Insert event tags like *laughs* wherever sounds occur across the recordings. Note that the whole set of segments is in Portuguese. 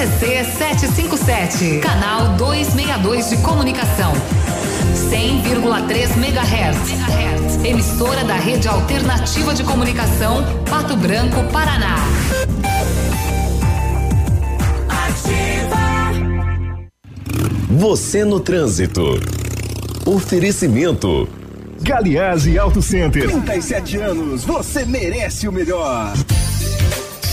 CZC 757, canal 262 de comunicação. 100,3 MHz. Emissora da Rede Alternativa de Comunicação, Pato Branco, Paraná. Você no trânsito. Oferecimento. Galiase Auto Center. 37 anos, você merece o melhor.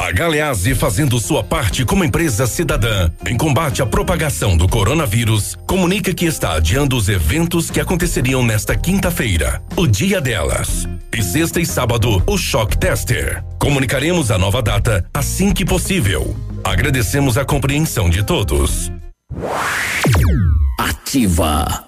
A Galeazzi fazendo sua parte como empresa cidadã em combate à propagação do coronavírus, comunica que está adiando os eventos que aconteceriam nesta quinta-feira, o dia delas. E sexta e sábado, o Shock Tester. Comunicaremos a nova data assim que possível. Agradecemos a compreensão de todos. Ativa.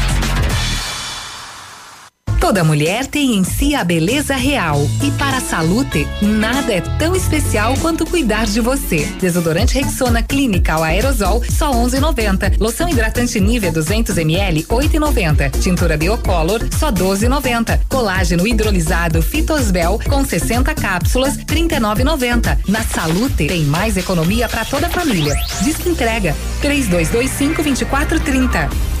Toda mulher tem em si a beleza real e para a Salute, nada é tão especial quanto cuidar de você. Desodorante Rexona Clinical Aerosol só 11,90. Loção hidratante Nivea 200 ml 8,90. Tintura Biocolor só 12,90. Colágeno hidrolisado Fitosbel com 60 cápsulas 39,90. Na Salute tem mais economia para toda a família. Diz que entrega 3225 2430.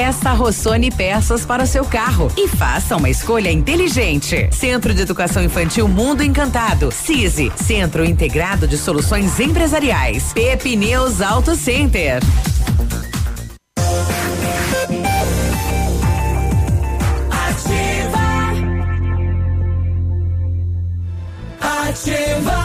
Peça Rossoni peças para o seu carro e faça uma escolha inteligente. Centro de Educação Infantil Mundo Encantado. CISI, Centro Integrado de Soluções Empresariais. Pepineus Auto Center. Ativa. Ativa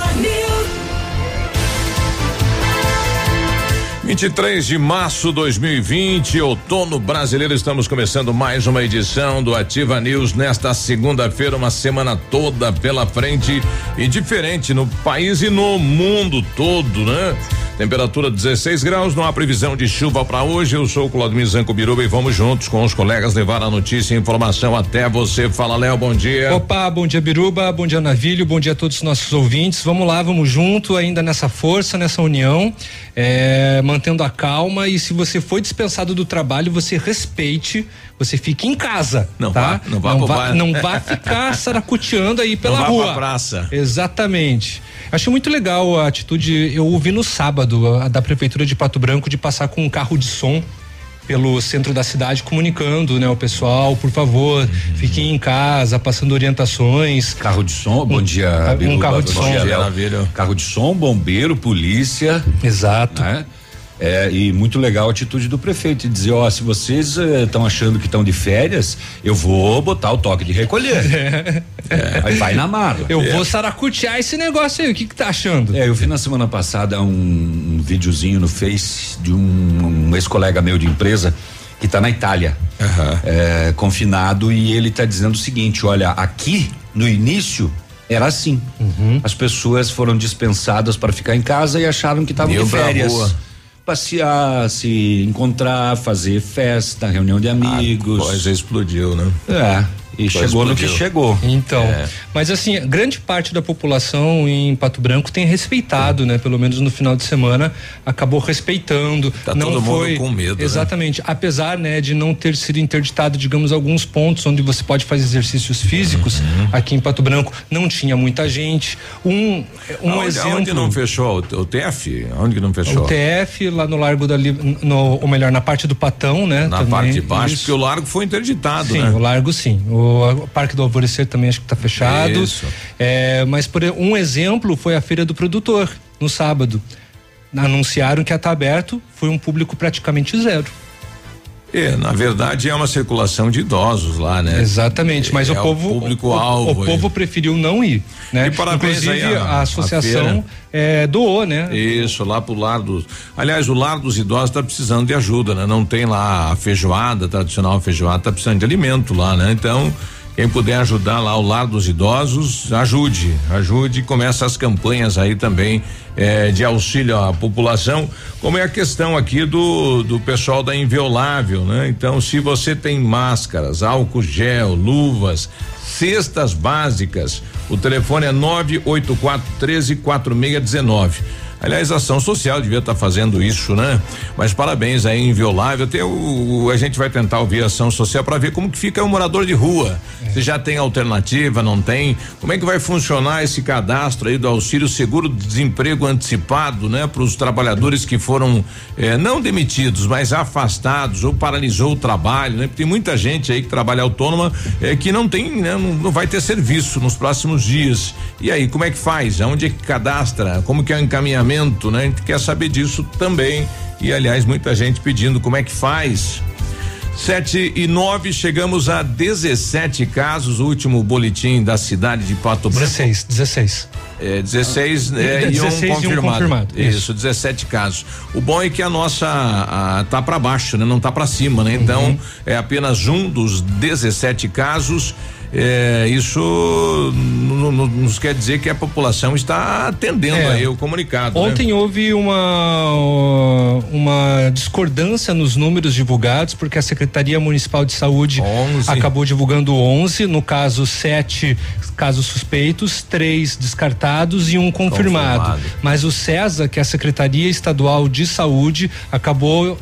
23 de março de 2020, outono brasileiro, estamos começando mais uma edição do Ativa News nesta segunda-feira, uma semana toda pela frente e diferente no país e no mundo todo, né? Temperatura 16 graus, não há previsão de chuva para hoje. Eu sou o Claudemir Zanco Biruba e vamos juntos com os colegas levar a notícia e informação até você. Fala, Léo, bom dia. Opa, bom dia, Biruba, bom dia, Navilho, bom dia a todos os nossos ouvintes. Vamos lá, vamos junto ainda nessa força, nessa união, é, mantendo a calma e se você foi dispensado do trabalho, você respeite, você fique em casa, Não tá? vá- não vá não vá, não vá ficar *laughs* saracuteando aí pela Não vá rua. pra praça. Exatamente. Acho muito legal a atitude, eu ouvi no sábado a, da prefeitura de Pato Branco de passar com um carro de som pelo centro da cidade comunicando, né, o pessoal, por favor, fiquem em casa, passando orientações. Carro de som, bom dia, Um Biruba, carro de bom som. dia. Carro de som, bombeiro, polícia. Exato. Né? É, e muito legal a atitude do prefeito de dizer, ó, se vocês estão achando que estão de férias, eu vou botar o toque de recolher. *laughs* É. Aí vai na mala. Eu vou saracutear esse negócio aí, o que que tá achando? É, eu vi na semana passada um, um videozinho no Face de um, um ex-colega meu de empresa que está na Itália, é, confinado, e ele está dizendo o seguinte: olha, aqui no início era assim. As pessoas foram dispensadas para ficar em casa e acharam que estavam de férias. rua. Passear, se encontrar, fazer festa, reunião de amigos. coisa explodiu, né? É. E Coisa chegou no que explodiu. chegou. Então, É. mas assim, grande parte da população em Pato Branco tem respeitado, né? Pelo menos no final de semana, acabou respeitando. Tá não todo mundo foi com medo, né? Exatamente. Apesar, né, de não ter sido interditado, digamos, alguns pontos onde você pode fazer exercícios físicos, Uhum. aqui em Pato Branco não tinha muita gente. Um, um Aonde- exemplo. Aonde não fechou? O, TF? Onde que não fechou? O TF lá no Largo da no, ou melhor, na parte do Patão, né? Na também, parte de baixo, isso. porque o largo foi interditado, Sim, né? o Largo sim. O, o Parque do Alvorecer também acho que está fechado. Isso. É, mas por um exemplo foi a Feira do Produtor, no sábado. Anunciaram que ia estar aberto, foi um público praticamente zero. É, na verdade é uma circulação de idosos lá, né? Exatamente, mas É o povo público o, alvo. o, povo preferiu não ir, né? E parabéns Inclusive a- a, a associação é, doou, né? Isso, lá pro lar dos. Aliás, o lar dos idosos tá precisando de ajuda, né? Não tem lá a feijoada, tradicional feijoada, tá precisando de alimento lá, né? Então, quem puder ajudar lá o lar dos idosos, ajude, ajude e começa as campanhas aí também eh, de auxílio à população, como é a questão aqui do, do pessoal da Inviolável, né? Então, se você tem máscaras, álcool gel, luvas, cestas básicas, o telefone é 984 13 4619. Aliás, a ação social devia estar fazendo isso, né? Mas parabéns aí, inviolável. Até o, a gente vai tentar ouvir a ação social para ver como que fica o morador de rua. Se já tem alternativa, não tem? Como é que vai funcionar esse cadastro aí do auxílio seguro desemprego antecipado, né? Para os trabalhadores que foram eh, não demitidos, mas afastados ou paralisou o trabalho, né? Porque tem muita gente aí que trabalha autônoma eh, que não tem, né? Não, não vai ter serviço nos próximos dias. E aí, como é que faz? Aonde é que cadastra? Como que é o encaminhamento, né? A gente quer saber disso também. E aliás, muita gente pedindo como é que faz. Sete e nove, chegamos a 17 casos, o último boletim da cidade de Pato Branco. 16, 16. É, 16 Ah, é, e, 16 um e um confirmado. confirmado, Isso, isso. 17 casos. O bom é que a nossa a, tá para baixo, né? Não tá para cima, né? Então, Uhum. é apenas um dos 17 casos. É, isso nos quer dizer que a população está atendendo É. aí o comunicado. né? Ontem houve uma uma discordância nos números divulgados, porque a Secretaria Municipal de Saúde 11. acabou divulgando 11, no caso sete casos suspeitos, três descartados e um confirmado. Confirmado. Mas o CESA, que é a Secretaria Estadual de Saúde, acabou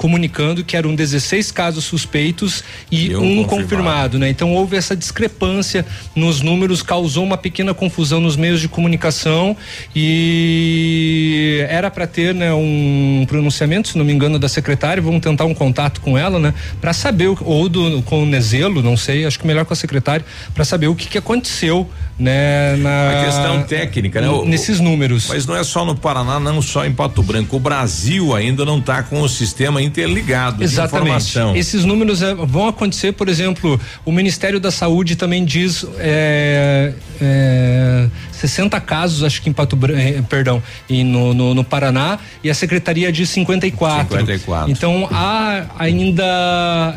comunicando que eram 16 casos suspeitos e, E um, um confirmado. confirmado. né? Então houve essa discrepância nos números, causou uma pequena confusão nos meios de comunicação e era para ter, né, um pronunciamento, se não me engano, da secretária. Vamos tentar um contato com ela, né, para saber ou do com o Nezelo, não sei, acho que melhor com a secretária, para saber o que que aconteceu, né, na A questão técnica, né? O- nesses números. Mas não é só no Paraná, não só em Pato Branco. O Brasil ainda não está com o sistema interligado de Exatamente. informação. Esses números eh, vão acontecer, por exemplo, o Ministério da Saúde também diz é, é, 60 casos, acho que em Pato Branco, perdão, e no, no, no Paraná, e a Secretaria diz 54. 54. Então há ainda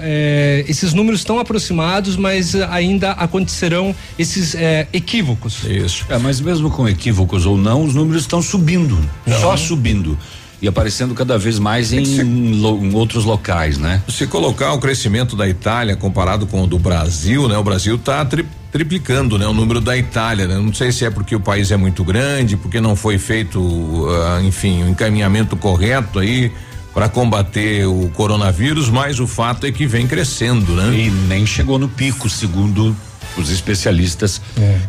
eh, esses números estão aproximados, mas eh, ainda acontecerão esses eh, equívocos. Isso. É, mas mesmo com equívocos ou não, os números estão subindo, só subindo e aparecendo cada vez mais em, lo- em outros locais, né? Se colocar o crescimento da Itália comparado com o do Brasil, né? O Brasil está triplicando, né? O número da Itália, né? Não sei se é porque o país é muito grande, porque não foi feito, ah, enfim, o encaminhamento correto aí para combater o coronavírus, mas o fato é que vem crescendo, né? E nem chegou no pico, segundo os especialistas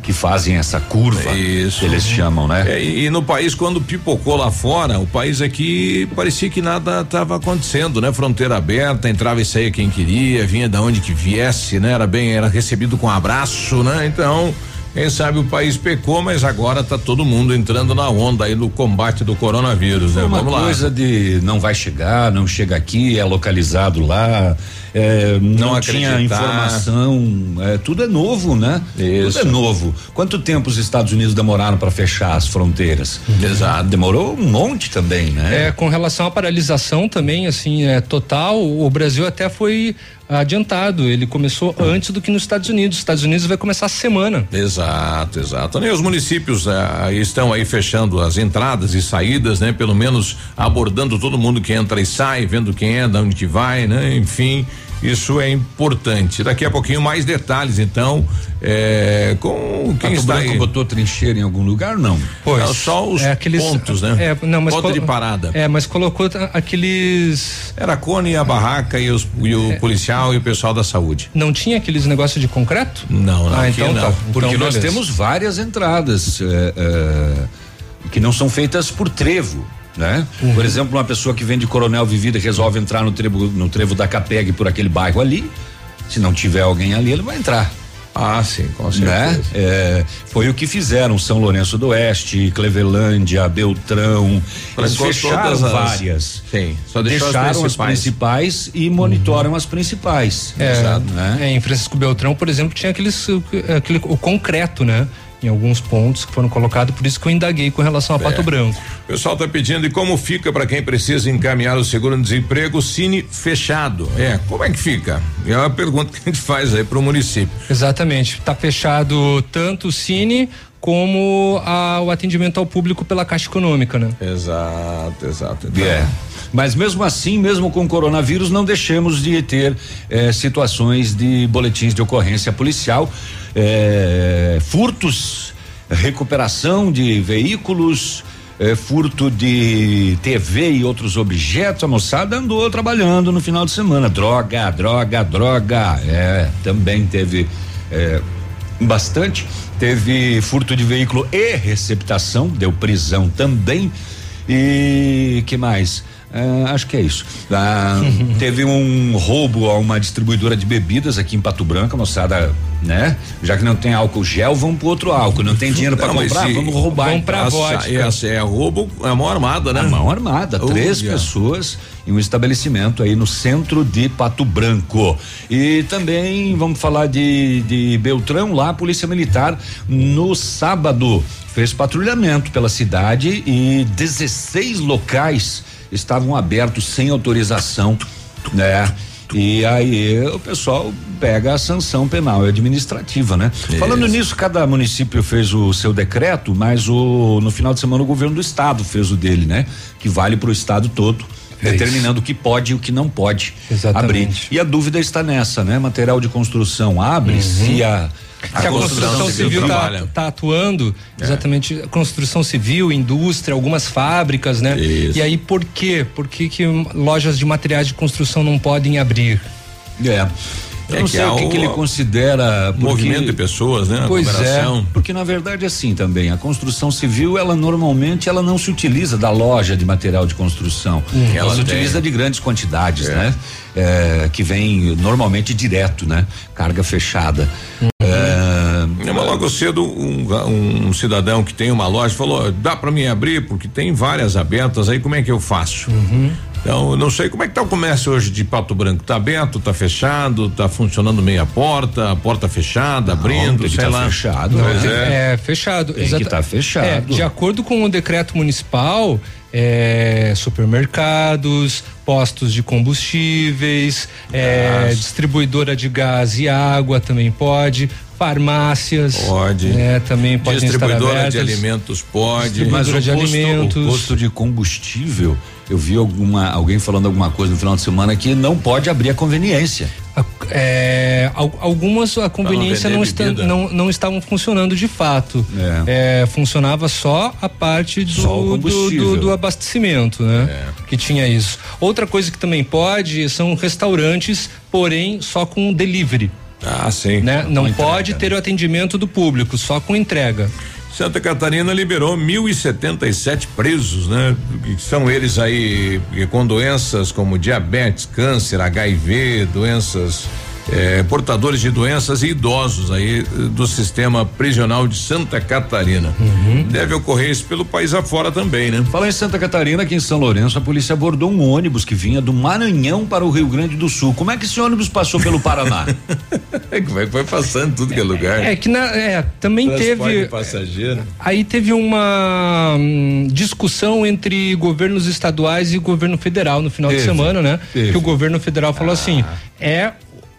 que fazem essa curva, Isso. que eles chamam, né? É, e, e no país, quando pipocou lá fora, o país aqui parecia que nada estava acontecendo, né? Fronteira aberta, entrava e saía quem queria, vinha da onde que viesse, né? Era bem, era recebido com abraço, né? Então, Quem sabe o país pecou, mas agora tá todo mundo entrando na onda aí do combate do coronavírus, né? Uma Vamos lá. coisa de não vai chegar, não chega aqui, é localizado lá, é, não, Não tinha acreditar. informação, é, tudo é novo, né? Isso. Tudo é novo. Quanto tempo os Estados Unidos demoraram para fechar as fronteiras? Exato. Demorou um monte também, né? É, com relação à paralisação também, assim, é total, o Brasil até foi adiantado. Ele começou antes do que nos Estados Unidos. Os Estados Unidos vai começar a semana. Exato, exato. E os municípios ah, estão aí fechando as entradas e saídas, né? Pelo menos abordando todo mundo que entra e sai, vendo quem é, da onde que vai, né? Enfim, isso é importante. Daqui a pouquinho mais detalhes, então, é, com quem Pato está Branco aí. botou trincheira em algum lugar? Não. Não, só os é aqueles, pontos, né? É, não, mas Ponto de parada. É, mas colocou aqueles. Era a Cone, a barraca e, os- e o policial e o pessoal da saúde. Não tinha aqueles negócios de concreto? Não, não. Ah, então não. tá. Porque Então, nós beleza. temos várias entradas é, é, que não são feitas por trevo. Né? Uhum. Por exemplo, uma pessoa que vem de Coronel Vivida e resolve entrar no trevo, no trevo da Capeg por aquele bairro ali, se não tiver alguém ali, ele vai entrar. Ah, sim, com Né? certeza. É, foi o que fizeram São Lourenço do Oeste, Clevelândia, Beltrão. Eles fecharam todas as- várias. Sim, só deixou as deixaram as principais. principais e monitoram as principais. É, né? é, em Francisco Beltrão, por exemplo, tinha aqueles aquele o concreto, né? Em alguns pontos que foram colocados, por isso que eu indaguei com relação a Pato É. Branco. O pessoal está pedindo e como fica para quem precisa encaminhar o seguro-desemprego, Cine fechado. É, como é que fica? É uma pergunta que a gente faz aí para o município. Exatamente. Está fechado tanto o Cine como a- o atendimento ao público pela Caixa Econômica, né? Exato, exato. Então, É. Mas mesmo assim, mesmo com o coronavírus, não deixamos de ter eh, situações de boletins de ocorrência policial, eh, furtos, recuperação de veículos, eh, furto de TV e outros objetos. A moçada andou trabalhando no final de semana. Droga, droga, droga. É, também teve eh, bastante. Teve furto de veículo e receptação, deu prisão também. E que mais? Ah, acho que é isso. Ah, *laughs* teve um roubo a uma distribuidora de bebidas aqui em Pato Branco, a moçada, né? Já que não tem álcool gel, vamos pro outro álcool. Não tem dinheiro para comprar, vamos roubar. vamos pra vodka. Essa é roubo, é mão armada, né? A mão armada, três Olha. pessoas em um estabelecimento aí no centro de Pato Branco. E também vamos falar de, de Beltrão, lá a Polícia Militar no sábado fez patrulhamento pela cidade e 16 locais estavam abertos sem autorização, né? E aí o pessoal pega a sanção penal e administrativa, né? Falando nisso, cada município fez o seu decreto, mas o no final de semana o governo do estado fez o dele, né? Que vale para o estado todo. É determinando o que pode e o que não pode Exatamente. abrir. E a dúvida está nessa, né? Material de construção abre se a que a construção civil está tá atuando É. exatamente a construção civil, indústria, algumas fábricas, né? Isso. E aí por quê? Por que, que lojas de materiais de construção não podem abrir? É. Eu É não que sei o que, que ele considera porque- Movimento de pessoas, né? Pois Aglomeração. é, porque na verdade é assim também, a construção civil, ela normalmente ela não se utiliza da loja de material de construção. Ela, Ela se tem. utiliza de grandes quantidades, É. né? É, que vem normalmente direto, né? Carga fechada. É, É, mas logo cedo um, um cidadão que tem uma loja falou, dá para mim abrir porque tem várias abertas aí, como é que eu faço? Então, eu não sei como é que tá o comércio hoje de Pato Branco, tá aberto, tá fechado, tá funcionando meia porta, a porta fechada, abrindo, tem que sei tá lá. fechado, Pois né? é. É, fechado. Tem que tá fechado. É, de acordo com o decreto municipal, é, supermercados, postos de combustíveis, é, distribuidora de gás e água também pode, farmácias. Pode. É, também estar Distribuidora de alimentos pode. Mas o de custo, alimentos. o custo de combustível, eu vi alguma alguém falando alguma coisa no final de semana que não pode abrir a conveniência. A- é, al- algumas a conveniência vender não, está, não, não estavam funcionando de fato. É, funcionava só a parte Só o do, do, do, do abastecimento, né? Que tinha isso. Outra coisa que também pode são restaurantes, porém só com delivery. Ah, sim. Né? Não entrega, pode né? ter o atendimento do público, só com entrega. Santa Catarina liberou 1.077 presos, né? Que são eles aí com doenças como diabetes, câncer, HIV, doenças eh, portadores de doenças e idosos aí eh, do sistema prisional de Santa Catarina. Deve ocorrer isso pelo país afora também, né? Fala em Santa Catarina, aqui em São Lourenço, a polícia abordou um ônibus que vinha do Maranhão para o Rio Grande do Sul. Como é que esse ônibus passou pelo Paraná? *laughs* É que foi passando tudo que é lugar? É que na, é, também Transporte teve. de passageiro. Aí teve uma hum, discussão entre governos estaduais e governo federal no final de Teve, semana, né? teve. Que o governo federal falou assim: é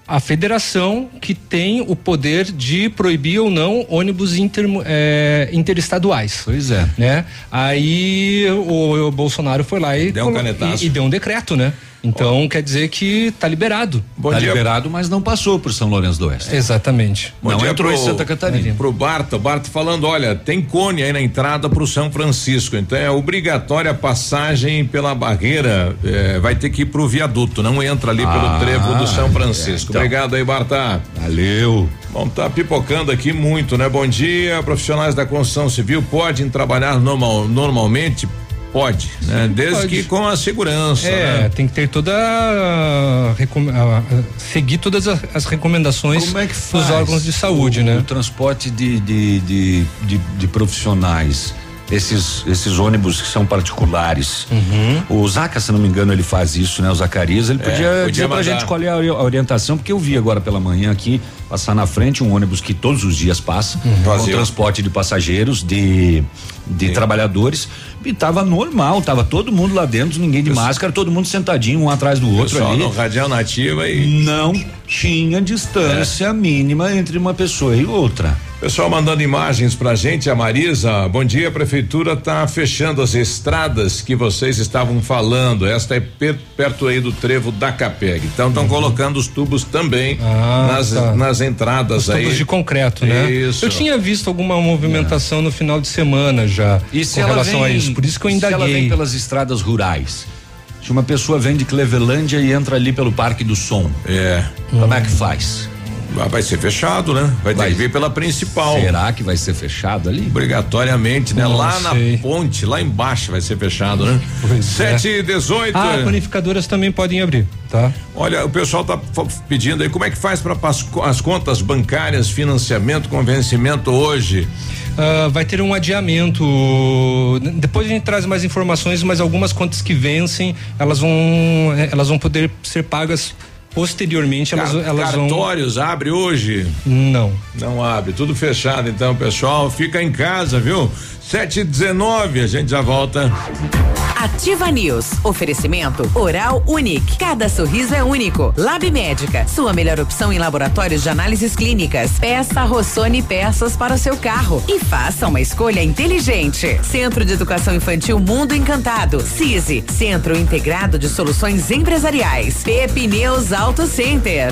a federação que tem o poder de proibir ou não ônibus inter, é, interestaduais. Pois é. Né? Aí o, o Bolsonaro foi lá e, Deu um canetaço. e, e deu um decreto, né? Então quer dizer que tá liberado. Bom tá dia. liberado, mas não passou por São Lourenço do Oeste. Exatamente. Bom não dia entrou pro- em Santa Catarina. Pro Barto, Barto falando, olha, tem cone aí na entrada pro São Francisco, então é obrigatória a passagem pela barreira, eh, vai ter que ir pro viaduto, não entra ali Ah, pelo trevo do São Francisco. é, então. Obrigado aí, Barta. Valeu. Bom, tá pipocando aqui muito, né? Bom dia, profissionais da construção civil podem trabalhar normal, normalmente? Pode, né? Desde pode. que com a segurança, É, né? tem que ter toda. a a- a- seguir todas as, as recomendações Como é que dos faz órgãos de saúde, o, né? O transporte de, de, de, de, de profissionais. Esses, esses ônibus que são particulares. Uhum. O Zaca, se não me engano, ele faz isso, né? O Zacarias, ele É, podia, podia dizer pra mandar. gente qual é a ori- a orientação, porque eu vi agora pela manhã aqui passar na frente um ônibus que todos os dias passa, com Vazio. transporte de passageiros, de, de trabalhadores, e tava normal, tava todo mundo lá dentro, ninguém de máscara, todo mundo sentadinho, um atrás do outro ali. no Radial Nativa e Não tinha distância mínima entre uma pessoa e outra. Pessoal mandando imagens pra gente, a Marisa, bom dia, a prefeitura tá fechando as estradas que vocês estavam falando, esta é per- perto aí do trevo da Capeg, então estão colocando os tubos também Uhum. Ah, nas, tá. nas entradas Os aí. tubos de concreto, né? Isso. Eu tinha visto alguma movimentação no final de semana já com relação a isso. Por isso que eu Se ela vem indaguei. pelas estradas rurais. Se uma pessoa vem de Clevelândia e entra ali pelo Parque do Som, É, como é que faz? Ah, vai ser fechado, né? Vai, Vai. ter que vir pela principal. Será que vai ser fechado ali? Obrigatoriamente, né? Não lá sei. na ponte, lá embaixo vai ser fechado, né? Pois é. 7 e 18 Ah, panificadoras também podem abrir, tá? Olha, o pessoal tá pedindo aí como é que faz para as contas bancárias, financiamento com vencimento hoje. Ah, vai ter um adiamento. Depois a gente traz mais informações, mas algumas contas que vencem, elas vão, eh, elas vão poder ser pagas posteriormente. Elas, Ca- elas vão. Cartórios abre hoje? Não. Não abre, tudo fechado então, pessoal. Fica em casa, viu? 7 e 19 a gente já volta. Ativa News. Oferecimento Oral Unique. Cada sorriso é único. Lab Médica. Sua melhor opção em laboratórios de análises clínicas. Peça Rossoni peças para o seu carro. E faça uma escolha inteligente. Centro de Educação Infantil Mundo Encantado. CISI. Centro Integrado de Soluções Empresariais. Pepineus Auto Center.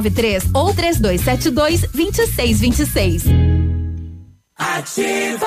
6993 ou 3272 2626. Ativa.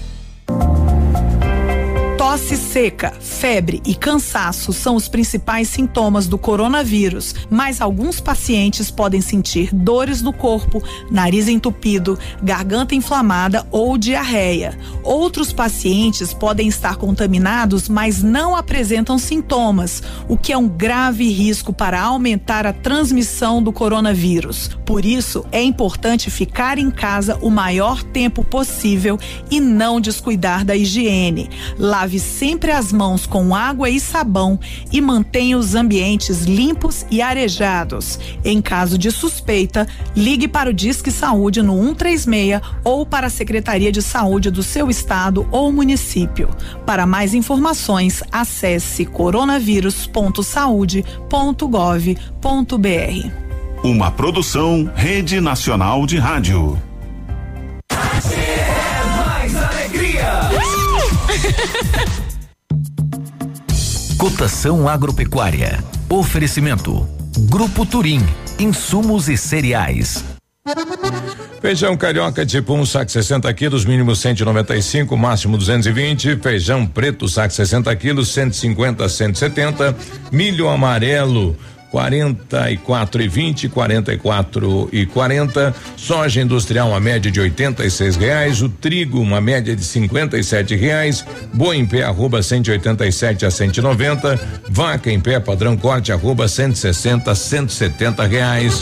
Tosse seca, febre e cansaço são os principais sintomas do coronavírus, mas alguns pacientes podem sentir dores no corpo, nariz entupido, garganta inflamada ou diarreia. Outros pacientes podem estar contaminados, mas não apresentam sintomas, o que é um grave risco para aumentar a transmissão do coronavírus. Por isso, é importante ficar em casa o maior tempo possível e não descuidar da higiene. Lave sempre as mãos com água e sabão e mantenha os ambientes limpos e arejados. Em caso de suspeita, ligue para o Disque Saúde no 136 ou para a Secretaria de Saúde do seu estado ou município. Para mais informações, acesse coronavírus.saude.gov.br. Uma produção Rede Nacional de Rádio. mais alegria. *laughs* Cotação agropecuária. Oferecimento. Grupo Turim. Insumos e cereais. Feijão carioca tipo 1, um, saco 60 quilos, mínimo 195, máximo 220. Feijão preto, saco 60 quilos, 150 a 170. Milho amarelo, quarenta e quatro e vinte, quarenta e quatro e quarenta, soja industrial uma média de oitenta e seis reais, o trigo uma média de cinquenta e sete reais, boi em pé arroba cento e oitenta e sete a cento e noventa, vaca em pé padrão corte arroba cento e sessenta, cento e setenta reais.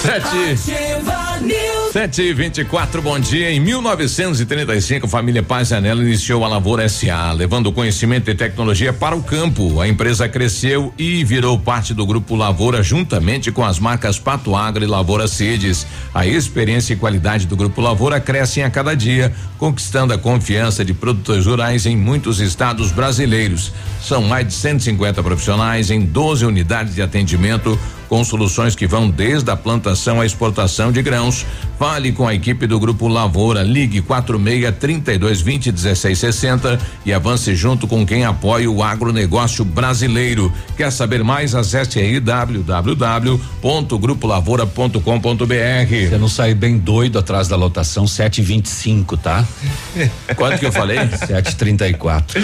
Sete. Sete e vinte e quatro, bom dia. Em 1935, a família Paz Anela iniciou a Lavoura SA, levando conhecimento e tecnologia para o campo. A empresa cresceu e virou parte do grupo Lavoura, juntamente com as marcas Pato Agro e Lavoura Seeds. A experiência e qualidade do grupo Lavoura crescem a cada dia, conquistando a confiança de produtores rurais em muitos estados brasileiros. São mais de 150 profissionais em 12 unidades de atendimento com soluções que vão desde a plantação à exportação de grãos. Fale com a equipe do Grupo Lavoura. Ligue 46 32 20 16 60 e avance junto com quem apoia o agronegócio brasileiro. Quer saber mais? Acesse aí www.grupolavoura.com.br. Você não sair bem doido atrás da lotação 725, tá? Quanto que eu falei? *laughs* 734.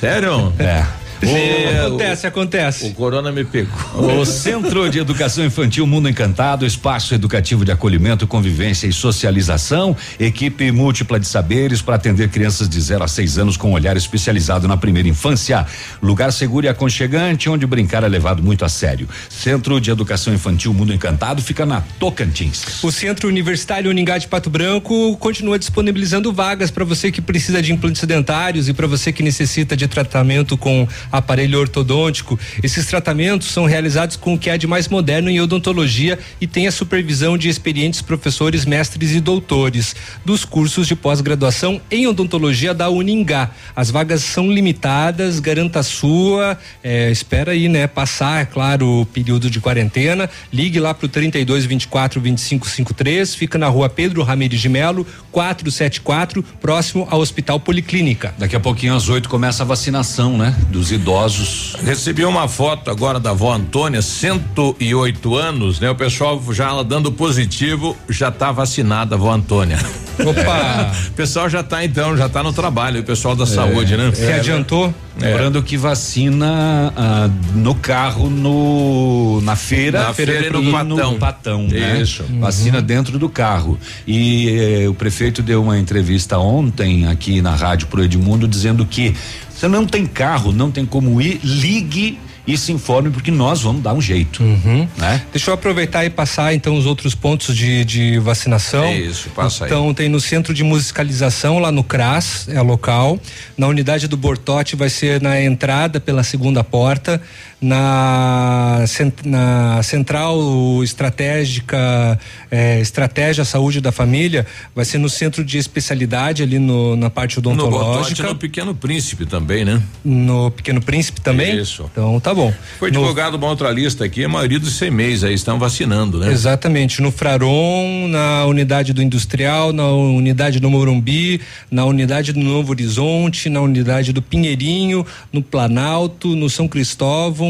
Sério? É. O, acontece, acontece. O corona me pegou. O Centro de Educação Infantil Mundo Encantado, espaço educativo de acolhimento, convivência e socialização, equipe múltipla de saberes para atender crianças de 0 a 6 anos com um olhar especializado na primeira infância. Lugar seguro e aconchegante, onde brincar é levado muito a sério. Centro de Educação Infantil Mundo Encantado fica na Tocantins. O Centro Universitário Uningá de Pato Branco continua disponibilizando vagas para você que precisa de implantes dentários e para você que necessita de tratamento com aparelho ortodôntico. Esses tratamentos são realizados com o que há de mais moderno em odontologia e tem a supervisão de experientes professores, mestres e doutores dos cursos de pós-graduação em odontologia da Uningá. As vagas são limitadas, garanta a sua, é, espera aí, né, passar, é claro, o período de quarentena. Ligue lá pro 32 24 25 53, fica na rua Pedro Ramirez de Melo, 474, próximo ao Hospital Policlínica. Daqui a pouquinho às 8 começa a vacinação, né? Dos idosos. Recebi uma foto agora da avó Antônia, 108 anos, né? O pessoal já dando positivo, já tá vacinada a avó Antônia. Opa! *laughs* o pessoal já tá então, já tá no trabalho, o pessoal da é, saúde, né? Se é, adiantou? Lembrando que vacina ah, no carro, no na feira, na feira, feira e no patão. No patão né? Isso. Uhum. Vacina dentro do carro. E eh, o prefeito deu uma entrevista ontem aqui na rádio pro Edmundo dizendo que você não tem carro, não tem como ir, ligue e se informe porque nós vamos dar um jeito. Uhum. Né? Deixa eu aproveitar e passar então os outros pontos de, de vacinação. Isso, passa então, aí. tem no centro de musicalização lá no CRAS, é local. Na unidade do Bortote vai ser na entrada pela segunda porta na, na central estratégica é, estratégia saúde da família vai ser no centro de especialidade ali no, na parte odontológica. no, no Pequeno Príncipe também né? No Pequeno Príncipe também? Isso. Então tá bom. Foi no, divulgado uma outra lista aqui a maioria dos CMEs aí estão vacinando né? Exatamente. No Fraron na unidade do Industrial na unidade do Morumbi na unidade do Novo Horizonte na unidade do Pinheirinho no Planalto no São Cristóvão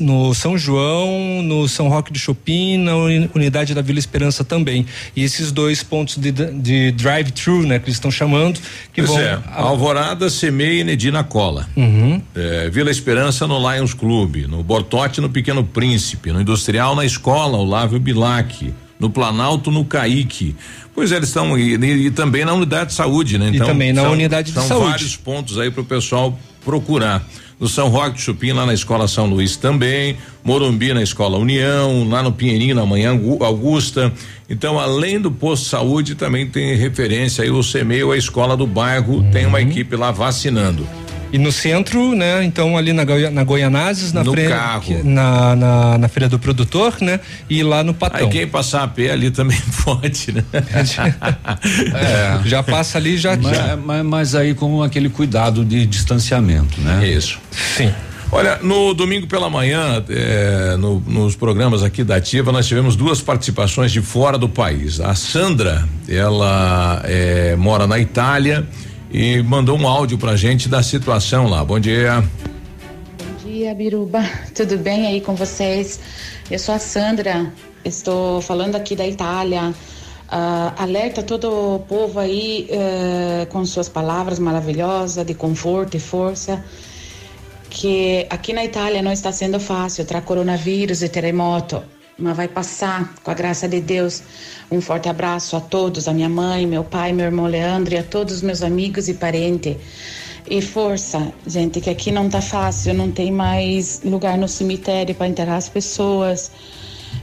no São João, no São Roque de Chopin, na unidade da Vila Esperança também. E esses dois pontos de, de drive-thru, né, que eles estão chamando, que pois vão. É, Alvorada, Semeia e Nedina Cola. Uhum. É, Vila Esperança no Lions Clube, no Bortote no Pequeno Príncipe, no Industrial na Escola, o Lávio Bilac, no Planalto no Caíque. Pois é, eles estão e, e, e, também na unidade de saúde, né? Então, e também na são, unidade de são saúde. São vários pontos aí para o pessoal procurar no São Roque de Chupim, lá na Escola São Luís também, Morumbi na Escola União, lá no Pinheirinho na manhã Augusta. Então, além do posto de saúde, também tem referência aí o CEMEI, a escola do bairro, uhum. tem uma equipe lá vacinando. E no centro, né? Então ali na, Goi na Goianazes, na no frente, carro. Na, na, na, feira do produtor, né? E lá no Patão. Aí quem passar a pé ali também *laughs* pode, né? *laughs* é, já passa ali, já. Mas, já. Mas, mas, aí com aquele cuidado de distanciamento, né? Isso. Sim. Olha, no domingo pela manhã, é, no, nos programas aqui da Ativa, nós tivemos duas participações de fora do país. A Sandra, ela é, mora na Itália e mandou um áudio pra gente da situação lá. Bom dia. Bom dia, Biruba. *laughs* Tudo bem aí com vocês? Eu sou a Sandra, estou falando aqui da Itália. Uh, alerta todo o povo aí uh, com suas palavras maravilhosas de conforto e força que aqui na Itália não está sendo fácil tra coronavírus e terremoto mas vai passar com a graça de Deus. Um forte abraço a todos, a minha mãe, meu pai, meu irmão Leandro e a todos os meus amigos e parentes. E força, gente, que aqui não tá fácil, não tem mais lugar no cemitério para enterrar as pessoas.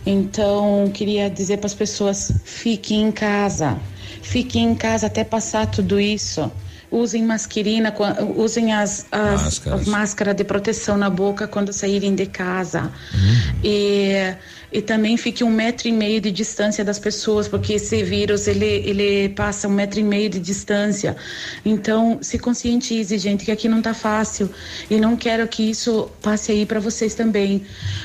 Então, queria dizer para as pessoas: fiquem em casa. Fiquem em casa até passar tudo isso usem mascarina, usem as, as, as máscaras de proteção na boca quando saírem de casa. Uhum. E, e também fique um metro e meio de distância das pessoas, porque esse vírus ele, ele passa um metro e meio de distância. Então, se conscientize, gente, que aqui não tá fácil. E não quero que isso passe aí para vocês também.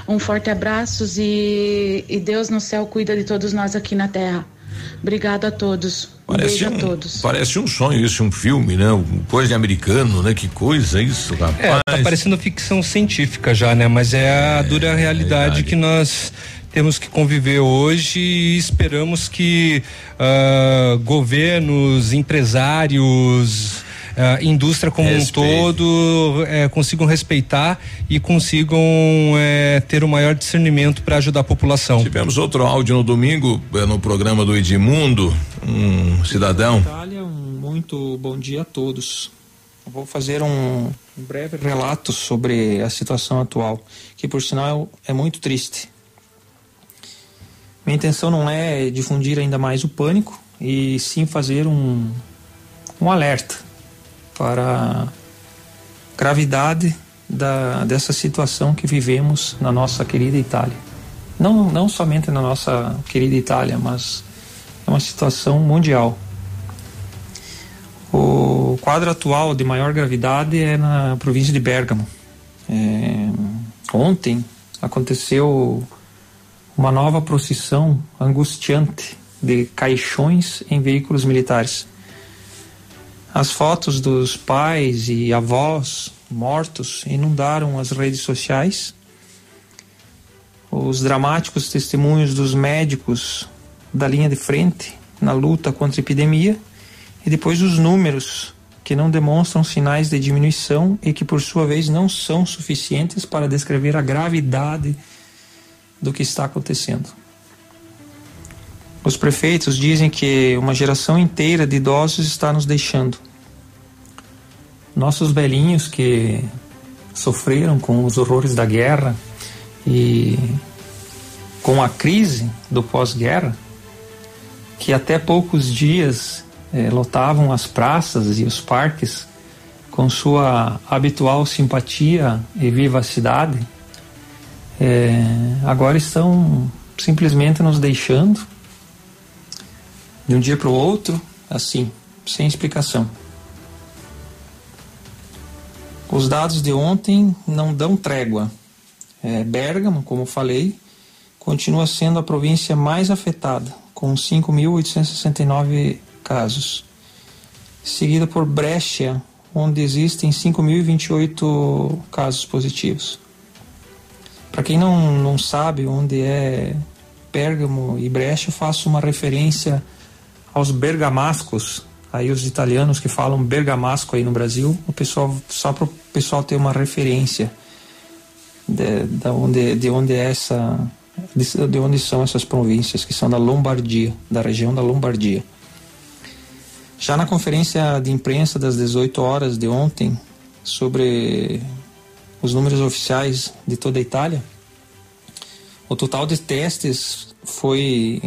Um forte abraço e, e Deus no céu cuida de todos nós aqui na terra. Obrigada a todos. Parece um, todos. parece um sonho isso, um filme, né? Coisa de americano, né? Que coisa isso, rapaz. É, tá parecendo ficção científica já, né? Mas é a é, dura realidade, que nós temos que conviver hoje e esperamos que uh, governos, empresários, uh, indústria como Respeito. um todo eh, consigam respeitar e consigam eh, ter o um maior discernimento para ajudar a população. Tivemos outro áudio no domingo eh, no programa do Edmundo, um cidadão. Itália, um muito bom dia a todos. Vou fazer um, um breve relato sobre a situação atual, que por sinal é muito triste. Minha intenção não é difundir ainda mais o pânico, e sim fazer um, um alerta para a gravidade da, dessa situação que vivemos na nossa querida Itália. Não, não somente na nossa querida Itália, mas é uma situação mundial. O quadro atual de maior gravidade é na província de Bergamo. É, ontem aconteceu uma nova procissão angustiante de caixões em veículos militares. As fotos dos pais e avós mortos inundaram as redes sociais. Os dramáticos testemunhos dos médicos da linha de frente na luta contra a epidemia e depois os números que não demonstram sinais de diminuição e que por sua vez não são suficientes para descrever a gravidade do que está acontecendo. Os prefeitos dizem que uma geração inteira de idosos está nos deixando. Nossos velhinhos que sofreram com os horrores da guerra e com a crise do pós-guerra, que até poucos dias eh, lotavam as praças e os parques com sua habitual simpatia e vivacidade, eh, agora estão simplesmente nos deixando de um dia para o outro, assim, sem explicação. Os dados de ontem não dão trégua. É, Bergamo, como falei, continua sendo a província mais afetada, com 5.869 casos, seguida por Brescia, onde existem 5.028 casos positivos. Para quem não, não sabe onde é Bergamo e Brescia, eu faço uma referência aos bergamascos, aí os italianos que falam bergamasco aí no Brasil, o pessoal só para o pessoal ter uma referência de, de, onde, de onde é essa de, de onde são essas províncias que são da Lombardia, da região da Lombardia. Já na conferência de imprensa das 18 horas de ontem sobre os números oficiais de toda a Itália, o total de testes foi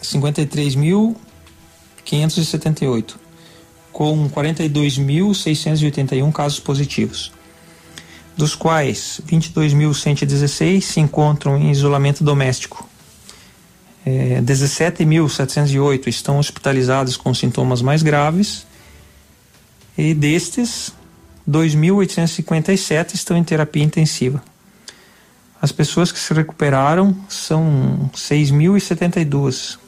53 mil 578, com 42.681 casos positivos, dos quais 22.116 se encontram em isolamento doméstico. É, 17.708 estão hospitalizados com sintomas mais graves e destes 2.857 estão em terapia intensiva. As pessoas que se recuperaram são 6.072,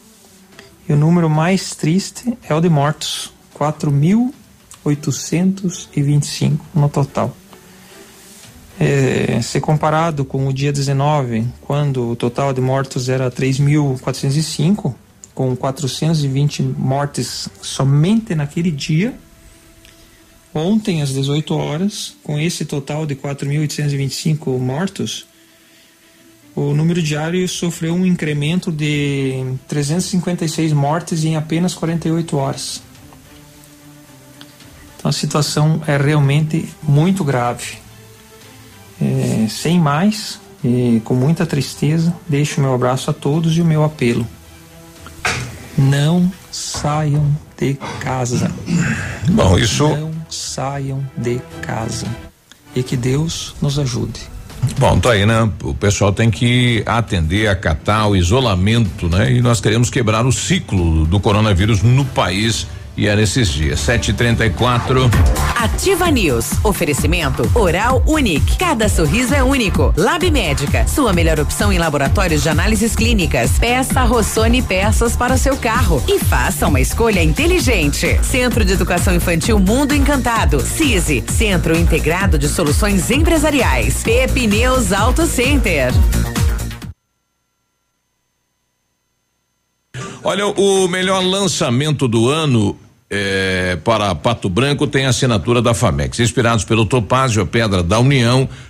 e o número mais triste é o de mortos, 4.825 no total. É, se comparado com o dia 19, quando o total de mortos era 3.405, com 420 mortes somente naquele dia, ontem às 18 horas, com esse total de 4.825 mortos, o número diário sofreu um incremento de 356 mortes em apenas 48 horas. Então a situação é realmente muito grave. É, sem mais, e com muita tristeza, deixo meu abraço a todos e o meu apelo. Não saiam de casa. Bom, isso. Não saiam de casa. E que Deus nos ajude. Bom, tá aí, né? O pessoal tem que atender, acatar o isolamento, né? E nós queremos quebrar o ciclo do coronavírus no país e é nesses dias. 7h34. Ativa News. Oferecimento Oral Unique. Cada sorriso é único. Lab Médica. Sua melhor opção em laboratórios de análises clínicas. Peça Rossoni peças para o seu carro. E faça uma escolha inteligente. Centro de Educação Infantil Mundo Encantado. CISI. Centro Integrado de Soluções Empresariais. Pepineus Auto Center. Olha, o melhor lançamento do ano é, para Pato Branco tem assinatura da FAMEX. Inspirados pelo Topázio, a Pedra da União,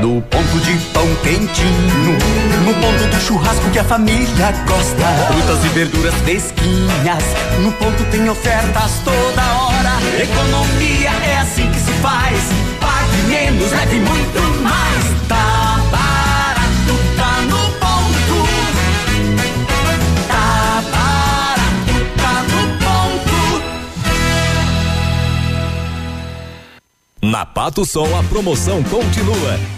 No ponto de pão quentinho, no ponto do churrasco que a família gosta. Frutas e verduras fresquinhas, no ponto tem ofertas toda hora. Economia é assim que se faz. Pague menos, leve muito mais. Tá barato, tá no ponto. Tá barato, tá no ponto. Na Pato Som a promoção continua.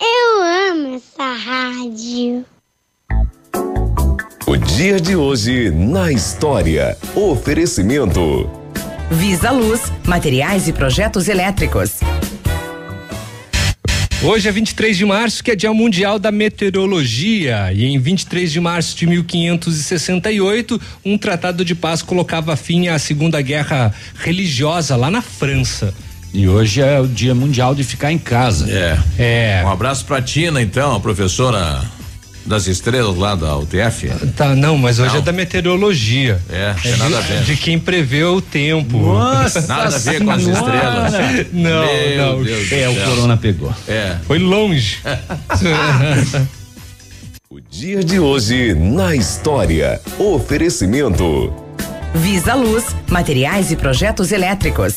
Eu amo essa rádio. O dia de hoje na história. Oferecimento. Visa Luz, materiais e projetos elétricos. Hoje é 23 de março, que é Dia Mundial da Meteorologia, e em 23 de março de 1568, um tratado de paz colocava fim à Segunda Guerra Religiosa lá na França. E hoje é o Dia Mundial de ficar em casa. É. É. Um abraço pra Tina, então, a professora das estrelas lá da UTF. Tá, não, mas hoje é da meteorologia. É, de, nada a ver. de quem prevê o tempo. Nossa Nada a ver com as estrelas. Não, Meu não. Deus do É, o corona pegou. É. Foi longe. *laughs* O dia de hoje na história. Oferecimento. Visa Luz, materiais e projetos elétricos.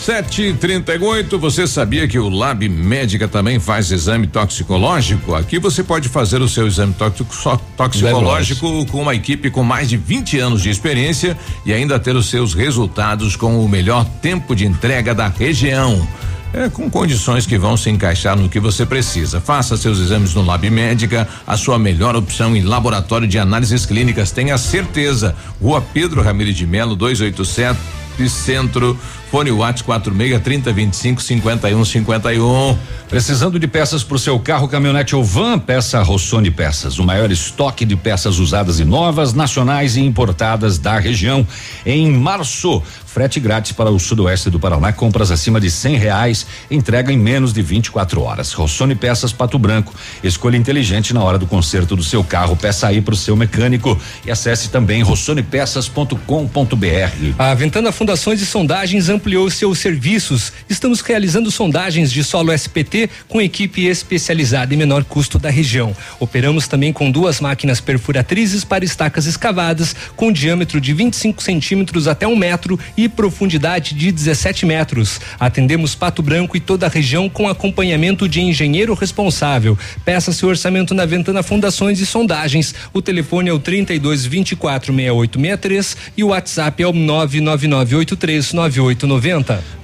Sete e trinta e oito, você sabia que o Lab Médica também faz exame toxicológico? Aqui você pode fazer o seu exame tóxico- só- toxicológico com uma equipe com mais de 20 anos de experiência e ainda ter os seus resultados com o melhor tempo de entrega da região. É, com condições que vão se encaixar no que você precisa. Faça seus exames no Lab Médica, a sua melhor opção em laboratório de análises clínicas. Tenha certeza. Rua Pedro Ramires de Melo, 287 Centro. Fone Whats 46 30 25 51 51. Precisando de peças para o seu carro, caminhonete ou van? Peça Rossoni Peças, o maior estoque de peças usadas e novas, nacionais e importadas da região. Em março, frete grátis para o sudoeste do Paraná, compras acima de cem reais, entrega em menos de 24 horas. Rossoni Peças Pato Branco, escolha inteligente na hora do conserto do seu carro. Peça aí para o seu mecânico e acesse também rossonepeças.com.br. A Ventana Fundações e Sondagens ampliou seus serviços. Estamos realizando sondagens de solo SPT com equipe especializada em menor custo da região. Operamos também com duas máquinas perfuratrizes para estacas escavadas com diâmetro de 25 centímetros até um metro e profundidade de 17 metros. Atendemos Pato Branco e toda a região com acompanhamento de engenheiro responsável. Peça seu orçamento na Ventana Fundações e Sondagens. O telefone é o 32 24 6863 e o WhatsApp é o 99983 9890.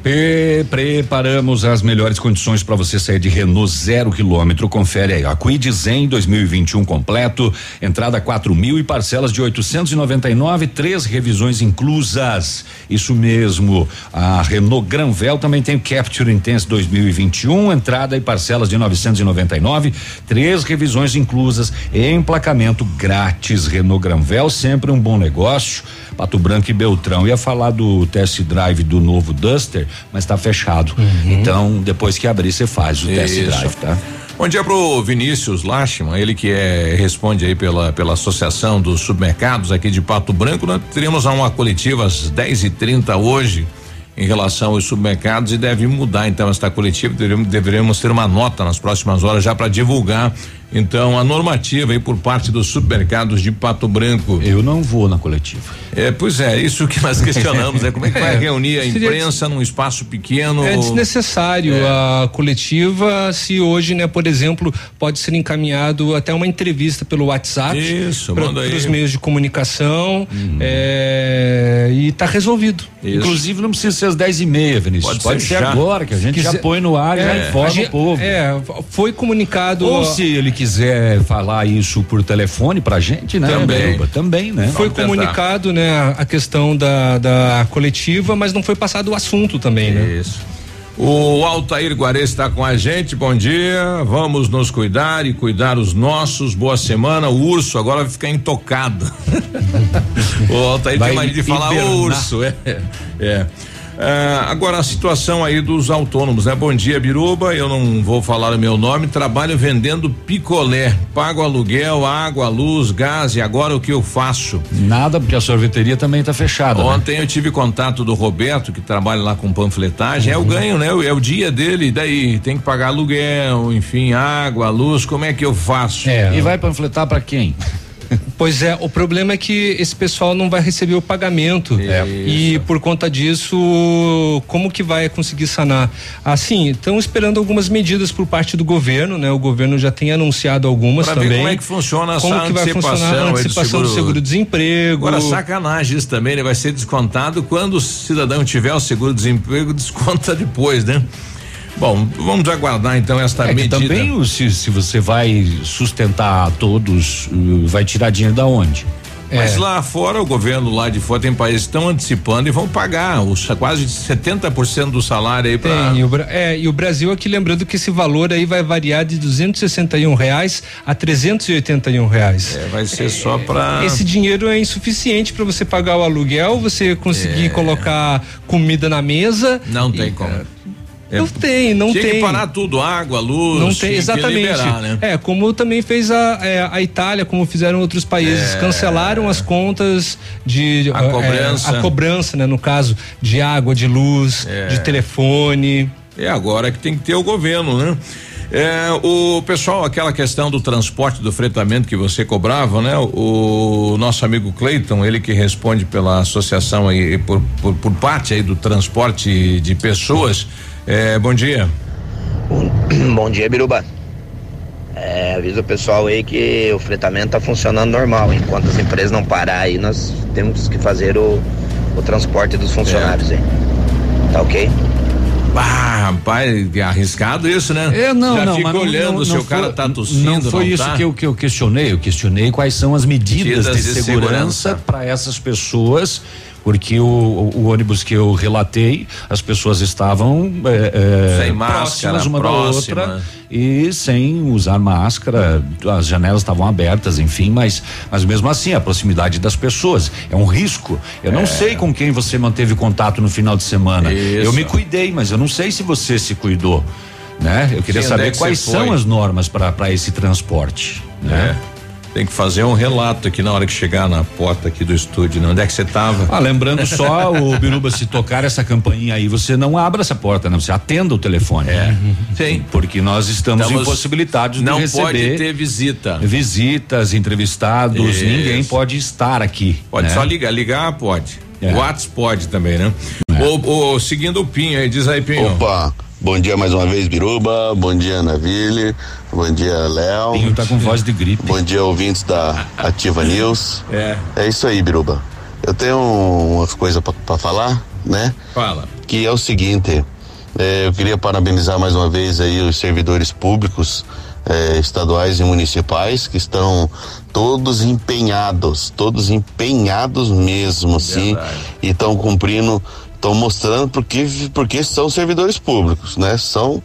Preparamos as melhores condições para você sair de Renault zero quilômetro. Confere aí. A Quid Zen 2021 completo, entrada quatro mil e parcelas de 899, três revisões inclusas. Isso mesmo. A Renault Granvel também tem Capture Intense 2021, entrada e parcelas de 999, três revisões inclusas, emplacamento grátis. Renault Granvel sempre um bom negócio. Pato Branco e Beltrão. Ia falar do test drive do novo Duster, mas está fechado. Uhum. Então, depois que abrir, você faz o test drive, tá? Bom dia pro Vinícius Lachman, ele que é responde aí pela pela Associação dos Supermercados aqui de Pato Branco. Nós teríamos uma coletiva às 10 e 30 hoje em relação aos supermercados e deve mudar então esta coletiva. Deveremos, deveremos ter uma nota nas próximas horas já para divulgar então a normativa aí por parte dos supermercados de Pato Branco. Eu não vou na coletiva. É, pois é, isso que nós questionamos, né? Como é que vai *laughs* É, reunir a imprensa num espaço pequeno? É desnecessário É. a coletiva se hoje, né, por exemplo, pode ser encaminhado até uma entrevista pelo WhatsApp Isso, manda aí. para os meios de comunicação é, e está resolvido. Inclusive não precisa ser às 10 e meia, Vinícius. Pode Pode, ser ser, já. agora, que a gente já Quiser- põe no ar, já É, informa gente- o povo. É, foi comunicado. Ou se ele quiser falar isso por telefone pra gente, né? Também. Biruba? Também, né? Foi comunicado, né, a questão da, da coletiva, mas não foi passado o assunto também, né? Isso. O Altair Guarez está com a gente, bom dia. Vamos nos cuidar e cuidar os nossos. Boa semana. O urso agora vai ficar intocado. *laughs* o Altair Vai tem mania de falar. "Ô, urso. É. é. Ah, agora a situação aí dos autônomos, né? Bom dia, Biruba. Eu não vou falar o meu nome. Trabalho vendendo picolé. Pago aluguel, água, luz, gás. E agora o que eu faço? Nada, porque a sorveteria também tá fechada. né? Ontem eu tive contato do Roberto, que trabalha lá com panfletagem. É o ganho, né? É o dia dele. Daí tem que pagar aluguel, enfim, água, luz. Como é que eu faço? E vai panfletar pra quem? Pois é, o problema é que esse pessoal não vai receber o pagamento. E por conta disso, como que vai conseguir sanar? Assim, estão esperando algumas medidas por parte do governo, né? O governo já tem anunciado algumas Pra ver também. como é que funciona essa como que vai funcionar a do antecipação do seguro- seguro-desemprego. Agora, sacanagem isso também, né? Vai ser descontado quando o cidadão tiver o seguro-desemprego, *laughs* desconta depois, né? Bom, vamos aguardar então esta É medida. também se, se você vai sustentar todos, uh, vai tirar dinheiro da onde? Mas lá fora, o governo lá de fora tem países que estão antecipando e vão pagar os, quase 70% do salário aí para. E é, e o Brasil aqui lembrando que esse valor aí vai variar de 261 reais a 381 reais. É, vai ser só para. Esse dinheiro é insuficiente para você pagar o aluguel, você conseguir É. colocar comida na mesa. Não tem como. É, Não tem, não tinha tem. que parar tudo, água, luz. Não tinha tem, exatamente. liberar, né? É, como também fez a, é, a Itália, como fizeram outros países, É. cancelaram as contas de A é, cobrança. a cobrança, né, no caso, de água, de luz, É. de telefone. É agora que tem que ter o governo, né? É, o pessoal, aquela questão do transporte, do fretamento que você cobrava, né? O, nosso amigo Cleiton, ele que responde pela associação aí, por, por, por parte aí do transporte de pessoas. É, bom dia. *clears throat* Bom dia, Biruba. É, avisa o pessoal aí que o fretamento tá funcionando normal. Enquanto as empresas não parar aí, nós temos que fazer o, o transporte dos funcionários aí. Tá ok? Ah, rapaz, é arriscado isso, né? É, não, Já não, fica mas não- olhando não, se não o cara foi- tá tossindo. Não foi isso tá? que, eu, que eu questionei. Eu questionei quais são as medidas, Medidas de, de segurança segurança. para essas pessoas. Porque o, o- ônibus que eu relatei, as pessoas estavam é, é, Sem máscara, próximas uma próxima. da outra e sem usar máscara, as janelas estavam abertas, enfim, mas, mas mesmo assim, a proximidade das pessoas é um risco. Eu não É. sei com quem você manteve contato no final de semana. Isso. Eu me cuidei, mas eu não sei se você se cuidou. Né? Eu queria Sim, é saber que quais são as normas para esse transporte. Né? É. Tem que fazer um relato aqui na hora que chegar na porta aqui do estúdio, né? Onde é que você tava? Ah, lembrando só, o Biruba, se tocar essa campainha aí, você não abra essa porta, não. Você atenda o telefone. É. Sim. Porque nós estamos, Estamos- impossibilitados Não de receber pode ter visita. visitas, entrevistados, Isso. ninguém pode estar aqui. Pode né? só ligar, ligar pode. É. WhatsApp pode também, né? O, o- seguindo o Pinho aí, diz aí, Pinho. Opa, bom dia mais uma vez, Biruba. Bom dia, Naville. Bom dia, Léo. Pinho tá com voz de gripe. Bom dia, ouvintes da Ativa News. É. É isso aí, Biruba. Eu tenho umas coisas pra, pra falar, né? Fala. que é o seguinte, é, eu queria parabenizar mais uma vez aí os servidores públicos eh, estaduais e municipais que estão todos empenhados, todos empenhados mesmo, sim, e estão cumprindo, estão mostrando porque porque são servidores públicos, né? São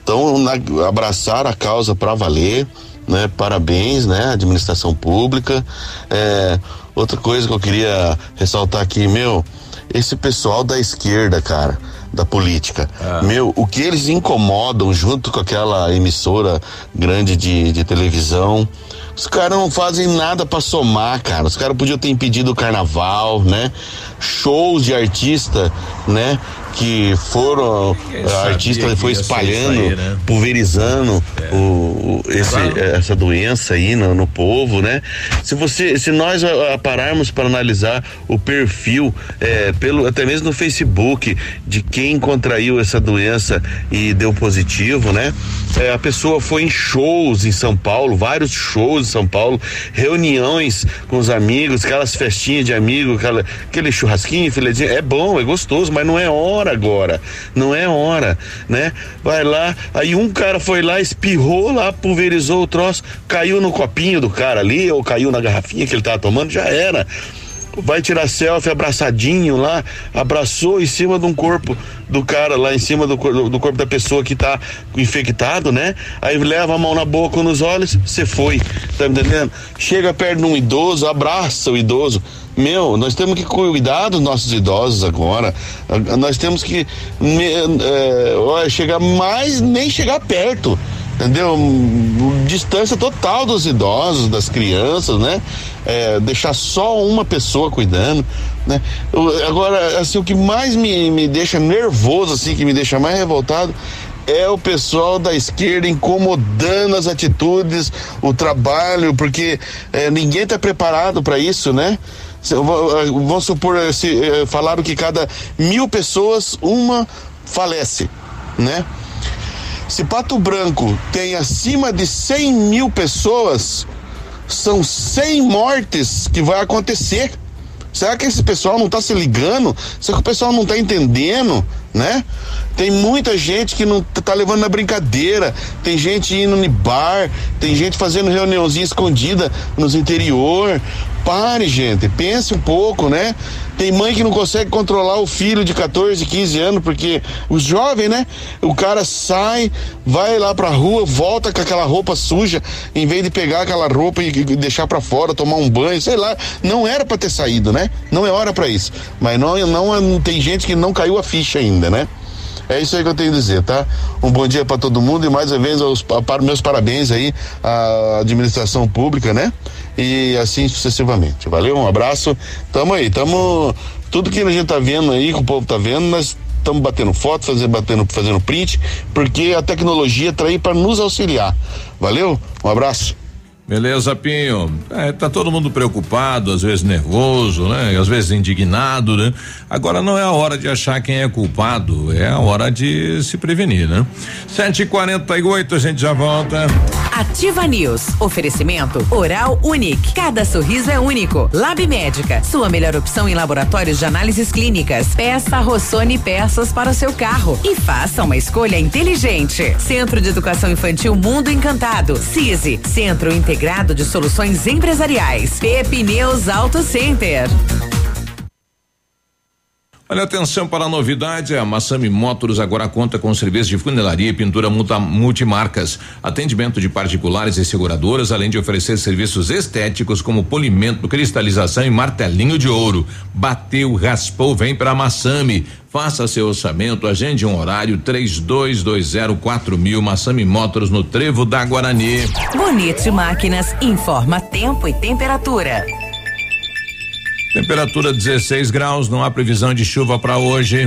estão abraçar a causa para valer, né? Parabéns, né? Administração pública. É, outra coisa que eu queria ressaltar aqui, meu, esse pessoal da esquerda, cara, da política. Ah. Meu, o que eles incomodam junto com aquela emissora grande de, de televisão. Os caras não fazem nada para somar, cara. Os caras podiam ter impedido o carnaval, né? Shows de artista, né? Que foram. A artista foi espalhando, aí, né? pulverizando o, o- esse, Claro. essa doença aí no, no povo, né? Se você, se nós ah, ah, pararmos para analisar o perfil, eh, pelo até mesmo no Facebook de quem contraiu essa doença e deu positivo, né? Eh, a pessoa foi em shows em São Paulo, vários shows em São Paulo, reuniões com os amigos, aquelas festinhas de amigos, aquela, aquele churrasquinho, filezinho, é bom, é gostoso, mas não é hora agora, não é hora, né? Vai lá, aí um cara foi lá, espirrou lá, pulverizou o troço, caiu no copinho do cara ali, ou caiu na garrafinha que ele tava tomando, já era. Vai tirar selfie abraçadinho lá, abraçou em cima de um corpo do cara lá, em cima do, do corpo da pessoa que tá infectado, né? Aí leva a mão na boca ou nos olhos, você foi, tá me entendendo? Chega perto de um idoso, abraça o idoso. Meu, nós temos que cuidar dos nossos idosos agora. Nós temos que olha, chegar mais, nem chegar perto entendeu? Distância total dos idosos, das crianças, né? É, deixar só uma pessoa cuidando, né? Eu- agora, assim, o que mais me, me deixa nervoso, assim, que me deixa mais revoltado é o pessoal da esquerda incomodando as atitudes, o trabalho, porque é, ninguém está preparado para isso, né? V- Vamos supor, se, eh, falaram que cada mil pessoas, uma falece, né? Se Pato Branco tem acima de 100 mil pessoas, são 100 mortes que vai acontecer. Será que esse pessoal não está se ligando? Será que o pessoal não está entendendo, né? Tem muita gente que não tá levando na brincadeira, tem gente indo no bar, tem gente fazendo reuniãozinha escondida nos interior. Pare, gente, pense um pouco, né? Tem mãe que não consegue controlar o filho de 14, 15 anos, porque os jovens, né? O cara sai, vai lá pra rua, volta com aquela roupa suja, em vez de pegar aquela roupa e, deixar pra fora, tomar um banho, sei lá. Não era pra ter saído, né? Não é hora pra isso. Mas não, não tem gente que não caiu a ficha ainda, né? É isso aí que eu tenho a dizer, tá? Um bom dia pra todo mundo e mais uma vez os, para meus parabéns aí à administração pública, né? E assim sucessivamente. Valeu, um abraço. Tamo aí, tamo. Tudo que a gente tá vendo aí, que o povo tá vendo, nós estamos batendo foto, fazendo, batendo, fazendo print, porque a tecnologia tá aí para nos auxiliar. Valeu? Um abraço. Beleza, Pinho. É, tá todo mundo preocupado, às vezes nervoso, né? Às vezes indignado, né? Agora não é a hora de achar quem é culpado, é a hora de se prevenir, né? Sete e quarenta e oito, a gente já volta. Ativa News. Oferecimento Oral Unique. Cada sorriso é único. Lab Médica. Sua melhor opção em laboratórios de análises clínicas. Peça Rossoni peças para o seu carro e faça uma escolha inteligente. Centro de Educação Infantil Mundo Encantado. CISI. Centro Integrado de Soluções Empresariais. Pepineus Auto Center. Olha, atenção para a novidade, a Massami Motors agora conta com serviço de funilaria e pintura multimarcas, atendimento de particulares e seguradoras, além de oferecer serviços estéticos como polimento, cristalização e martelinho de ouro. Bateu, raspou, vem para Massami. Faça seu orçamento, agende um horário três dois dois zero quatro mil Massami Motors no Trevo da Guarani. Bonito Máquinas informa tempo e temperatura. Temperatura 16 graus, não há previsão de chuva para hoje.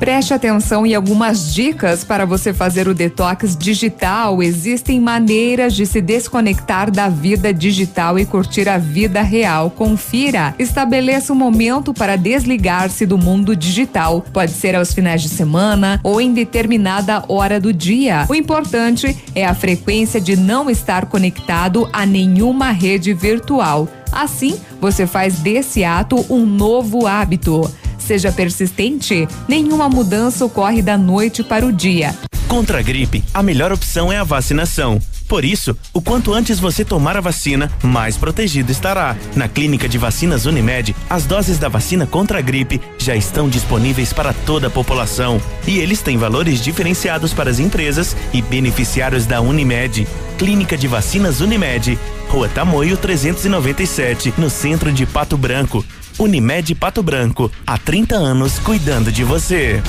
Preste atenção em algumas dicas para você fazer o detox digital. Existem maneiras de se desconectar da vida digital e curtir a vida real. Confira. Estabeleça um momento para desligar-se do mundo digital. Pode ser aos finais de semana ou em determinada hora do dia. O importante é a frequência de não estar conectado a nenhuma rede virtual. Assim, você faz desse ato um novo hábito. Seja persistente, nenhuma mudança ocorre da noite para o dia. Contra a gripe, a melhor opção é a vacinação. Por isso, o quanto antes você tomar a vacina, mais protegido estará. Na Clínica de Vacinas Unimed, as doses da vacina contra a gripe já estão disponíveis para toda a população. E eles têm valores diferenciados para as empresas e beneficiários da Unimed. Clínica de Vacinas Unimed, Rua Tamoio 397, no centro de Pato Branco. Unimed Pato Branco, há 30 anos cuidando de você.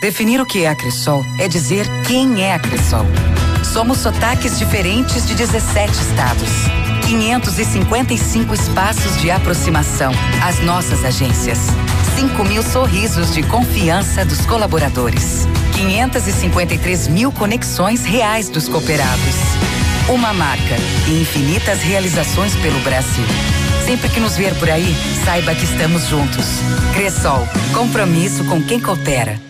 Definir o que é a Cressol é dizer quem é a Cressol. Somos sotaques diferentes de 17 estados. 555 espaços de aproximação. As nossas agências. 5 mil sorrisos de confiança dos colaboradores. 553 mil conexões reais dos cooperados. Uma marca e infinitas realizações pelo Brasil. Sempre que nos ver por aí, saiba que estamos juntos. Cressol, compromisso com quem coopera.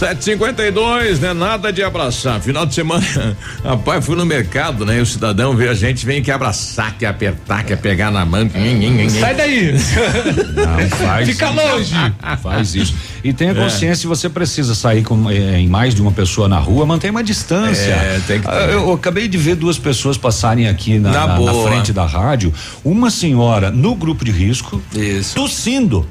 752, né? Nada de abraçar. Final de semana, *laughs* rapaz, fui no mercado, né? E o cidadão vê a gente, vem que abraçar, que apertar, que pegar na mão. Sai daí. Não, faz Fica isso. longe. Faz isso. E tenha É. consciência, se você precisa sair com, eh, em mais de uma pessoa na rua, mantenha uma distância. É, tem que ter. Ah, Eu, eu acabei de ver duas pessoas passarem aqui na, Na na- na frente da rádio. Uma senhora no grupo de risco, tossindo.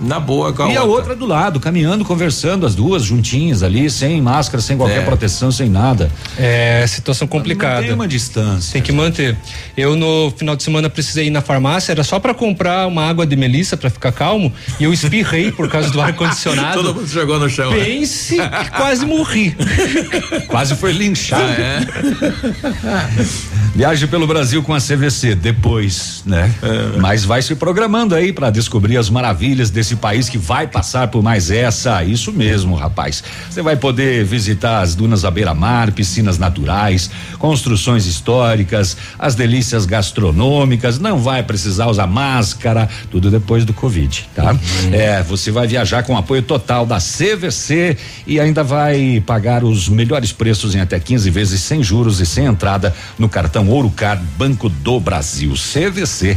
Na boa, com a e a outra. outra do lado, caminhando, conversando, as duas juntinhas ali, sem máscara, sem qualquer É. proteção, sem nada. É situação complicada. Tem uma distância. Tem que manter. Eu no final de semana precisei ir na farmácia, era só pra comprar uma água de melissa pra ficar calmo e eu espirrei por causa do ar *laughs* condicionado. Todo mundo jogou no chão. né? Pense que quase morri. *laughs* Quase foi linchado. Ah, *laughs* Viaje pelo Brasil com a CVC depois, né? Mas vai se programando aí para descobrir as maravilhas desse país que vai passar por mais essa. Isso mesmo, rapaz. Você vai poder visitar as dunas à beira-mar, piscinas naturais, construções históricas, as delícias gastronômicas. Não vai precisar usar máscara, tudo depois do Covid, tá? É, você vai viajar com apoio total da CVC e ainda vai pagar os melhores preços em até 15 vezes sem juros e sem entrada no cartão Ourocard Banco do Brasil. CVC,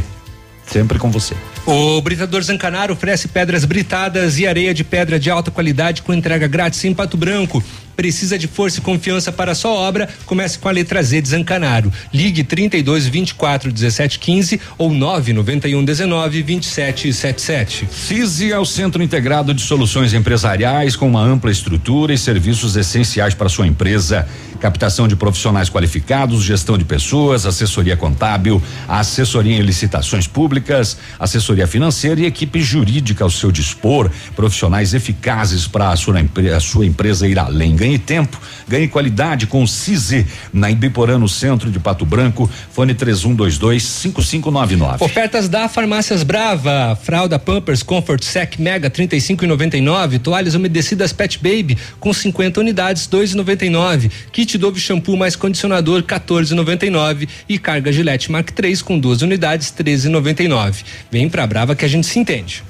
sempre com você. O Britador Zancanaro oferece pedras britadas e areia de pedra de alta qualidade com entrega grátis em Pato Branco. Precisa de força e confiança para sua obra? Comece com a letra Z de Zancanaro. Ligue 32 24 17 15 ou 991 19 27 77. CISI é o Centro Integrado de Soluções Empresariais com uma ampla estrutura e serviços essenciais para sua empresa. Captação de profissionais qualificados, gestão de pessoas, assessoria contábil, assessoria em licitações públicas, assessoria financeira e equipe jurídica ao seu dispor. Profissionais eficazes para a sua, a sua empresa ir além. Ganhe tempo, ganhe qualidade com o CISI na Ibiporã, no centro de Pato Branco. Fone 3122 5599. Ofertas da Farmácias Brava, fralda Pampers Comfort Sec Mega 35,99, toalhas umedecidas Pet Baby com 50 unidades 2,99, kit Dove shampoo mais condicionador 14,99 e carga Gillette Mark 3 com duas unidades 13,99. Vem pra Brava que a gente se entende.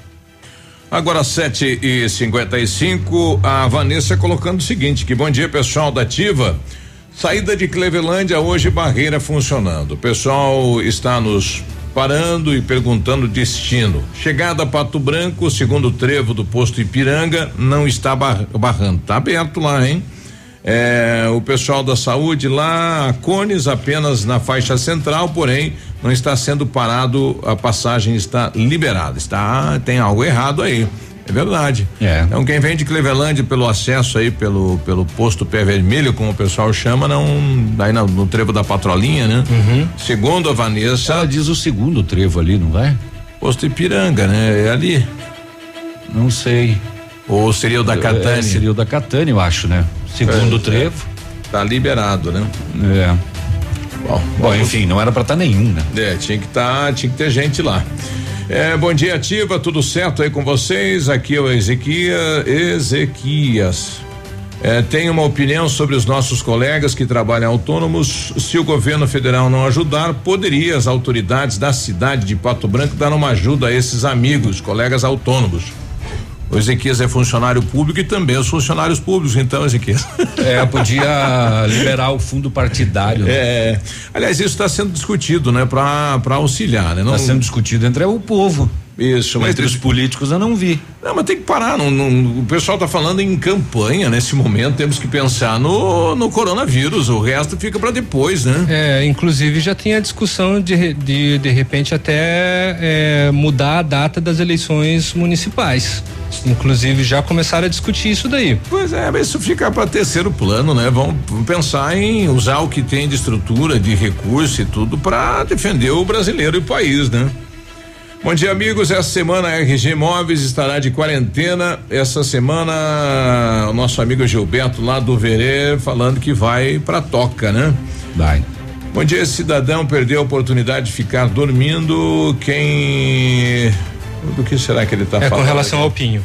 Agora 7 e 55 a Vanessa colocando o seguinte: que bom dia, pessoal da Ativa. Saída de Clevelândia hoje, barreira funcionando. O pessoal está nos parando e perguntando destino. Chegada a Pato Branco, segundo trevo do posto Ipiranga, não está bar barrando. Tá aberto lá, hein? É, o pessoal da saúde lá, a Cones apenas na faixa central, porém não está sendo parado, a passagem está liberada. Está, tem algo errado aí. É verdade. É. Então quem vem de Cleveland pelo acesso aí pelo pelo posto pé vermelho, como o pessoal chama, não daí no, no trevo da patrolinha, né? Uhum. Segundo a Vanessa. Ela diz o segundo trevo ali, não vai? Posto Ipiranga, né? É ali. Não sei. Ou seria o da Catânia? É, seria o da Catânia, eu acho, né? Segundo É, trevo. Tá liberado, né? É. Bom, Bom, enfim, não era pra estar nenhum, né? É, tinha que tá, tinha que ter gente lá. É, bom dia, ativa, tudo certo aí com vocês? Aqui é o Ezequias. Ezequias. É, tem uma opinião sobre os nossos colegas que trabalham autônomos. Se o governo federal não ajudar, poderia as autoridades da cidade de Pato Branco dar uma ajuda a esses amigos, colegas autônomos. O Ezequias é funcionário público e também os funcionários públicos, então, Ezequias. *laughs* É, podia liberar o fundo partidário. né? É. Aliás, isso está sendo discutido, né? Para auxiliar, né? Está sendo discutido entre o povo. Isso, mas entre os políticos eu não vi. Não, mas tem que parar. Não, não- o pessoal está falando em campanha nesse momento. Temos que pensar no, no coronavírus. O resto fica para depois, né? É, inclusive já tem a discussão de de, de repente até é, mudar a data das eleições municipais. Inclusive já começaram a discutir isso daí. Pois é, mas isso fica para terceiro plano, né? Vamos pensar em usar o que tem de estrutura, de recurso e tudo para defender o brasileiro e o país, né? Bom dia, amigos. Essa semana a RG Móveis estará de quarentena. Essa semana o nosso amigo Gilberto lá do Verê falando que vai pra toca, né? Vai. Bom dia, esse cidadão perdeu a oportunidade de ficar dormindo. Quem. Do que será que ele está É falando? com relação aqui? ao Pinho.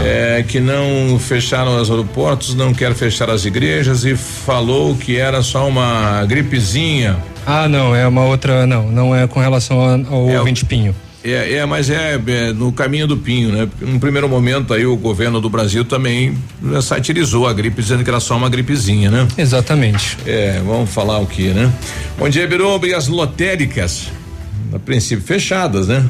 É, que não fecharam os aeroportos, não quer fechar as igrejas e falou que era só uma gripezinha. Ah, não, é uma outra, não, não é com relação ao, ao É ouvinte Pinho. É, é, mas é, é no caminho do Pinho, né? Porque num primeiro momento aí o governo do Brasil também satirizou a gripe, dizendo que era só uma gripezinha, né? Exatamente. É, vamos falar o que, né? Bom dia, Biruba, e as lotéricas? A princípio fechadas, né?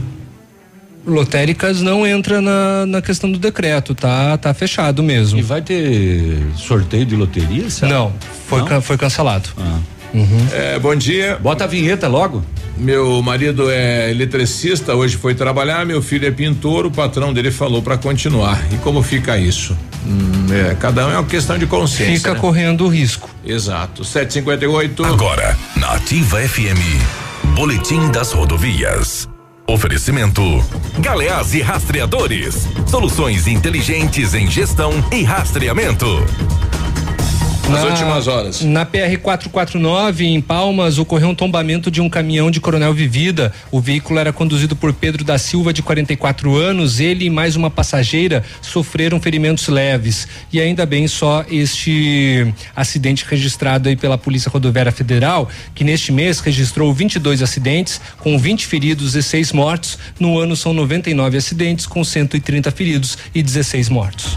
Lotéricas não entra na, na questão do decreto, tá? Tá fechado mesmo. E vai ter sorteio de loteria? será? Não, foi, Não? ca- foi cancelado. Ah. Uhum. É, bom dia. Bota a vinheta logo. Meu marido é eletricista, hoje foi trabalhar, meu filho é pintor, o patrão dele falou para continuar. E como fica isso? Hum, é, cada um é uma questão de consciência. Fica né? correndo o risco. Exato. 758. Agora, na Ativa FM, Boletim das Rodovias. Oferecimento: Galeás e Rastreadores. Soluções inteligentes em gestão e rastreamento. As últimas horas. Na PR 449 em Palmas ocorreu um tombamento de um caminhão de Coronel Vivida. O veículo era conduzido por Pedro da Silva de 44 anos. Ele e mais uma passageira sofreram ferimentos leves e ainda bem só este acidente registrado aí pela Polícia Rodoviária Federal, que neste mês registrou 22 acidentes com 20 feridos e 6 mortos. No ano são 99 acidentes com 130 feridos e 16 mortos.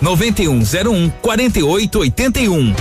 99101 4881.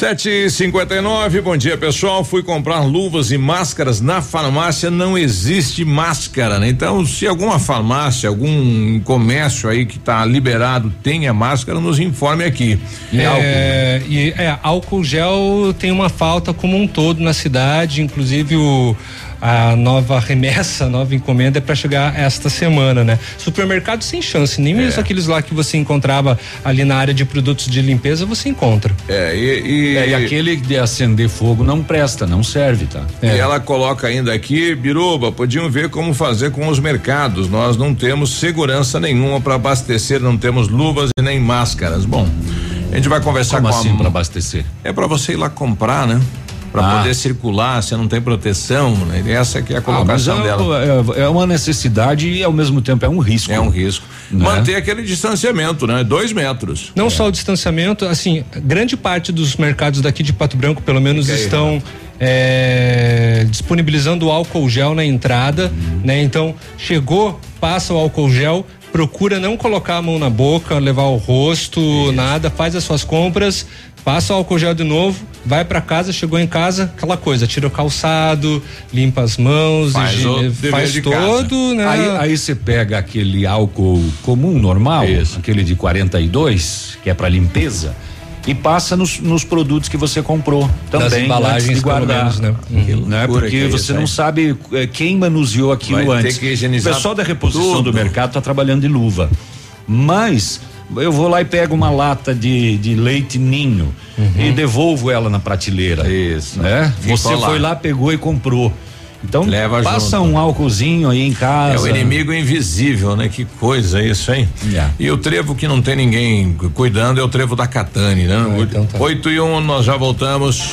759, bom dia pessoal. Fui comprar luvas e máscaras na farmácia, não existe máscara, né? Então, se alguma farmácia, algum comércio aí que tá liberado tenha máscara, nos informe aqui. É, e é, álcool gel tem uma falta como um todo na cidade, inclusive o a nova remessa, a nova encomenda é para chegar esta semana, né? Supermercado sem chance, nem mesmo aqueles lá que você encontrava ali na área de produtos de limpeza você encontra. É, e, e, É, e aquele de acender fogo não presta, não serve, tá? E ela coloca ainda aqui, Biruba, podiam ver como fazer com os mercados. Nós não temos segurança nenhuma para abastecer, não temos luvas e nem máscaras. Bom, a gente vai conversar Como com assim a para abastecer? É para você ir lá comprar, né? Para Ah. poder circular, você não tem proteção, né? Essa que é a Ah, colocação é, dela. é- é uma necessidade e ao mesmo tempo é um risco. É um risco. Né? Manter aquele distanciamento, né? Dois metros. Não só o distanciamento, assim, grande parte dos mercados daqui de Pato Branco, pelo menos, Fica aí, estão é, disponibilizando álcool gel na entrada, né? Então, chegou, passa o álcool gel, procura não colocar a mão na boca, levar o rosto, nada, faz as suas compras, passa o álcool gel de novo, vai pra casa, chegou em casa, aquela coisa, tira o calçado, limpa as mãos, Faz dever faz todo, né? Aí, você pega aquele álcool comum, normal, aquele de 42, que é para limpeza, e passa nos, nos produtos que você comprou também. Das embalagens, antes de guardar. menos, né? Uhum. né? Loucura Porque que é você isso, não sabe eh, quem manuseou aquilo Vai ter antes. que higienizar o pessoal da reposição tudo. do mercado está trabalhando de luva. Mas eu vou lá e pego uma lata de, de leite ninho e devolvo ela na prateleira. Isso. Né? Ficou Você lá. foi lá, pegou e comprou. Então, Leva passa junto. um álcoolzinho aí em casa. É o inimigo invisível, né? Que coisa isso, hein? E o trevo que não tem ninguém cuidando é o trevo da Catane, né? Oito e um, nós já voltamos.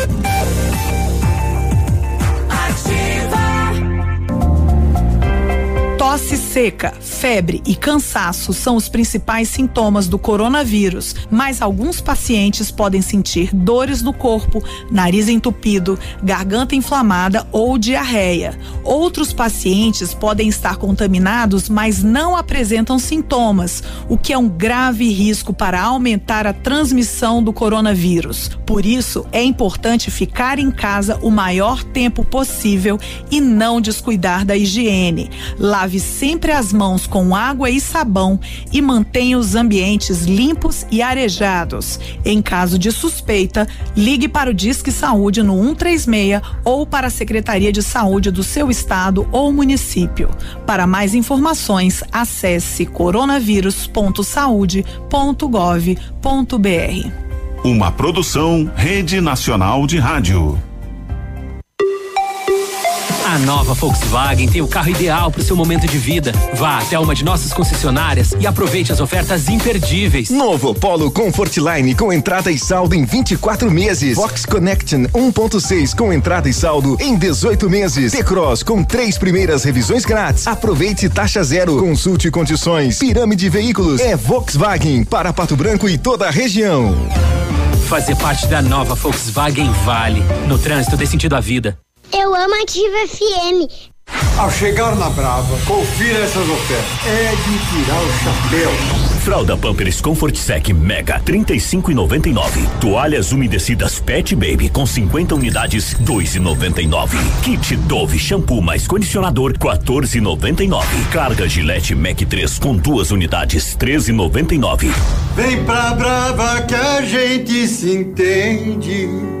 Tosse seca, febre e cansaço são os principais sintomas do coronavírus, mas alguns pacientes podem sentir dores no corpo, nariz entupido, garganta inflamada ou diarreia. Outros pacientes podem estar contaminados, mas não apresentam sintomas, o que é um grave risco para aumentar a transmissão do coronavírus. Por isso, é importante ficar em casa o maior tempo possível e não descuidar da higiene. Lave sempre as mãos com água e sabão e mantenha os ambientes limpos e arejados. Em caso de suspeita, ligue para o Disque Saúde no 136 ou para a Secretaria de Saúde do seu estado ou município. Para mais informações, acesse coronavírus.saude.gov.br. Uma produção Rede Nacional de Rádio. A nova Volkswagen tem o carro ideal para o seu momento de vida. Vá até uma de nossas concessionárias e aproveite as ofertas imperdíveis. Novo Polo Comfortline com entrada e saldo em 24 meses. Fox Connection 1.6 com entrada e saldo em 18 meses. T-Cross com três primeiras revisões grátis. Aproveite taxa zero. Consulte condições. Pirâmide Veículos é Volkswagen para Pato Branco e toda a região. Fazer parte da nova Volkswagen vale. No trânsito dê sentido à vida. Eu amo Ativa FM. Ao chegar na Brava, confira essas ofertas. É de tirar o chapéu. Fralda Pampers Comfort Sec Mega 35,99. Toalhas umedecidas Pet Baby com 50 unidades 2,99. Kit Dove shampoo mais condicionador 14,99. Carga Gillette Mac 3 com duas unidades 13,99. Vem pra Brava que a gente se entende.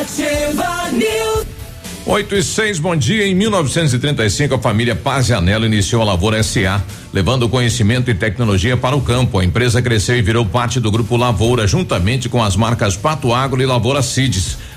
Ativa News. 8 e 6, bom dia. Em 1935, a família Pazianello iniciou a Lavoura SA, levando conhecimento e tecnologia para o campo. A empresa cresceu e virou parte do grupo Lavoura, juntamente com as marcas Pato Agro e Lavoura Cides.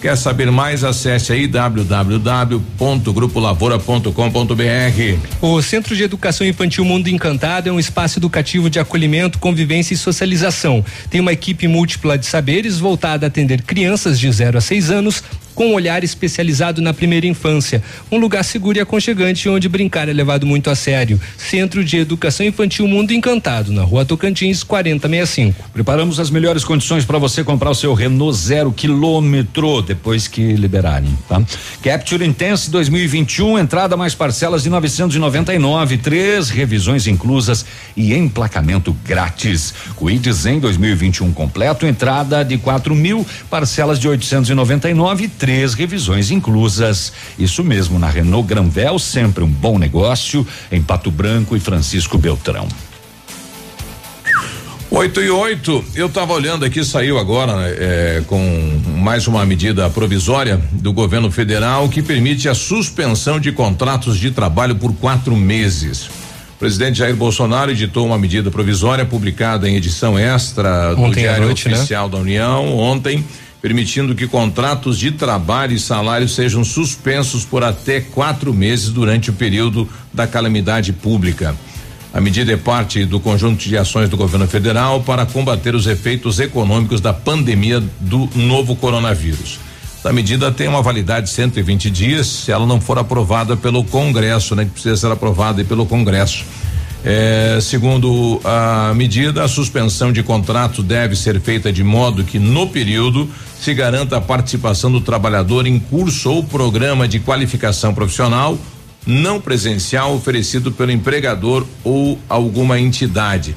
Quer saber mais? Acesse aí www.grupolavoura.com.br. O Centro de Educação Infantil Mundo Encantado é um espaço educativo de acolhimento, convivência e socialização. Tem uma equipe múltipla de saberes voltada a atender crianças de 0 a 6 anos com um olhar especializado na primeira infância. Um lugar seguro e aconchegante onde brincar é levado muito a sério. Centro de Educação Infantil Mundo Encantado, na rua Tocantins, 4065. Preparamos as melhores condições para você comprar o seu Renault zero quilômetro depois que liberarem, tá? Capture Intense 2021, entrada mais parcelas de 999, três revisões inclusas e emplacamento grátis. Quid Zen 2021 completo, entrada de quatro mil, parcelas de 899 três revisões inclusas. Isso mesmo, na Renault Granvel, sempre um bom negócio em Pato Branco e Francisco Beltrão. 8 e 8, eu estava olhando aqui, saiu agora é, com mais uma medida provisória do governo federal que permite a suspensão de contratos de trabalho por quatro meses. O presidente Jair Bolsonaro editou uma medida provisória publicada em edição extra do Ontem à Diário noite, né? Oficial da União ontem, permitindo que contratos de trabalho e salário sejam suspensos por até quatro meses durante o período da calamidade pública. A medida é parte do conjunto de ações do governo federal para combater os efeitos econômicos da pandemia do novo coronavírus. A medida tem uma validade de 120 dias se ela não for aprovada pelo Congresso, né? Que precisa ser aprovada pelo Congresso. É, segundo a medida, a suspensão de contrato deve ser feita de modo que, no período, se garanta a participação do trabalhador em curso ou programa de qualificação profissional não presencial oferecido pelo empregador ou alguma entidade.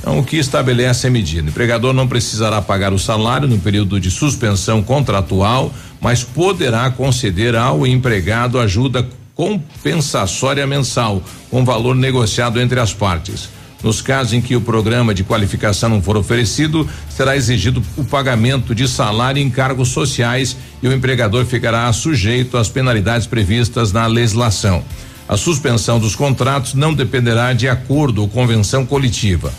Então, o que estabelece a medida? O empregador não precisará pagar o salário no período de suspensão contratual, mas poderá conceder ao empregado ajuda compensatória mensal, com valor negociado entre as partes. Nos casos em que o programa de qualificação não for oferecido, será exigido o pagamento de salário em cargos sociais e o empregador ficará sujeito às penalidades previstas na legislação. A suspensão dos contratos não dependerá de acordo ou convenção coletiva.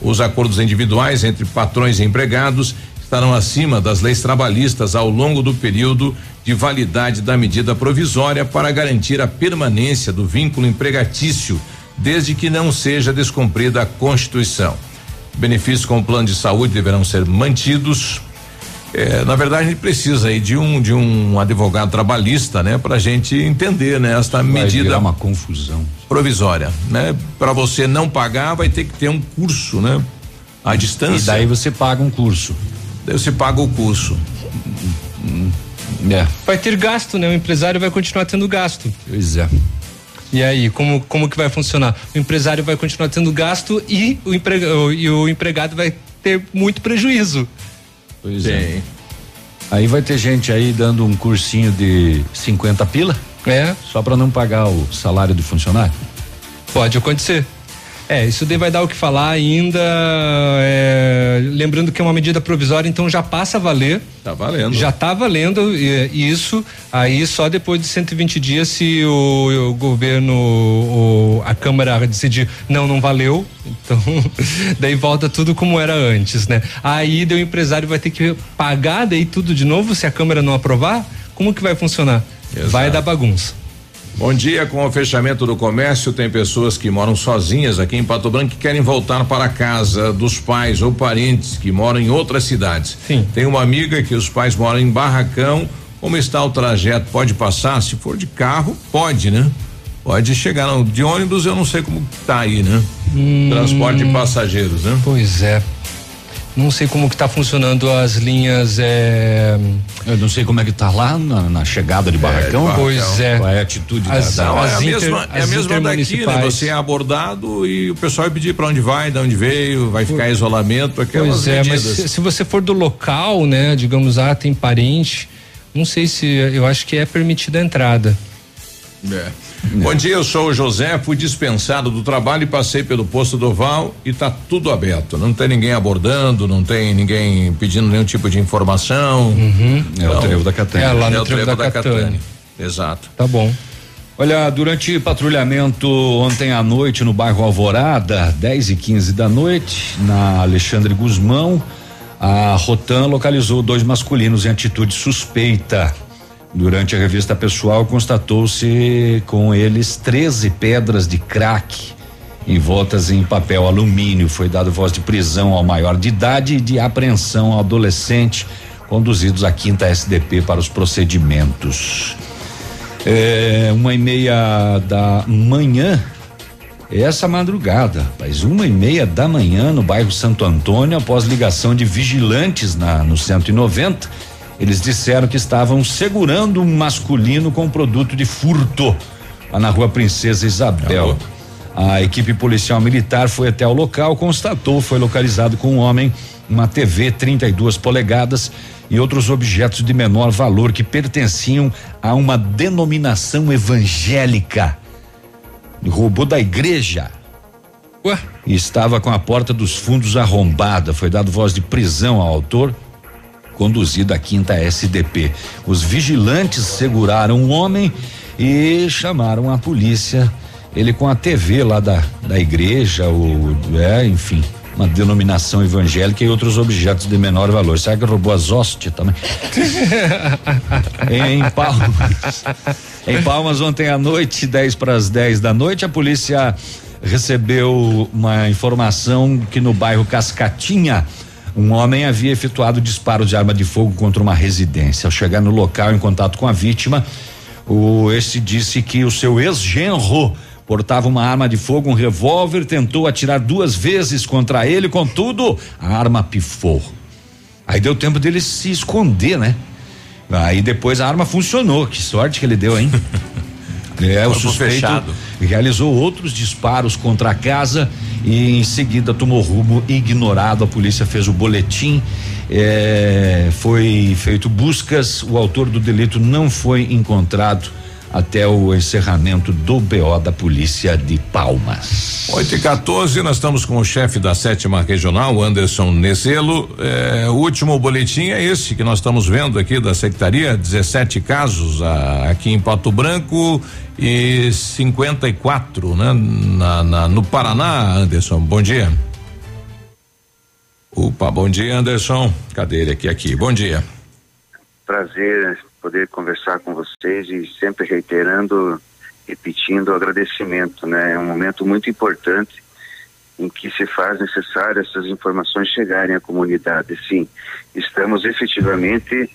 Os acordos individuais entre patrões e empregados estarão acima das leis trabalhistas ao longo do período de validade da medida provisória para garantir a permanência do vínculo empregatício desde que não seja descumprida a Constituição. Benefícios com o plano de saúde deverão ser mantidos. É, na verdade, a gente precisa aí de um de um advogado trabalhista, né, para a gente entender, né, esta Vai medida virar uma confusão. provisória, né? Para você não pagar, vai ter que ter um curso, né? À distância. E daí você paga um curso. Daí você paga o curso. É. Vai ter gasto, né? O empresário vai continuar tendo gasto. Pois é. E aí, como, como que vai funcionar? O empresário vai continuar tendo gasto e o, emprega, o- e o empregado vai ter muito prejuízo. Pois é. Aí vai ter gente aí dando um cursinho de 50 pila. É. Só para não pagar o salário do funcionário. Pode acontecer. É, isso daí vai dar o que falar ainda. é, lembrando que é uma medida provisória, então já passa a valer. Tá valendo. Já tá valendo e- isso. Aí só depois de 120 dias, se o, o governo, o- a Câmara decidir não, não valeu, então *laughs* daí volta tudo como era antes, né? Aí o empresário vai ter que pagar daí tudo de novo se a Câmara não aprovar. Como que vai funcionar? Vai dar bagunça. Bom dia, com o fechamento do comércio, tem pessoas que moram sozinhas aqui em Pato Branco que querem voltar para a casa dos pais ou parentes que moram em outras cidades. Sim. Tem uma amiga que os pais moram em Barracão. Como está o trajeto? Pode passar? Se for de carro, pode, né? Pode chegar. Não, de ônibus eu não sei como tá aí, né? Transporte de passageiros, né? Pois é. Não sei como que tá funcionando as linhas. É... Eu não sei como é que tá lá na, na chegada de Barracão. Pois é. Qual é a atitude As- da, da- Não, é as a inter- mesma, é a as mesma daqui, né? Você é abordado e o pessoal vai pedir para onde vai, de onde veio, vai ficar em isolamento, aquelas Pois é, mas medidas. se, se você for do local, né, digamos, ah, tem parente, não sei se, eu acho que é permitida a entrada. É. Bom dia, eu sou o José, fui dispensado do trabalho e passei pelo posto do Val e tá tudo aberto. Não tem ninguém abordando, não tem ninguém pedindo nenhum tipo de informação. É o trevo da Catane. É, lá no É o trevo trevo da da Catane. Catane. Exato. Tá bom. Olha, durante patrulhamento ontem à noite no bairro Alvorada, 10 e 15 da noite, na Alexandre Guzmão, a Rotan localizou dois masculinos em atitude suspeita. Durante a revista pessoal, constatou-se com eles 13 pedras de crack envoltas em papel alumínio. Foi dado voz de prisão ao maior de idade e de apreensão ao adolescente, conduzidos à quinta SDP para os procedimentos. É, uma e meia da manhã, essa madrugada, rapaz, uma e meia da manhã no bairro Santo Antônio, após ligação de vigilantes na no 190, eles disseram que estavam segurando um masculino com produto de furto lá na rua Princesa Isabel. A equipe policial militar foi até o local, constatou, foi localizado com um homem, uma TV 32 polegadas e outros objetos de menor valor que pertenciam a uma denominação evangélica. Roubou da igreja. Ué? E estava com a porta dos fundos arrombada. Foi dado voz de prisão ao autor, conduzido à quinta SDP. Os vigilantes seguraram o homem e chamaram a polícia. Ele com a TV lá da, da igreja, o, é, enfim, uma denominação evangélica e outros objetos de menor valor. Será que roubou as hóstias também? *laughs* em Palmas. Em Palmas, ontem à noite, 10 para as 10 da noite, a polícia recebeu uma informação que no bairro Cascatinha, um homem havia efetuado disparo de arma de fogo contra uma residência. Ao chegar no local em contato com a vítima, o este disse que o seu ex-genro portava uma arma de fogo, um revólver, tentou atirar duas vezes contra ele, contudo, a arma pifou. Aí deu tempo dele se esconder, né? Aí depois a arma funcionou. Que sorte que ele deu, hein? *laughs* É, o suspeito fechado. Realizou outros disparos contra a casa e em seguida tomou rumo ignorado. A polícia fez o boletim, é, foi feito buscas. O autor do delito não foi encontrado até o encerramento do BO da polícia de Palmas. 8 e 14, nós estamos com o chefe da sétima regional, Anderson Nezelo. É, o último boletim é esse que nós estamos vendo aqui da secretaria: 17 casos ah, aqui em Pato Branco e 54, né? Na, na- no Paraná, Anderson. Bom dia. Opa, bom dia, Anderson. Cadê ele aqui? Aqui. Bom dia. prazer poder conversar com vocês e sempre reiterando repetindo o agradecimento, né? É um momento muito importante em que se faz necessário essas informações chegarem à comunidade. Sim, estamos efetivamente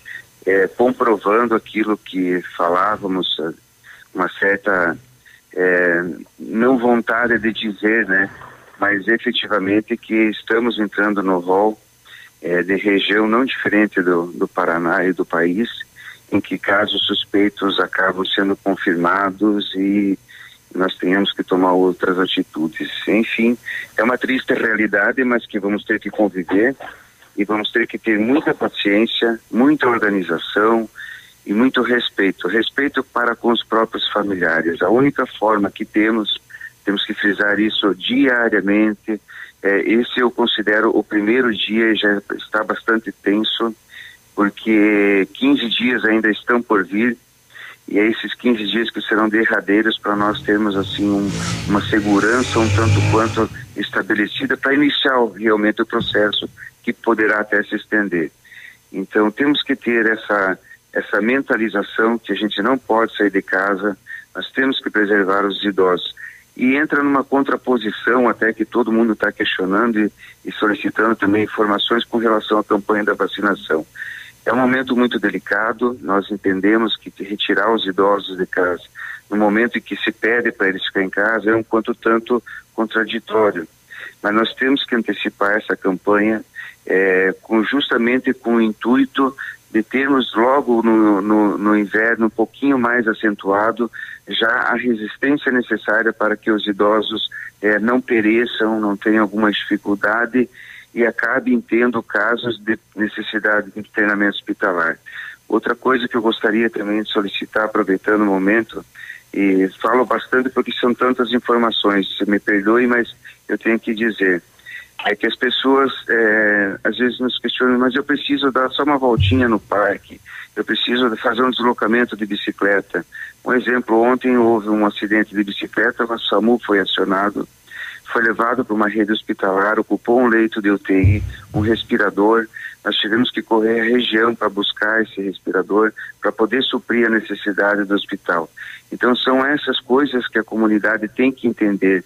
é, comprovando aquilo que falávamos, uma certa é, não vontade de dizer, né? Mas efetivamente que estamos entrando no rol é, de região não diferente do, do Paraná e do país, em que casos suspeitos acabam sendo confirmados e nós tenhamos que tomar outras atitudes. Enfim, é uma triste realidade, mas que vamos ter que conviver e vamos ter que ter muita paciência, muita organização e muito respeito. Respeito para com os próprios familiares. A única forma que temos, temos que frisar isso diariamente. É, esse eu considero o primeiro dia, já está bastante tenso, porque 15 dias ainda estão por vir e é esses 15 dias que serão derradeiros para nós termos assim um, uma segurança um tanto quanto estabelecida para iniciar realmente o processo que poderá até se estender. Então temos que ter essa essa mentalização que a gente não pode sair de casa, nós temos que preservar os idosos. E entra numa contraposição até que todo mundo está questionando e, e solicitando também informações com relação à campanha da vacinação. É um momento muito delicado, nós entendemos que retirar os idosos de casa no momento em que se pede para eles ficar em casa é um quanto tanto contraditório. Mas nós temos que antecipar essa campanha é, com, justamente com o intuito de termos logo no, no, no, inverno um pouquinho mais acentuado já a resistência necessária para que os idosos é, não pereçam, não tenham alguma dificuldade e acabem tendo casos de necessidade de treinamento hospitalar. Outra coisa que eu gostaria também de solicitar, aproveitando o momento, e falo bastante porque são tantas informações, me perdoe, mas eu tenho que dizer, é que as pessoas é, às vezes nos questionam, mas eu preciso dar só uma voltinha no parque, eu preciso fazer um deslocamento de bicicleta. Um exemplo, ontem houve um acidente de bicicleta, o SAMU foi acionado, foi levado para uma rede hospitalar, ocupou um leito de UTI, um respirador. Nós tivemos que correr a região para buscar esse respirador, para poder suprir a necessidade do hospital. Então, são essas coisas que a comunidade tem que entender.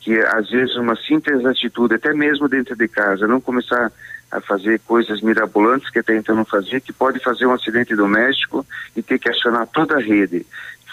Que às vezes uma simples atitude, até mesmo dentro de casa, não começar a fazer coisas mirabolantes que até então não que pode fazer um acidente doméstico e ter que acionar toda a rede.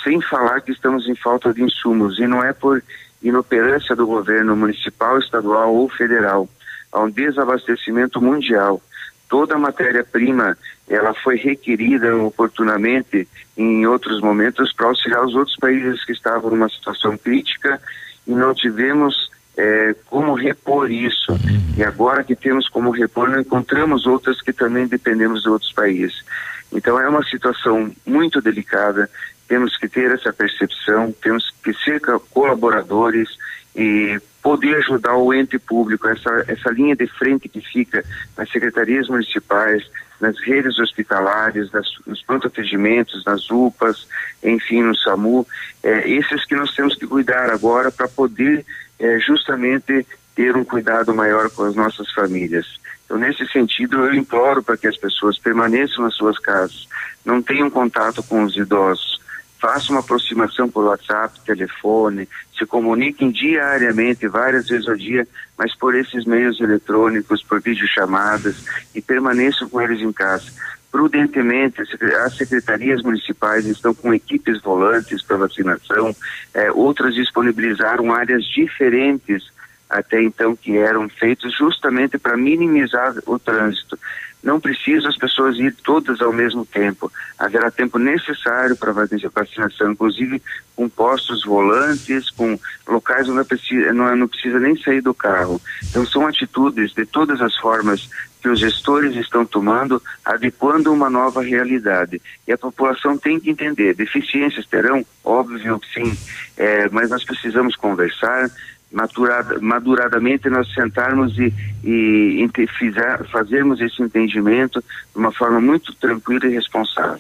Sem falar que estamos em falta de insumos. E não é por inoperância do governo municipal, estadual ou federal. Há um desabastecimento mundial. Toda a matéria-prima ela foi requerida oportunamente em outros momentos para auxiliar os outros países que estavam numa situação crítica e não tivemos é, como repor isso. E agora que temos como repor, não encontramos outras que também dependemos de outros países. Então é uma situação muito delicada temos que ter essa percepção, temos que ser colaboradores e poder ajudar o ente público, essa, essa linha de frente que fica nas secretarias municipais, nas redes hospitalares, nas, nos pronto atendimentos, nas UPAs, enfim, no SAMU, é, esses que nós temos que cuidar agora para poder é, justamente ter um cuidado maior com as nossas famílias. Então, nesse sentido, eu imploro para que as pessoas permaneçam nas suas casas, não tenham contato com os idosos, faça uma aproximação por WhatsApp, telefone, se comuniquem diariamente, várias vezes ao dia, mas por esses meios eletrônicos, por videochamadas e permaneçam com eles em casa. Prudentemente, as secretarias municipais estão com equipes volantes para vacinação, eh, outras disponibilizaram áreas diferentes até então que eram feitas justamente para minimizar o trânsito. Não precisa as pessoas ir todas ao mesmo tempo. Haverá tempo necessário para vacinação, inclusive com postos volantes, com locais onde precisa, não, não precisa nem sair do carro. Então são atitudes de todas as formas que os gestores estão tomando, adequando uma nova realidade. E a população tem que entender. Deficiências terão? Óbvio que sim. É, mas nós precisamos conversar, maturada, maduradamente nós sentarmos e, e, fizer, fazermos esse entendimento de uma forma muito tranquila e responsável.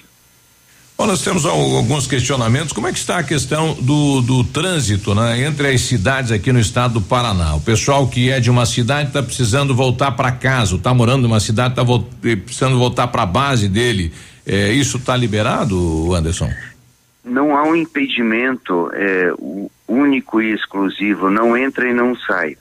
Bom, nós temos alguns questionamentos. Como é que está a questão do, do trânsito né, entre as cidades aqui no estado do Paraná? O pessoal que é de uma cidade está precisando voltar para casa, está morando numa cidade, está precisando voltar para a base dele. É, isso está liberado, Anderson? Não há um impedimento é, único e exclusivo, não entra e não sai.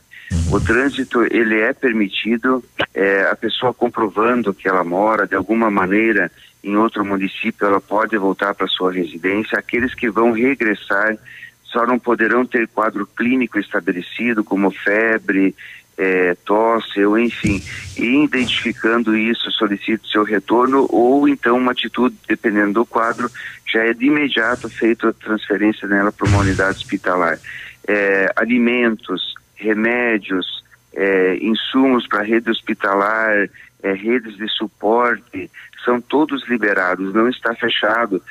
O trânsito ele é permitido, é, a pessoa comprovando que ela mora de alguma maneira em outro município, ela pode voltar para sua residência. Aqueles que vão regressar só não poderão ter quadro clínico estabelecido, como febre, é, tosse, ou enfim, e identificando isso, solicite seu retorno, ou então uma atitude, dependendo do quadro, já é de imediato feita a transferência nela para uma unidade hospitalar. É, alimentos, remédios, é, insumos para rede hospitalar, é, redes de suporte, são todos liberados, não está fechado,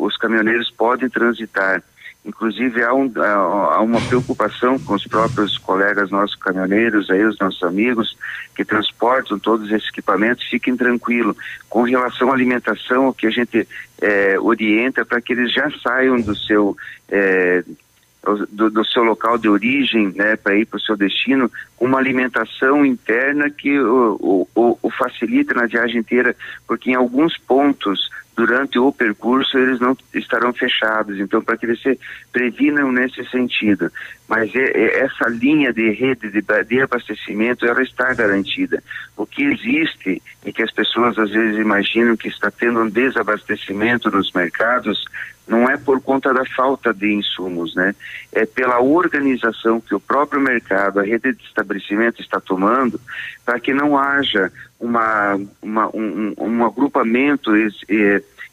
os caminhoneiros podem transitar. Inclusive há, um, há, uma preocupação com os próprios colegas nossos caminhoneiros, aí os nossos amigos que transportam todos esses equipamentos, fiquem tranquilos. Com relação à alimentação, o que a gente é, orienta para que eles já saiam do seu é, do, do, seu local de origem, né, para ir para o seu destino, uma alimentação interna que o, o, o facilite na viagem inteira, porque em alguns pontos durante o percurso eles não estarão fechados, então para que eles se previnam nesse sentido. Mas é, é essa linha de rede de, abastecimento ela está garantida. O que existe e que as pessoas às vezes imaginam que está tendo um desabastecimento nos mercados não é por conta da falta de insumos, né? É pela organização que o próprio mercado, a rede de estabelecimento está tomando para que não haja uma, uma um, um, agrupamento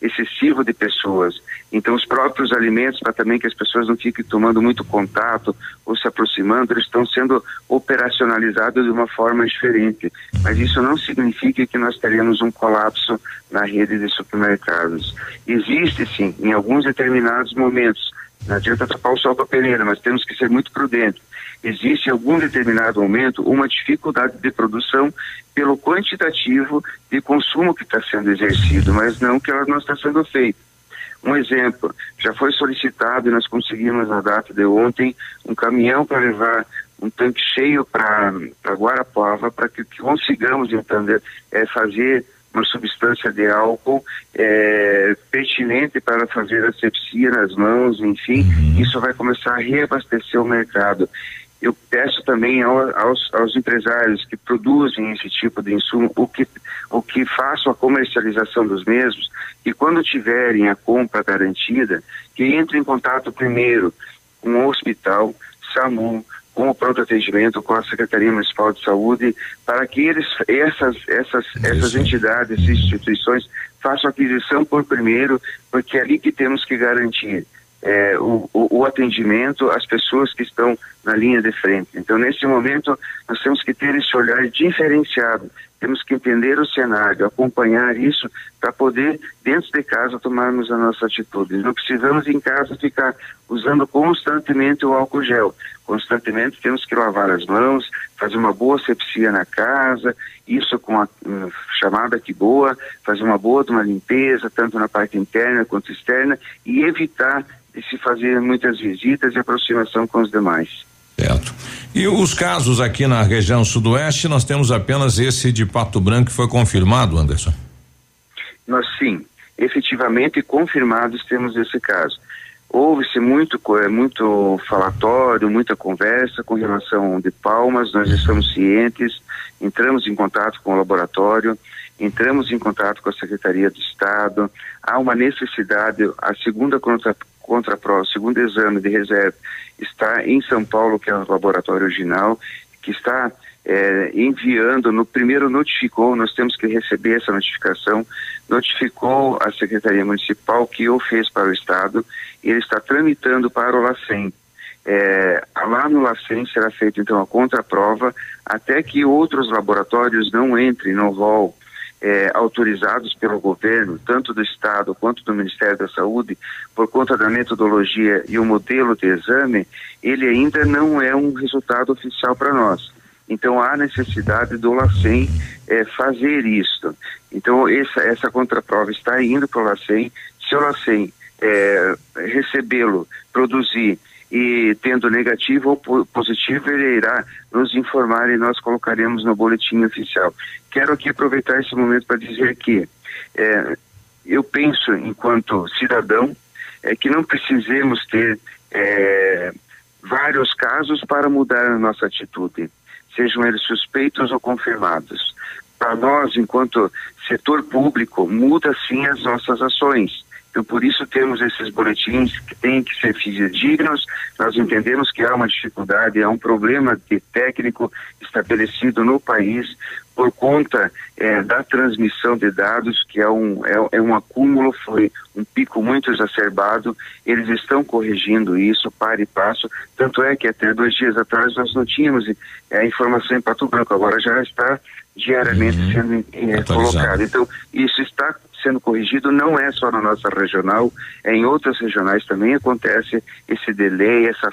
excessivo de pessoas. Então, os próprios alimentos, para também que as pessoas não fiquem tomando muito contato ou se aproximando, eles estão sendo operacionalizados de uma forma diferente. Mas isso não significa que nós teremos um colapso na rede de supermercados. Existe, sim, em alguns determinados momentos, não adianta tapar o sol com a peneira, mas temos que ser muito prudentes. Existe em algum determinado momento uma dificuldade de produção pelo quantitativo de consumo que está sendo exercido, mas não que ela não está sendo feita. Um exemplo, já foi solicitado e nós conseguimos na data de ontem um caminhão para levar um tanque cheio para Guarapuava para que, que, consigamos entender, é, fazer uma substância de álcool é, pertinente para fazer asepsia nas mãos, enfim, uhum. isso vai começar a reabastecer o mercado. Eu peço também aos, aos, empresários que produzem esse tipo de insumo, o que, o que façam a comercialização dos mesmos, e quando tiverem a compra garantida, que entrem em contato primeiro com o hospital, SAMU, com o pronto atendimento, com a Secretaria Municipal de Saúde, para que eles, essas, essas, essas entidades e instituições façam aquisição por primeiro, porque é ali que temos que garantir é, o, o, o, atendimento às pessoas que estão na linha de frente. Então, nesse momento, nós temos que ter esse olhar diferenciado, temos que entender o cenário, acompanhar isso para poder, dentro de casa, tomarmos a nossa atitude. Não precisamos em casa ficar usando constantemente o álcool gel. Constantemente temos que lavar as mãos, fazer uma boa sepsia na casa, isso com a um, chamada que boa, fazer uma boa uma limpeza, tanto na parte interna quanto externa, e evitar de se fazer muitas visitas e aproximação com os demais. E os casos aqui na região sudoeste, nós temos apenas esse de Pato Branco que foi confirmado, Anderson? Nós sim, efetivamente confirmados temos esse caso. Houve-se muito, é, muito falatório, muita conversa com relação de palmas, nós estamos cientes, entramos em contato com o laboratório, entramos em contato com a Secretaria do Estado, há uma necessidade, a segunda contra, contra o segundo exame de reserva está em São Paulo, que é o laboratório original, que está é, enviando, no primeiro notificou, nós temos que receber essa notificação, notificou a Secretaria Municipal que o fez para o Estado, e ele está tramitando para o LACEN. É, lá no LACEN será feita então a contraprova, até que outros laboratórios não entrem no rol é, autorizados pelo governo, tanto do Estado quanto do Ministério da Saúde, por conta da metodologia e o modelo de exame, ele ainda não é um resultado oficial para nós. Então há necessidade do LACEN é, fazer isto. Então essa, essa contraprova está indo para o LACEN. Se o LACEN é, recebê-lo, produzir e tendo negativo ou positivo, ele irá nos informar e nós colocaremos no boletim oficial. Quero aqui aproveitar esse momento para dizer que é, eu penso, enquanto cidadão, é que não precisemos ter é, vários casos para mudar a nossa atitude, sejam eles suspeitos ou confirmados. Para nós, enquanto setor público, muda sim as nossas ações. Então, por isso temos esses boletins que têm que ser fidedignos. Nós entendemos que há uma dificuldade, há um problema técnico estabelecido no país por conta é, da transmissão de dados, que é um, é, é, um acúmulo, foi um pico muito exacerbado. Eles estão corrigindo isso, para e passo. Tanto é que até dois dias atrás nós não tínhamos é, a informação em Pato Branco, agora já está diariamente uhum. sendo é, colocado. Então, isso está sendo corrigido não é só na nossa regional, é em outras regionais também acontece esse delay, essa,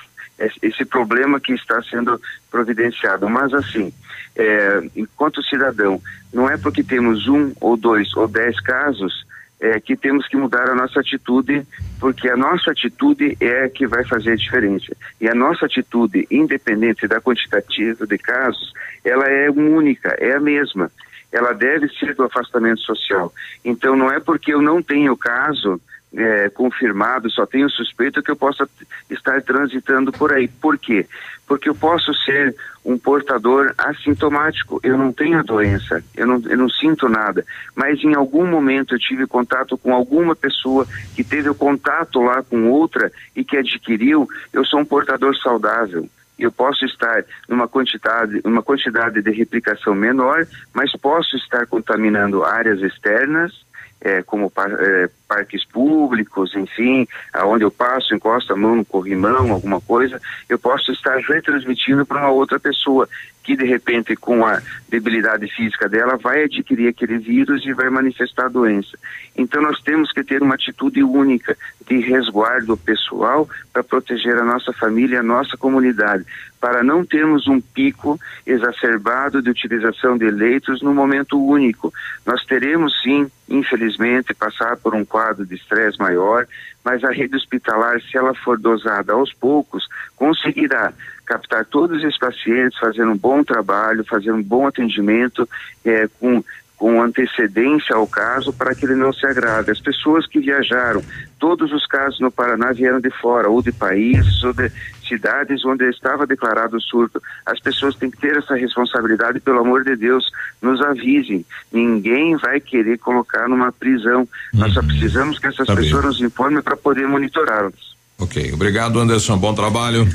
esse problema que está sendo providenciado. Mas assim, é, enquanto cidadão, não é porque temos um ou dois ou dez casos é, que temos que mudar a nossa atitude, porque a nossa atitude é que vai fazer a diferença. E a nossa atitude, independente da quantitativa de casos, ela é única, é a mesma ela deve ser do afastamento social. Então, não é porque eu não tenho caso é, confirmado, só tenho suspeito que eu possa estar transitando por aí. Por quê? Porque eu posso ser um portador assintomático, eu não tenho a doença, eu não, eu não sinto nada, mas em algum momento eu tive contato com alguma pessoa que teve o contato lá com outra e que adquiriu, eu sou um portador saudável eu posso estar numa quantidade, uma quantidade de replicação menor, mas posso estar contaminando áreas externas, é, como é, parques públicos, enfim, aonde eu passo, encosto a mão no corrimão, alguma coisa, eu posso estar retransmitindo para uma outra pessoa que de repente com a debilidade física dela vai adquirir aquele vírus e vai manifestar a doença. Então nós temos que ter uma atitude única de resguardo pessoal para proteger a nossa família, a nossa comunidade, para não termos um pico exacerbado de utilização de leitos no momento único. Nós teremos sim, infelizmente, passar por um quadro de estresse maior, mas a rede hospitalar, se ela for dosada aos poucos, conseguirá captar todos esses pacientes, fazer um bom trabalho, fazer um bom atendimento, é, com com antecedência ao caso para que ele não se agrave. As pessoas que viajaram, todos os casos no Paraná vieram de fora, ou de países, ou de cidades onde estava declarado o surto. As pessoas têm que ter essa responsabilidade, pelo amor de Deus, nos avisem. Ninguém vai querer colocar numa prisão. Uhum. Nós só uhum. precisamos que essas tá pessoas bem. nos informem para poder monitorá-los. Ok, obrigado Anderson, bom trabalho.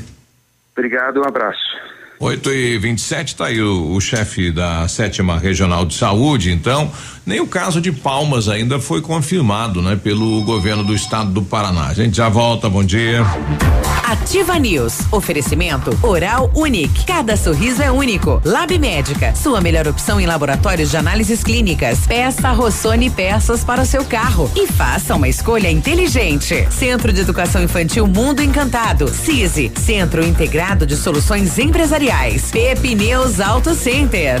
Obrigado, um abraço. 8 e 27 tá aí o, o chefe da sétima regional de saúde, então, nem o caso de Palmas ainda foi confirmado, né, pelo governo do estado do Paraná. A gente já volta, bom dia. Ativa News. Oferecimento Oral Unique. Cada sorriso é único. Lab Médica. Sua melhor opção em laboratórios de análises clínicas. Peça Rossoni peças para o seu carro e faça uma escolha inteligente. Centro de Educação Infantil Mundo Encantado. CISI. Centro Integrado de Soluções Empresariais. Pepineus Auto Center.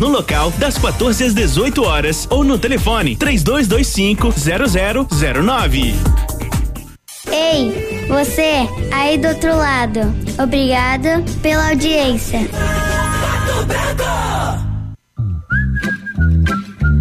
no local das 14 às 18 horas ou no telefone 3225 0009. Ei, você aí do outro lado. Obrigado pela audiência.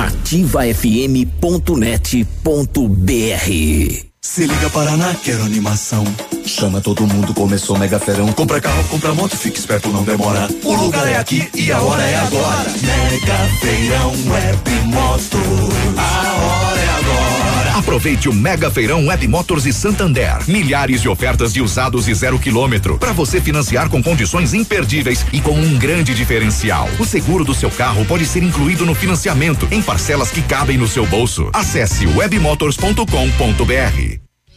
ativafm.net.br Se liga Paraná, quero animação. Chama todo mundo, começou mega ferão. Compra carro, compra moto, fica esperto, não demora. O lugar é aqui e a hora é agora. Mega feirão web motos. A hora é. Aproveite o Mega Feirão Web Motors e Santander. Milhares de ofertas de usados e zero quilômetro. Para você financiar com condições imperdíveis e com um grande diferencial. O seguro do seu carro pode ser incluído no financiamento em parcelas que cabem no seu bolso. Acesse webmotors.com.br.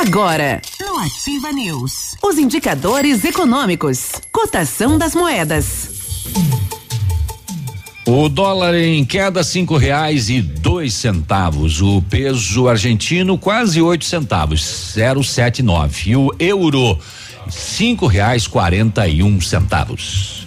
Agora, no Ativa News, os indicadores econômicos, cotação das moedas. O dólar em queda cinco reais e dois centavos. O peso argentino quase oito centavos, zero sete nove. E o euro cinco reais quarenta e um centavos.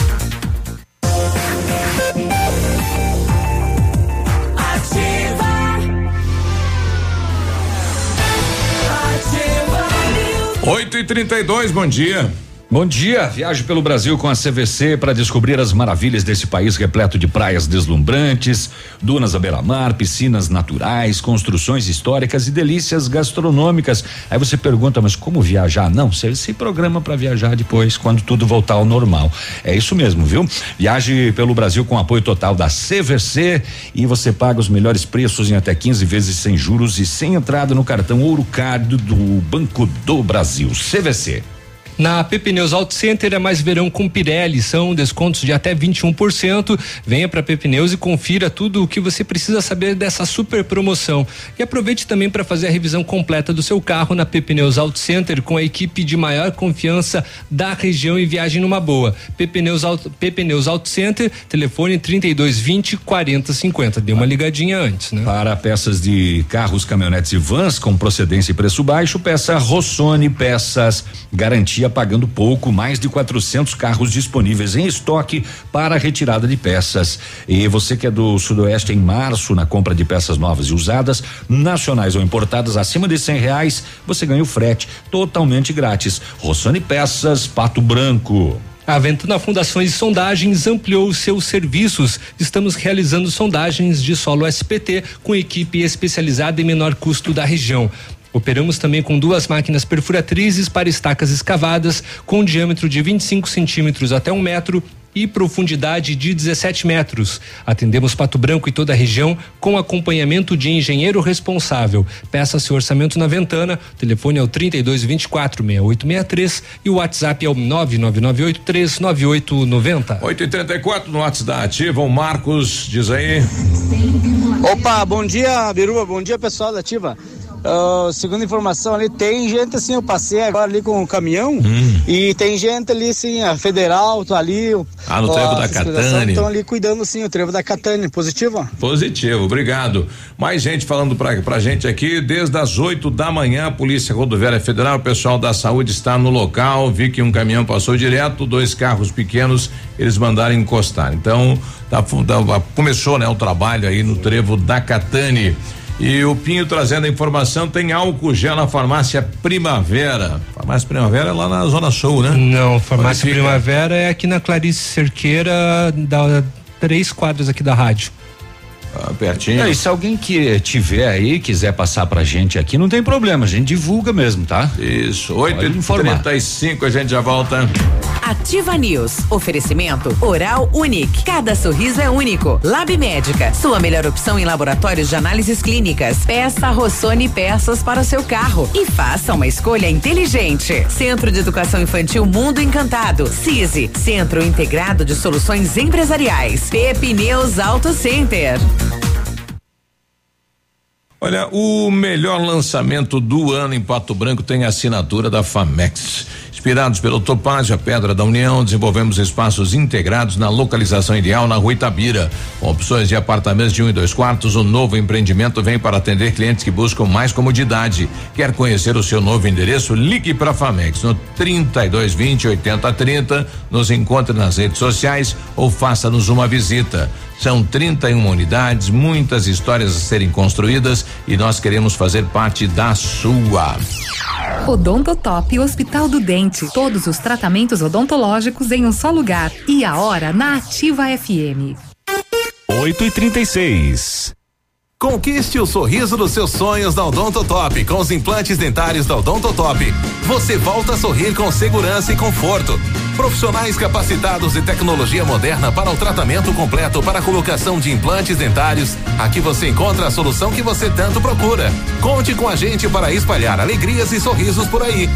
Oito e trinta e dois, bom dia. Bom dia, viaje pelo Brasil com a CVC para descobrir as maravilhas desse país repleto de praias deslumbrantes, dunas à beira-mar, piscinas naturais, construções históricas e delícias gastronômicas. Aí você pergunta, mas como viajar? Não, você se programa para viajar depois, quando tudo voltar ao normal. É isso mesmo, viu? Viaje pelo Brasil com apoio total da CVC e você paga os melhores preços em até 15 vezes sem juros e sem entrada no cartão Ouro Card do Banco do Brasil. CVC. Na PP Neus Auto Center é mais verão com Pirelli, são descontos de até 21%. Venha para PP Neus e confira tudo o que você precisa saber dessa super promoção. E aproveite também para fazer a revisão completa do seu carro na PP Neus Auto Center com a equipe de maior confiança da região e viagem numa boa. PP Neus Auto, PP Neus Auto Center, telefone 3220 4050. Dê uma ligadinha antes, né? Para peças de carros, caminhonetes e vans com procedência e preço baixo, peça Rossoni Peças. Garantia pagando pouco, mais de 400 carros disponíveis em estoque para retirada de peças. E você que é do Sudoeste em março, na compra de peças novas e usadas, nacionais ou importadas acima de cem reais, você ganha o frete totalmente grátis. Rossoni Peças, Pato Branco. A Ventana Fundações e Sondagens ampliou seus serviços. Estamos realizando sondagens de solo SPT com equipe especializada em menor custo da região. Operamos também com duas máquinas perfuratrizes para estacas escavadas com diâmetro de 25 centímetros até um metro e profundidade de 17 metros. Atendemos Pato Branco e toda a região com acompanhamento de engenheiro responsável. Peça seu orçamento na Ventana. O telefone é o 32 24 6863 e o WhatsApp é o 999839890. 8 e 34 no WhatsApp da Ativa. O Marcos diz aí. Opa, bom dia, Biruba. Bom dia, pessoal da Ativa. Uh, segundo informação ali, tem gente assim, eu passei agora ali com o caminhão Hum. e tem gente ali sim, a federal, tá ali. Ah, no ó, trevo da Catane. Estão ali cuidando sim, o trevo da Catane, positivo? Positivo, obrigado. Mais gente falando pra, pra gente aqui, desde as 8 da manhã, a Polícia Rodoviária Federal, o pessoal da saúde está no local, vi que um caminhão passou direto, dois carros pequenos, eles mandaram encostar. Então, tá tá- começou, né, o trabalho aí no trevo da Catane. E o Pinho trazendo a informação, tem álcool gel na farmácia Primavera. Farmácia Primavera é lá na Zona Sul, né? Não, Farmácia Onde fica? Primavera é aqui na Clarice Cerqueira, da três quadras aqui da rádio. Ah, pertinho. É, e se alguém que tiver aí, quiser passar pra gente aqui, não tem problema, a gente divulga mesmo, tá? Isso, oito e trinta e cinco, a gente já volta. Ativa News. Oferecimento Oral Unique. Cada sorriso é único. Lab Médica. Sua melhor opção em laboratórios de análises clínicas. Peça Rossoni peças para o seu carro e faça uma escolha inteligente. Centro de Educação Infantil Mundo Encantado. CISI. Centro Integrado de Soluções Empresariais. Pepineus Auto Center. Olha, o melhor lançamento do ano em Pato Branco tem assinatura da Famex. Inspirados pelo Topázio, a Pedra da União, desenvolvemos espaços integrados na localização ideal na Rua Itabira. Com opções de apartamentos de um e dois quartos, o novo empreendimento vem para atender clientes que buscam mais comodidade. Quer conhecer o seu novo endereço? Ligue para a Famex no 3220 8030. Nos encontre nas redes sociais ou faça-nos uma visita. São 31 unidades, muitas histórias a serem construídas e nós queremos fazer parte da sua. Odontotop Hospital do Dente. Todos os tratamentos odontológicos em um só lugar. E a hora na Ativa FM. 8 e 36 Conquiste o sorriso dos seus sonhos da Odontotop com os implantes dentários da Odontotop. Você volta a sorrir com segurança e conforto. Profissionais capacitados e tecnologia moderna para o tratamento completo para a colocação de implantes dentários. Aqui você encontra a solução que você tanto procura. Conte com a gente para espalhar alegrias e sorrisos por aí.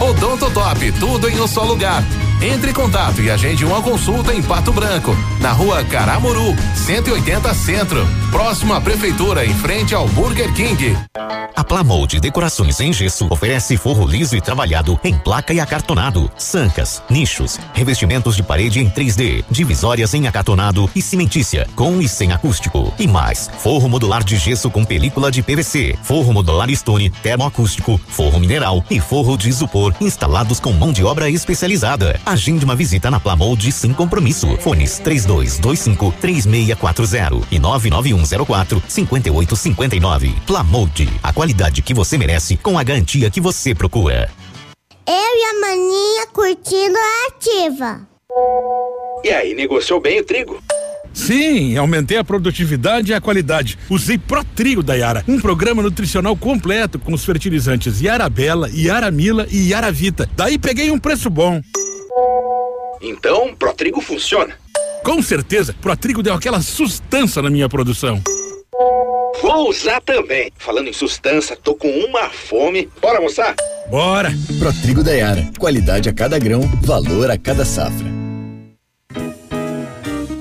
Odontotop, tudo em um só lugar. Entre em contato e agende uma consulta em Pato Branco, na rua Caramuru, 180 Centro, próximo à Prefeitura, em frente ao Burger King. A Plamold Decorações em Gesso oferece forro liso e trabalhado em placa e acartonado, sancas, nichos, revestimentos de parede em 3D, divisórias em acartonado e cimentícia, com e sem acústico. E mais, forro modular de gesso com película de PVC, forro modular stone, termoacústico, forro mineral e forro de isopor instalados com mão de obra especializada. Agende uma visita na Plamold sem compromisso. Fones 3225 3640 e 99104 5859. Plamold, a qualidade que você merece com a garantia que você procura. Eu e a maninha curtindo a ativa. E aí, negociou bem o trigo? Sim, aumentei a produtividade e a qualidade. Usei Pro Trigo da Yara, um programa nutricional completo com os fertilizantes Yara Bela, Yara Mila e Yara Vita. Daí peguei um preço bom. Então, Protrigo funciona. Com certeza, Protrigo deu aquela sustância na minha produção. Vou usar também. Falando em sustância, tô com uma fome. Bora almoçar? Bora! Protrigo da Yara. Qualidade a cada grão, valor a cada safra.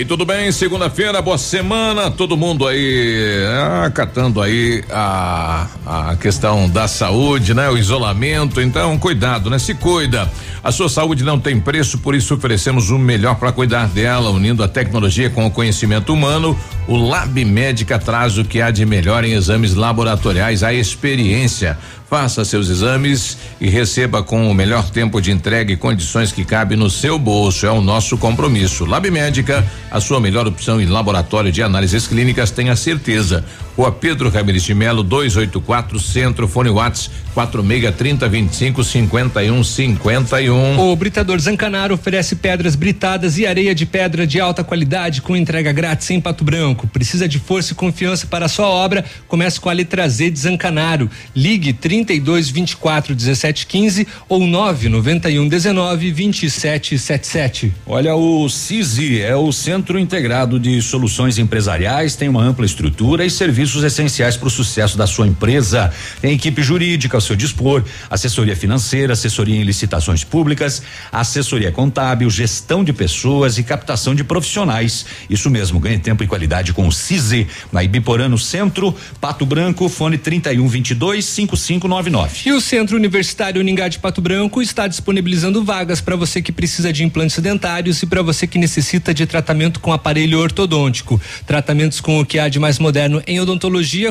Aí, tudo bem? Segunda-feira, boa semana, todo mundo aí acatando aí a, a questão da saúde, né? O isolamento, então cuidado, né? Se cuida. A sua saúde não tem preço, por isso oferecemos o melhor para cuidar dela, unindo a tecnologia com o conhecimento humano. O Lab Médica traz o que há de melhor em exames laboratoriais, a experiência. Faça seus exames e receba com o melhor tempo de entrega e condições que cabe no seu bolso. É o nosso compromisso. Lab Médica, a sua melhor opção em laboratório de análises clínicas, tenha certeza. Rua Pedro Ramirez de Melo, 284 Centro, Fone Whats 46 30 25 51 51. O Britador Zancanaro oferece pedras britadas e areia de pedra de alta qualidade com entrega grátis em Pato Branco. Precisa de força e confiança para a sua obra? Comece com a letra Z de Zancanaro. Ligue 32 24 17 15 ou 991 19 27 77. Olha, o CISI é o Centro Integrado de Soluções Empresariais, tem uma ampla estrutura e serviços essenciais para o sucesso da sua empresa. Tem equipe jurídica ao seu dispor, assessoria financeira, assessoria em licitações públicas, assessoria contábil, gestão de pessoas e captação de profissionais. Isso mesmo, ganhe tempo e qualidade com o CISI, na Ibiporã no Centro, Pato Branco, fone 31 22 5599. E o Centro Universitário Uningá de Pato Branco está disponibilizando vagas para você que precisa de implantes dentários e para você que necessita de tratamento com aparelho ortodôntico. Tratamentos com o que há de mais moderno em odontologia,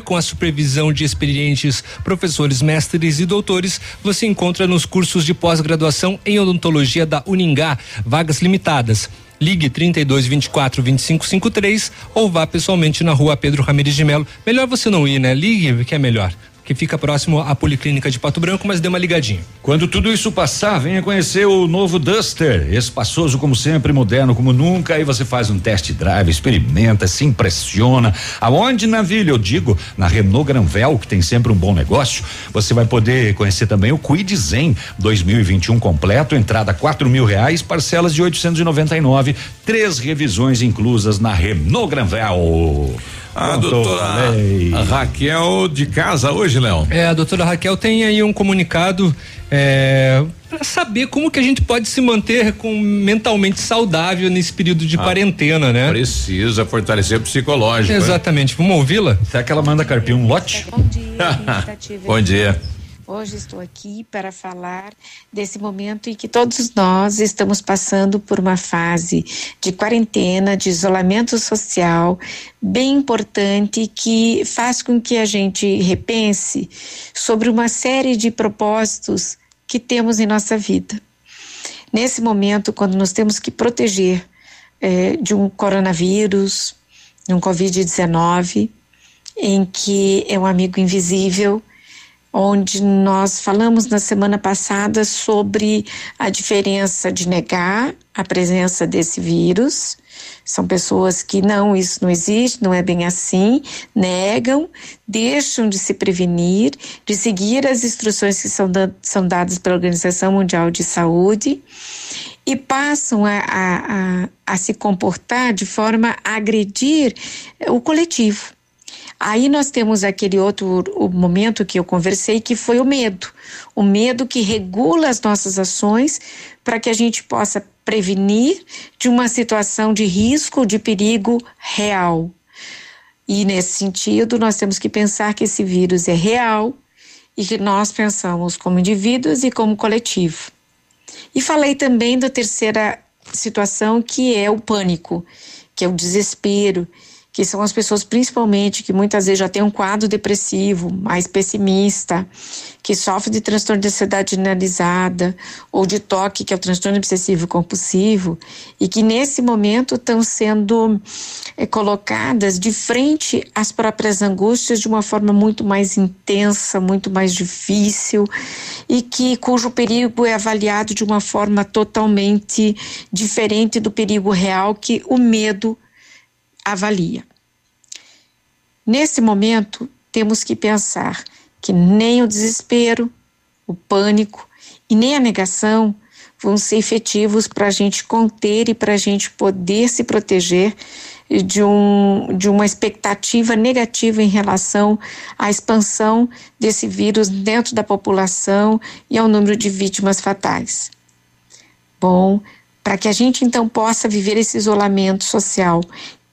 com a supervisão de experientes professores, mestres e doutores, você encontra nos cursos de pós-graduação em odontologia da Uningá. Vagas limitadas. Ligue 32 24 25 53 ou vá pessoalmente na rua Pedro Ramirez de Melo. Melhor você não ir, né? Ligue, que é melhor que fica próximo à Policlínica de Pato Branco, mas dê uma ligadinha. Quando tudo isso passar, venha conhecer o novo Duster, espaçoso como sempre, moderno como nunca, aí você faz um test drive, experimenta, se impressiona. Aonde na Vila, eu digo, na Renault Granvel, que tem sempre um bom negócio, você vai poder conhecer também o Quid Zen 2021 completo, entrada quatro mil reais, parcelas de 899, três revisões inclusas na Renault Granvel. A doutora a Raquel de casa hoje, Léo. É, a doutora Raquel tem aí um comunicado é, para saber como que a gente pode se manter com mentalmente saudável nesse período de ah, quarentena, né? Precisa fortalecer o psicológico. Exatamente. Vamos ouvi-la? Será que ela manda carpir um lote? Bom dia, *laughs* Bom dia. Hoje estou aqui para falar desse momento em que todos nós estamos passando por uma fase de quarentena, de isolamento social, bem importante que faz com que a gente repense sobre uma série de propósitos que temos em nossa vida. Nesse momento, quando nós temos que proteger eh, de um coronavírus, de um Covid-19, em que é um amigo invisível, onde nós falamos na semana passada sobre a diferença de negar a presença desse vírus. São pessoas que não, isso não existe, não é bem assim, negam, deixam de se prevenir, de seguir as instruções que são, da, são dadas pela Organização Mundial de Saúde e passam a, a, a, a se comportar de forma a agredir o coletivo. Aí nós temos aquele outro momento que eu conversei, que foi o medo. O medo que regula as nossas ações para que a gente possa prevenir de uma situação de risco, de perigo real. E nesse sentido, nós temos que pensar que esse vírus é real e que nós pensamos como indivíduos e como coletivo. E falei também da terceira situação, que é o pânico, que é o desespero que são as pessoas principalmente que muitas vezes já têm um quadro depressivo, mais pessimista, que sofre de transtorno de ansiedade generalizada ou de toque, que é o transtorno obsessivo compulsivo, e que nesse momento estão sendo é, colocadas de frente às próprias angústias de uma forma muito mais intensa, muito mais difícil, e que cujo perigo é avaliado de uma forma totalmente diferente do perigo real que o medo avalia. Nesse momento, temos que pensar que nem o desespero, o pânico e nem a negação vão ser efetivos para a gente conter e para a gente poder se proteger de, um, de uma expectativa negativa em relação à expansão desse vírus dentro da população e ao número de vítimas fatais. Bom, para que a gente então possa viver esse isolamento social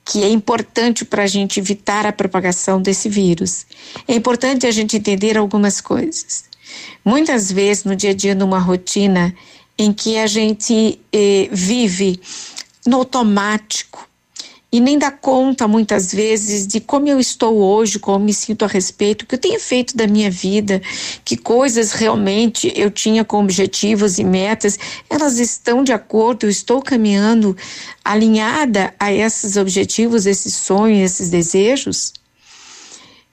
que é importante para a gente evitar a propagação desse vírus. É importante a gente entender algumas coisas. Muitas vezes, no dia a dia, numa rotina em que a gente eh, vive no automático, e nem dá conta muitas vezes de como eu estou hoje, como me sinto a respeito, o que eu tenho feito da minha vida, que coisas realmente eu tinha com objetivos e metas, elas estão de acordo, eu estou caminhando alinhada a esses objetivos, esses sonhos, esses desejos.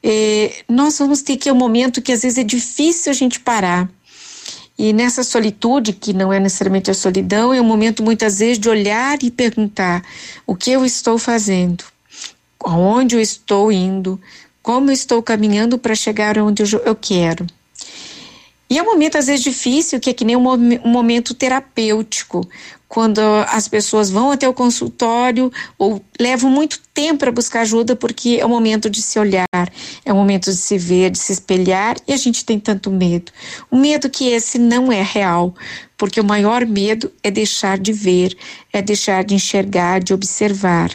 É, nós vamos ter que é um momento que às vezes é difícil a gente parar e nessa solitude, que não é necessariamente a solidão, é um momento muitas vezes de olhar e perguntar: o que eu estou fazendo? Aonde eu estou indo? Como eu estou caminhando para chegar onde eu quero? E é um momento às vezes difícil, que é que nem um momento terapêutico, quando as pessoas vão até o consultório ou levam muito tempo para buscar ajuda porque é o momento de se olhar, é o momento de se ver, de se espelhar e a gente tem tanto medo. O medo que esse não é real, porque o maior medo é deixar de ver, é deixar de enxergar, de observar.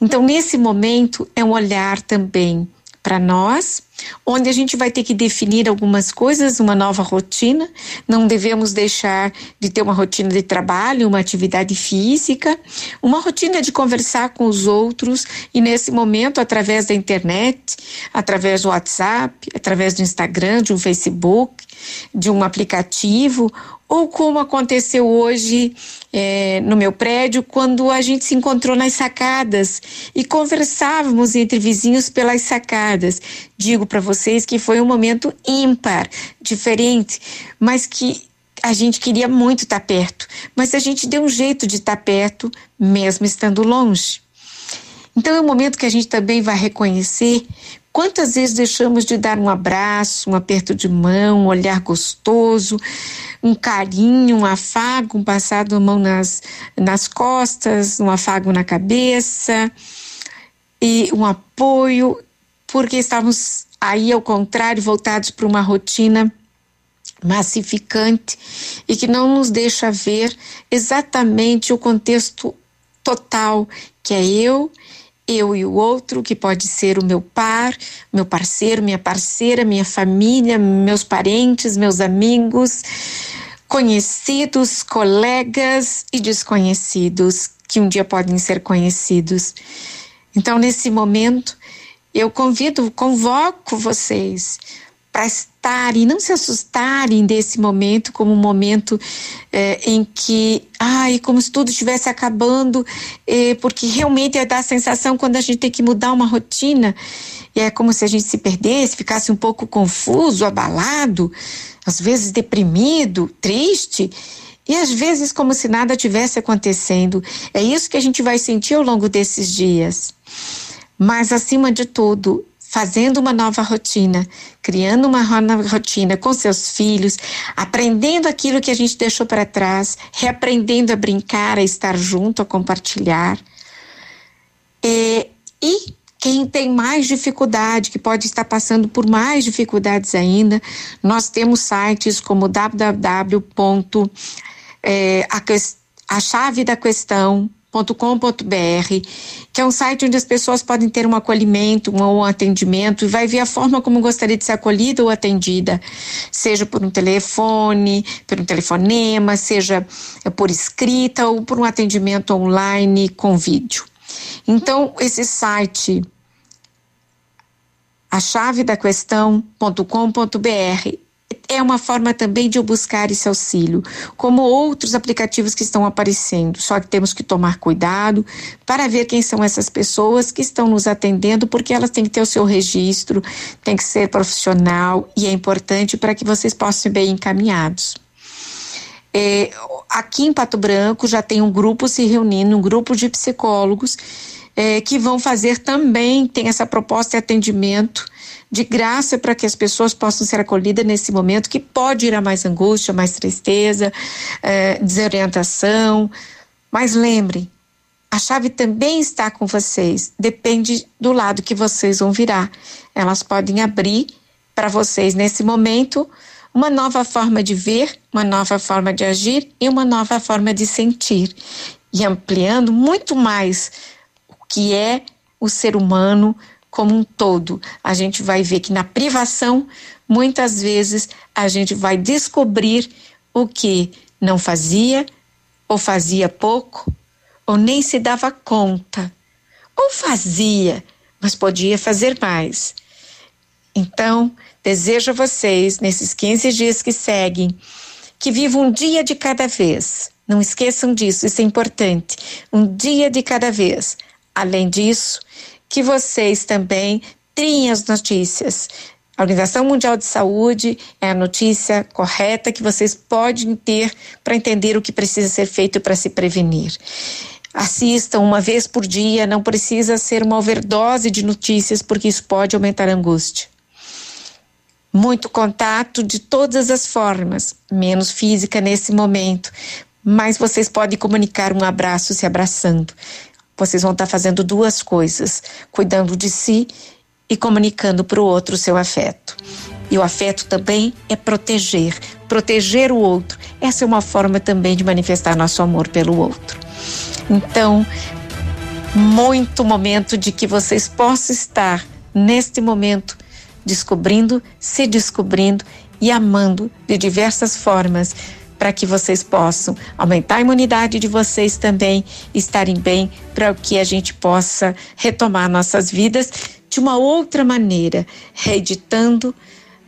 Então, nesse momento, é um olhar também para nós, onde a gente vai ter que definir algumas coisas, uma nova rotina. Não devemos deixar de ter uma rotina de trabalho, uma atividade física, uma rotina de conversar com os outros e nesse momento através da internet, através do WhatsApp, através do Instagram, de um Facebook, de um aplicativo ou como aconteceu hoje é, no meu prédio, quando a gente se encontrou nas sacadas e conversávamos entre vizinhos pelas sacadas. Digo para vocês que foi um momento ímpar, diferente, mas que a gente queria muito estar tá perto, mas a gente deu um jeito de estar tá perto, mesmo estando longe. Então é um momento que a gente também vai reconhecer quantas vezes deixamos de dar um abraço, um aperto de mão, um olhar gostoso, um carinho, um afago, um passado a mão nas, nas costas, um afago na cabeça e um apoio, porque estávamos aí ao contrário, voltados para uma rotina massificante e que não nos deixa ver exatamente o contexto total, que é eu, eu e o outro, que pode ser o meu par, meu parceiro, minha parceira, minha família, meus parentes, meus amigos, conhecidos, colegas e desconhecidos, que um dia podem ser conhecidos. Então, nesse momento, eu convido, convoco vocês para estarem, não se assustarem desse momento como um momento eh, em que, ai, como se tudo estivesse acabando, eh, porque realmente é dar a sensação quando a gente tem que mudar uma rotina, e é como se a gente se perdesse, ficasse um pouco confuso, abalado, às vezes deprimido, triste, e às vezes como se nada tivesse acontecendo. É isso que a gente vai sentir ao longo desses dias. Mas acima de tudo, fazendo uma nova rotina, criando uma rotina com seus filhos, aprendendo aquilo que a gente deixou para trás, reaprendendo a brincar, a estar junto, a compartilhar. É, e quem tem mais dificuldade, que pode estar passando por mais dificuldades ainda, nós temos sites como www. É, a, a chave da questão com.br, que é um site onde as pessoas podem ter um acolhimento, um, um atendimento e vai ver a forma como gostaria de ser acolhida ou atendida, seja por um telefone, por um telefonema, seja eh, por escrita ou por um atendimento online com vídeo. Então, esse site a chave da questão.com.br é uma forma também de eu buscar esse auxílio, como outros aplicativos que estão aparecendo. Só que temos que tomar cuidado para ver quem são essas pessoas que estão nos atendendo, porque elas têm que ter o seu registro, tem que ser profissional e é importante para que vocês possam ser bem encaminhados. É, aqui em Pato Branco já tem um grupo se reunindo, um grupo de psicólogos é, que vão fazer também, tem essa proposta de atendimento de graça para que as pessoas possam ser acolhidas nesse momento que pode ir a mais angústia, mais tristeza, é, desorientação. Mas lembrem, a chave também está com vocês, depende do lado que vocês vão virar. Elas podem abrir para vocês nesse momento uma nova forma de ver, uma nova forma de agir e uma nova forma de sentir. E ampliando muito mais o que é o ser humano, como um todo. A gente vai ver que na privação, muitas vezes, a gente vai descobrir o que não fazia, ou fazia pouco, ou nem se dava conta ou fazia, mas podia fazer mais. Então, desejo a vocês, nesses 15 dias que seguem, que vivam um dia de cada vez. Não esqueçam disso, isso é importante. Um dia de cada vez. Além disso, que vocês também triem as notícias. A Organização Mundial de Saúde é a notícia correta que vocês podem ter para entender o que precisa ser feito para se prevenir. Assistam uma vez por dia, não precisa ser uma overdose de notícias, porque isso pode aumentar a angústia. Muito contato de todas as formas, menos física nesse momento, mas vocês podem comunicar um abraço se abraçando. Vocês vão estar fazendo duas coisas: cuidando de si e comunicando para o outro o seu afeto. E o afeto também é proteger, proteger o outro. Essa é uma forma também de manifestar nosso amor pelo outro. Então, muito momento de que vocês possam estar neste momento descobrindo, se descobrindo e amando de diversas formas para que vocês possam aumentar a imunidade de vocês também, estarem bem, para que a gente possa retomar nossas vidas de uma outra maneira, reeditando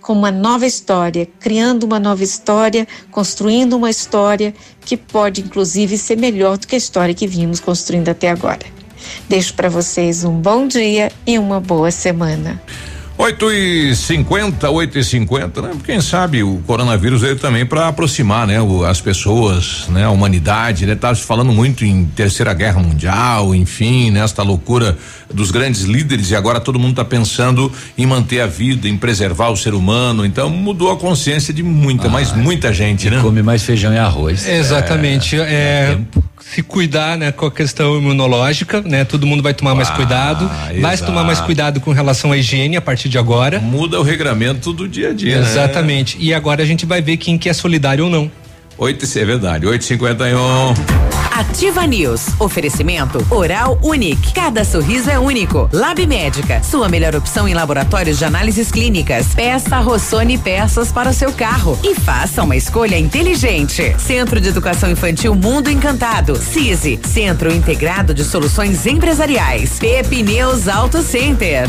com uma nova história, criando uma nova história, construindo uma história que pode inclusive ser melhor do que a história que vimos construindo até agora. Deixo para vocês um bom dia e uma boa semana. 8 e 50 8 e 50 né? Quem sabe o coronavírus veio também para aproximar, né? O, as pessoas, né? A humanidade, né? Tá se falando muito em terceira guerra mundial, enfim, nesta né? loucura dos grandes líderes e agora todo mundo está pensando em manter a vida, em preservar o ser humano, então mudou a consciência de muita, ah, mas muita gente, né? Come mais feijão e arroz. Exatamente, é, é se cuidar, né, com a questão imunológica, né? Todo mundo vai tomar ah, mais cuidado, vai tomar mais cuidado com relação à higiene a partir de agora. Muda o regramento do dia a dia, né? Exatamente. Né? E agora a gente vai ver quem que é solidário ou não. Oito, é verdade, oito cinquenta e um. Ativa News. Oferecimento Oral Unique. Cada sorriso é único. Lab Médica. Sua melhor opção em laboratórios de análises clínicas. Peça Rossoni peças para o seu carro e faça uma escolha inteligente. Centro de Educação Infantil Mundo Encantado. CISI. Centro Integrado de Soluções Empresariais. Pepineus Auto Center.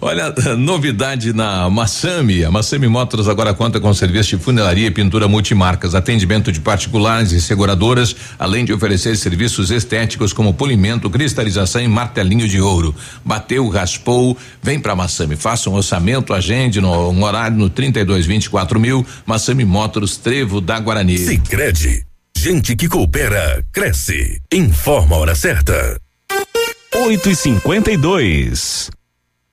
Olha, *laughs* novidade na Massami. A Massami Motors agora conta com serviço de funilaria e pintura multimarcas, atendimento de particulares e seguradoras, além de oferecer serviços estéticos como polimento, cristalização e martelinho de ouro. Bateu, raspou, vem pra Massami. Faça um orçamento, agende no um horário no 3224 mil. Massami Motors, Trevo da Guarani. Sicredi, gente que coopera, cresce. Informa a hora certa. 8 e 52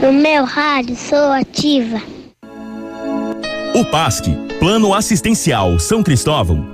No meu rádio sou ativa. O PASC, Plano Assistencial São Cristóvão,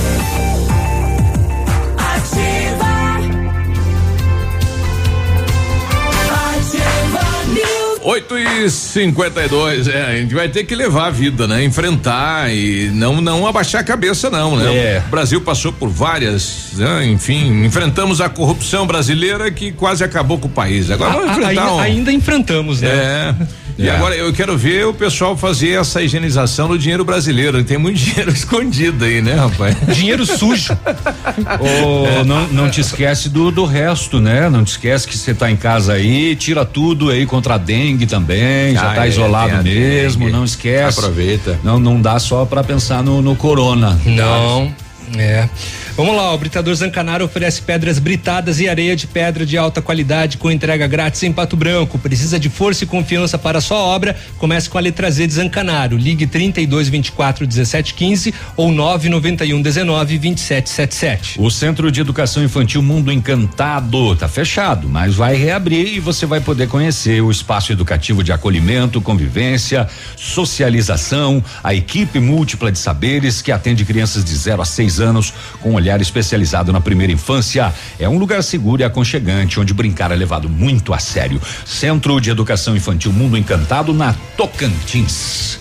8 e 52 é, a gente vai ter que levar a vida, né? Enfrentar e não não abaixar a cabeça, não, né? É. O Brasil passou por várias, né? enfim, enfrentamos a corrupção brasileira que quase acabou com o país. Agora vamos enfrentar. Ainda, um, ainda enfrentamos, né? É. E É. agora eu quero ver o pessoal fazer essa higienização do dinheiro brasileiro. Tem muito *laughs* dinheiro escondido aí, né, rapaz? Dinheiro sujo. *laughs* Ô, não, não te esquece do, do resto, né? Não te esquece que você tá em casa aí, tira tudo aí contra a dengue também, já Ah, tá é, isolado mesmo, dengue. não esquece. Aproveita. Não, não dá só pra pensar no, no corona. Não. É. Vamos lá, o Britador Zancanaro oferece pedras britadas e areia de pedra de alta qualidade com entrega grátis em Pato Branco. Precisa de força e confiança para sua obra? Comece com a letra Z de Zancanaro. Ligue 32 24 17 15 ou 991 19 27 77. O Centro de Educação Infantil Mundo Encantado tá fechado, mas vai reabrir e você vai poder conhecer o espaço educativo de acolhimento, convivência, socialização, a equipe múltipla de saberes que atende crianças de 0 a 6 anos com olhar especializado na primeira infância. É um lugar seguro e aconchegante onde brincar é levado muito a sério. Centro de Educação Infantil Mundo Encantado na Tocantins.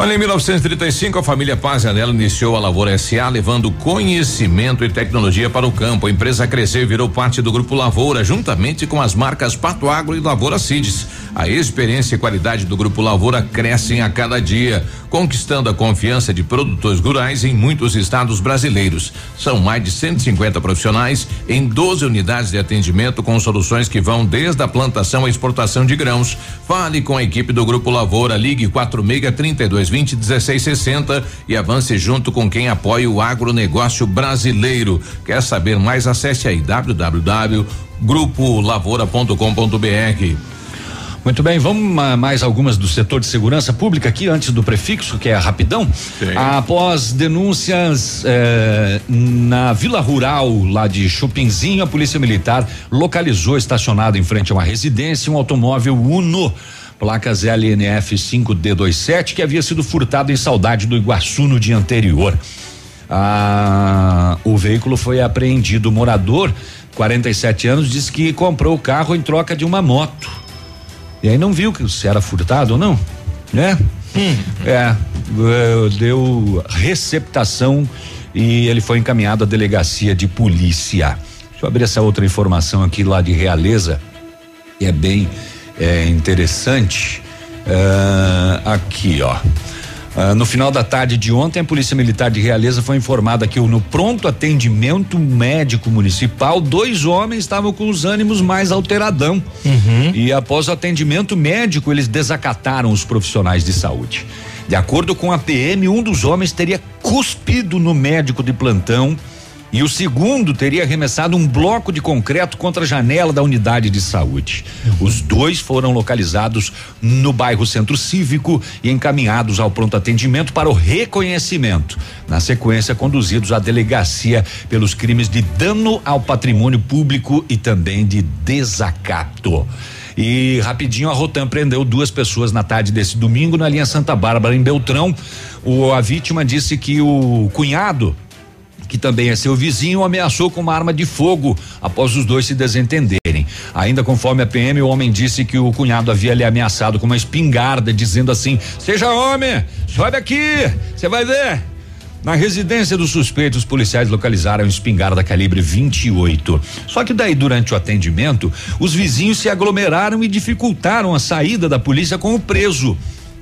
Olha, em 1935, a família Paz Anela iniciou a Lavoura SA, levando conhecimento e tecnologia para o campo. A empresa cresceu e virou parte do Grupo Lavoura, juntamente com as marcas Pato Agro e Lavoura Cides. A experiência e qualidade do Grupo Lavoura crescem a cada dia, conquistando a confiança de produtores rurais em muitos estados brasileiros. São mais de 150 profissionais em 12 unidades de atendimento com soluções que vão desde a plantação à exportação de grãos. Fale com a equipe do Grupo Lavoura, ligue 46 32 20 16 60 e avance junto com quem apoia o agronegócio brasileiro. Quer saber mais? Acesse aí www.grupolavoura.com.br. Muito bem, vamos a mais algumas do setor de segurança pública aqui antes do prefixo, que é rapidão. Após denúncias eh, na Vila Rural, lá de Chupinzinho, a Polícia Militar localizou estacionado em frente a uma residência um automóvel Uno. Placas LNF 5D27 que havia sido furtado em Saudade do Iguaçu no dia anterior. Ah, o veículo foi apreendido. O morador, 47 anos, disse que comprou o carro em troca de uma moto. E aí não viu que se era furtado ou não, né? É, eh, deu receptação e ele foi encaminhado à delegacia de polícia. Deixa eu abrir essa outra informação aqui lá de Realeza, que é bem eh, interessante. Ah, aqui, ó. Ah, no final da tarde de ontem, a Polícia Militar de Realeza foi informada que no pronto atendimento médico municipal, dois homens estavam com os ânimos mais alteradão. E após o atendimento médico, eles desacataram os profissionais de saúde. De acordo com a PM, um dos homens teria cuspido no médico de plantão e o segundo teria arremessado um bloco de concreto contra a janela da unidade de saúde. Os dois foram localizados no bairro Centro Cívico e encaminhados ao pronto atendimento para o reconhecimento. Na sequência, conduzidos à delegacia pelos crimes de dano ao patrimônio público e também de desacato. E rapidinho a Rotan prendeu duas pessoas na tarde desse domingo na linha Santa Bárbara em Beltrão. O, a vítima disse que o cunhado que também é seu vizinho, ameaçou com uma arma de fogo após os dois se desentenderem. Ainda conforme a PM, o homem disse que o cunhado havia lhe ameaçado com uma espingarda, dizendo assim: Seja homem, sobe aqui, você vai ver. Na residência do suspeito, os policiais localizaram espingarda calibre 28. Só que daí, durante o atendimento, os vizinhos se aglomeraram e dificultaram a saída da polícia com o preso.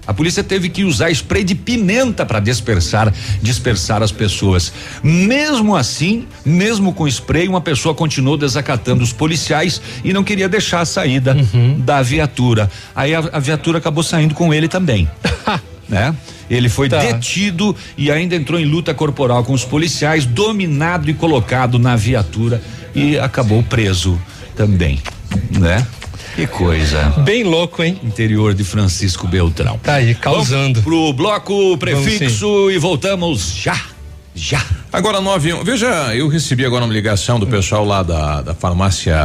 A polícia teve que usar spray de pimenta para dispersar, dispersar as pessoas. Mesmo assim, mesmo com spray, uma pessoa continuou desacatando os policiais e não queria deixar a saída da viatura. Aí a, a viatura acabou saindo com ele também. *laughs* né? Ele foi detido e ainda entrou em luta corporal com os policiais, dominado e colocado na viatura e acabou preso também, né? Que coisa. Bem louco, hein? Interior de Francisco Beltrão. Tá aí, causando. Vamos pro bloco prefixo e voltamos já. Já. Agora, 9 um. Veja, eu recebi agora uma ligação do pessoal lá da, da farmácia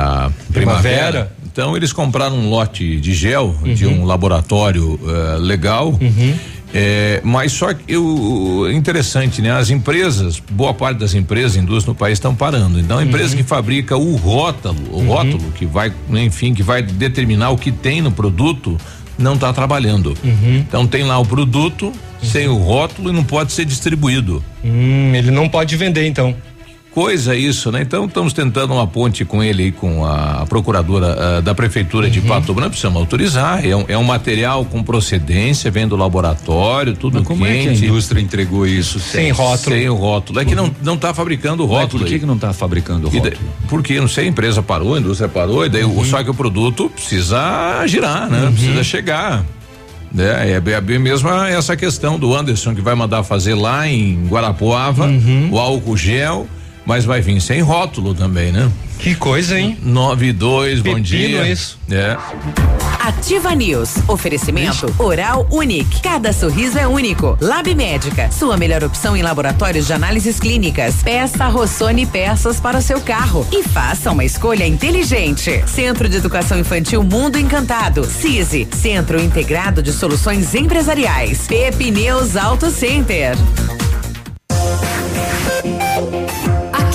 Primavera. Primavera. Então, eles compraram um lote de gel de um laboratório eh, legal. É, mas só que eu, interessante, né? As empresas, boa parte das empresas, indústrias no país estão parando. Então, a empresa que fabrica o rótulo, o rótulo que vai, enfim, que vai determinar o que tem no produto, não está trabalhando. Então, tem lá o produto sem o rótulo e não pode ser distribuído. Hum, ele não pode vender, então. Coisa isso, né? Então estamos tentando uma ponte com ele e com a procuradora ah, da prefeitura de Pato Branco, precisamos autorizar. É um, é um material com procedência, vem do laboratório, tudo Mas como é que a quente. indústria entregou isso sem rótulo? Sem rótulo. É que não não está fabricando o Mas rótulo. por que que não tá fabricando rótulo? porque não sei, a empresa parou, a indústria parou, e daí o- só que o produto precisa girar, né? Precisa chegar. né? É, bem- é bem mesmo essa questão do Anderson que vai mandar fazer lá em Guarapuava, o álcool gel, mas vai vir sem rótulo também, né? Que coisa, hein? 9 e 2, bom dia. isso. É. Ativa News. Oferecimento Oral Unique. Cada sorriso é único. Lab Médica. Sua melhor opção em laboratórios de análises clínicas. Peça Rossoni peças para o seu carro. E faça uma escolha inteligente. Centro de Educação Infantil Mundo Encantado. CISI. Centro Integrado de Soluções Empresariais. Pepineus Auto Center.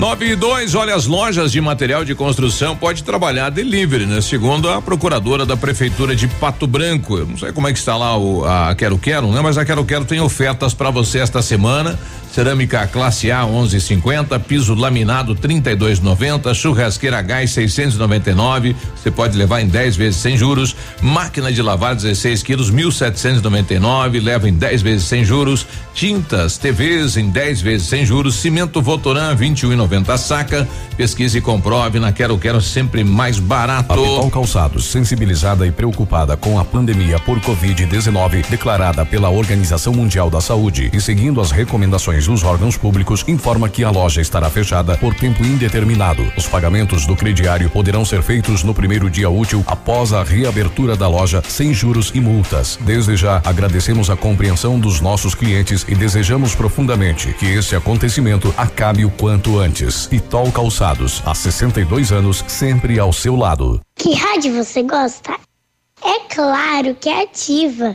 9 e 2, olha, as lojas de material de construção pode trabalhar delivery, né? Segundo a procuradora da prefeitura de Pato Branco. Eu não sei como é que está lá o, a Quero Quero, né? Mas a Quero Quero tem ofertas para você esta semana. Cerâmica classe A 11,50, piso laminado 32,90, churrasqueira gás 699. Você pode levar em 10 vezes sem juros. Máquina de lavar 16 quilos 1.799, leva em 10 vezes sem juros. Tintas, TVs em 10 vezes sem juros. Cimento Votoran 21,90 a saca. Pesquise e comprove na Quero Quero sempre mais barato. A Calçados, sensibilizada e preocupada com a pandemia por Covid-19, declarada pela Organização Mundial da Saúde e seguindo as recomendações dos órgãos públicos, informa que a loja estará fechada por tempo indeterminado. Os pagamentos do crediário poderão ser feitos no primeiro dia útil após a reabertura da loja, sem juros e multas. Desde já, agradecemos a compreensão dos nossos clientes e desejamos profundamente que esse acontecimento acabe o quanto antes. Pitol Calçados, há 62 anos, sempre ao seu lado. Que rádio você gosta? É claro que é ativa.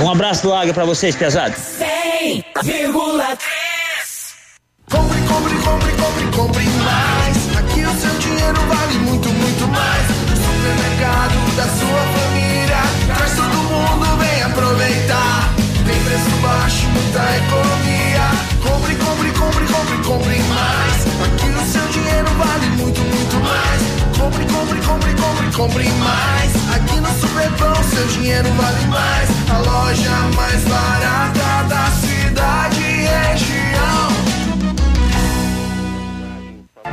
Um abraço do Águia pra vocês, pesados. 100,3 Compre, compre, compre, compre, compre mais. Aqui o seu dinheiro vale muito, muito mais. O supermercado da sua família. Traz todo mundo, vem aproveitar. Tem preço baixo, muita economia. Compre, compre, compre, compre, compre mais. Compre, mais. Aqui no Superpão seu dinheiro vale mais. A loja mais barata da cidade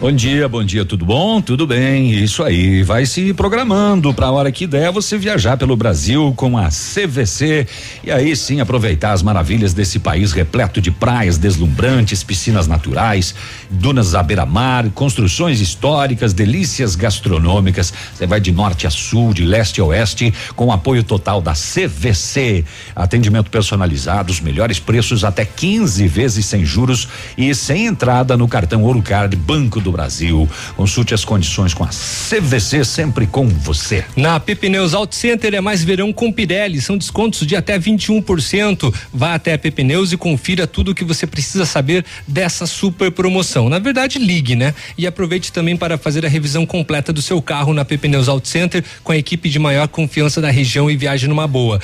Bom dia, bom dia, tudo bom? Tudo bem, isso aí. Vai se programando para a hora que der você viajar pelo Brasil com a CVC e aí sim aproveitar as maravilhas desse país repleto de praias deslumbrantes, piscinas naturais, dunas à beira-mar, construções históricas, delícias gastronômicas. Você vai de norte a sul, de leste a oeste, com apoio total da CVC. Atendimento personalizado, os melhores preços até 15 vezes sem juros e sem entrada no cartão Ouro Card Banco do Brasil. Consulte as condições com a CVC sempre com você. Na Pepineus Auto Center é mais verão com Pirelli, são descontos de até 21%. Vá até a Pepineus e confira tudo o que você precisa saber dessa super promoção. Na verdade, ligue, né? E aproveite também para fazer a revisão completa do seu carro na Pepineus Auto Center com a equipe de maior confiança da região e viaje numa boa.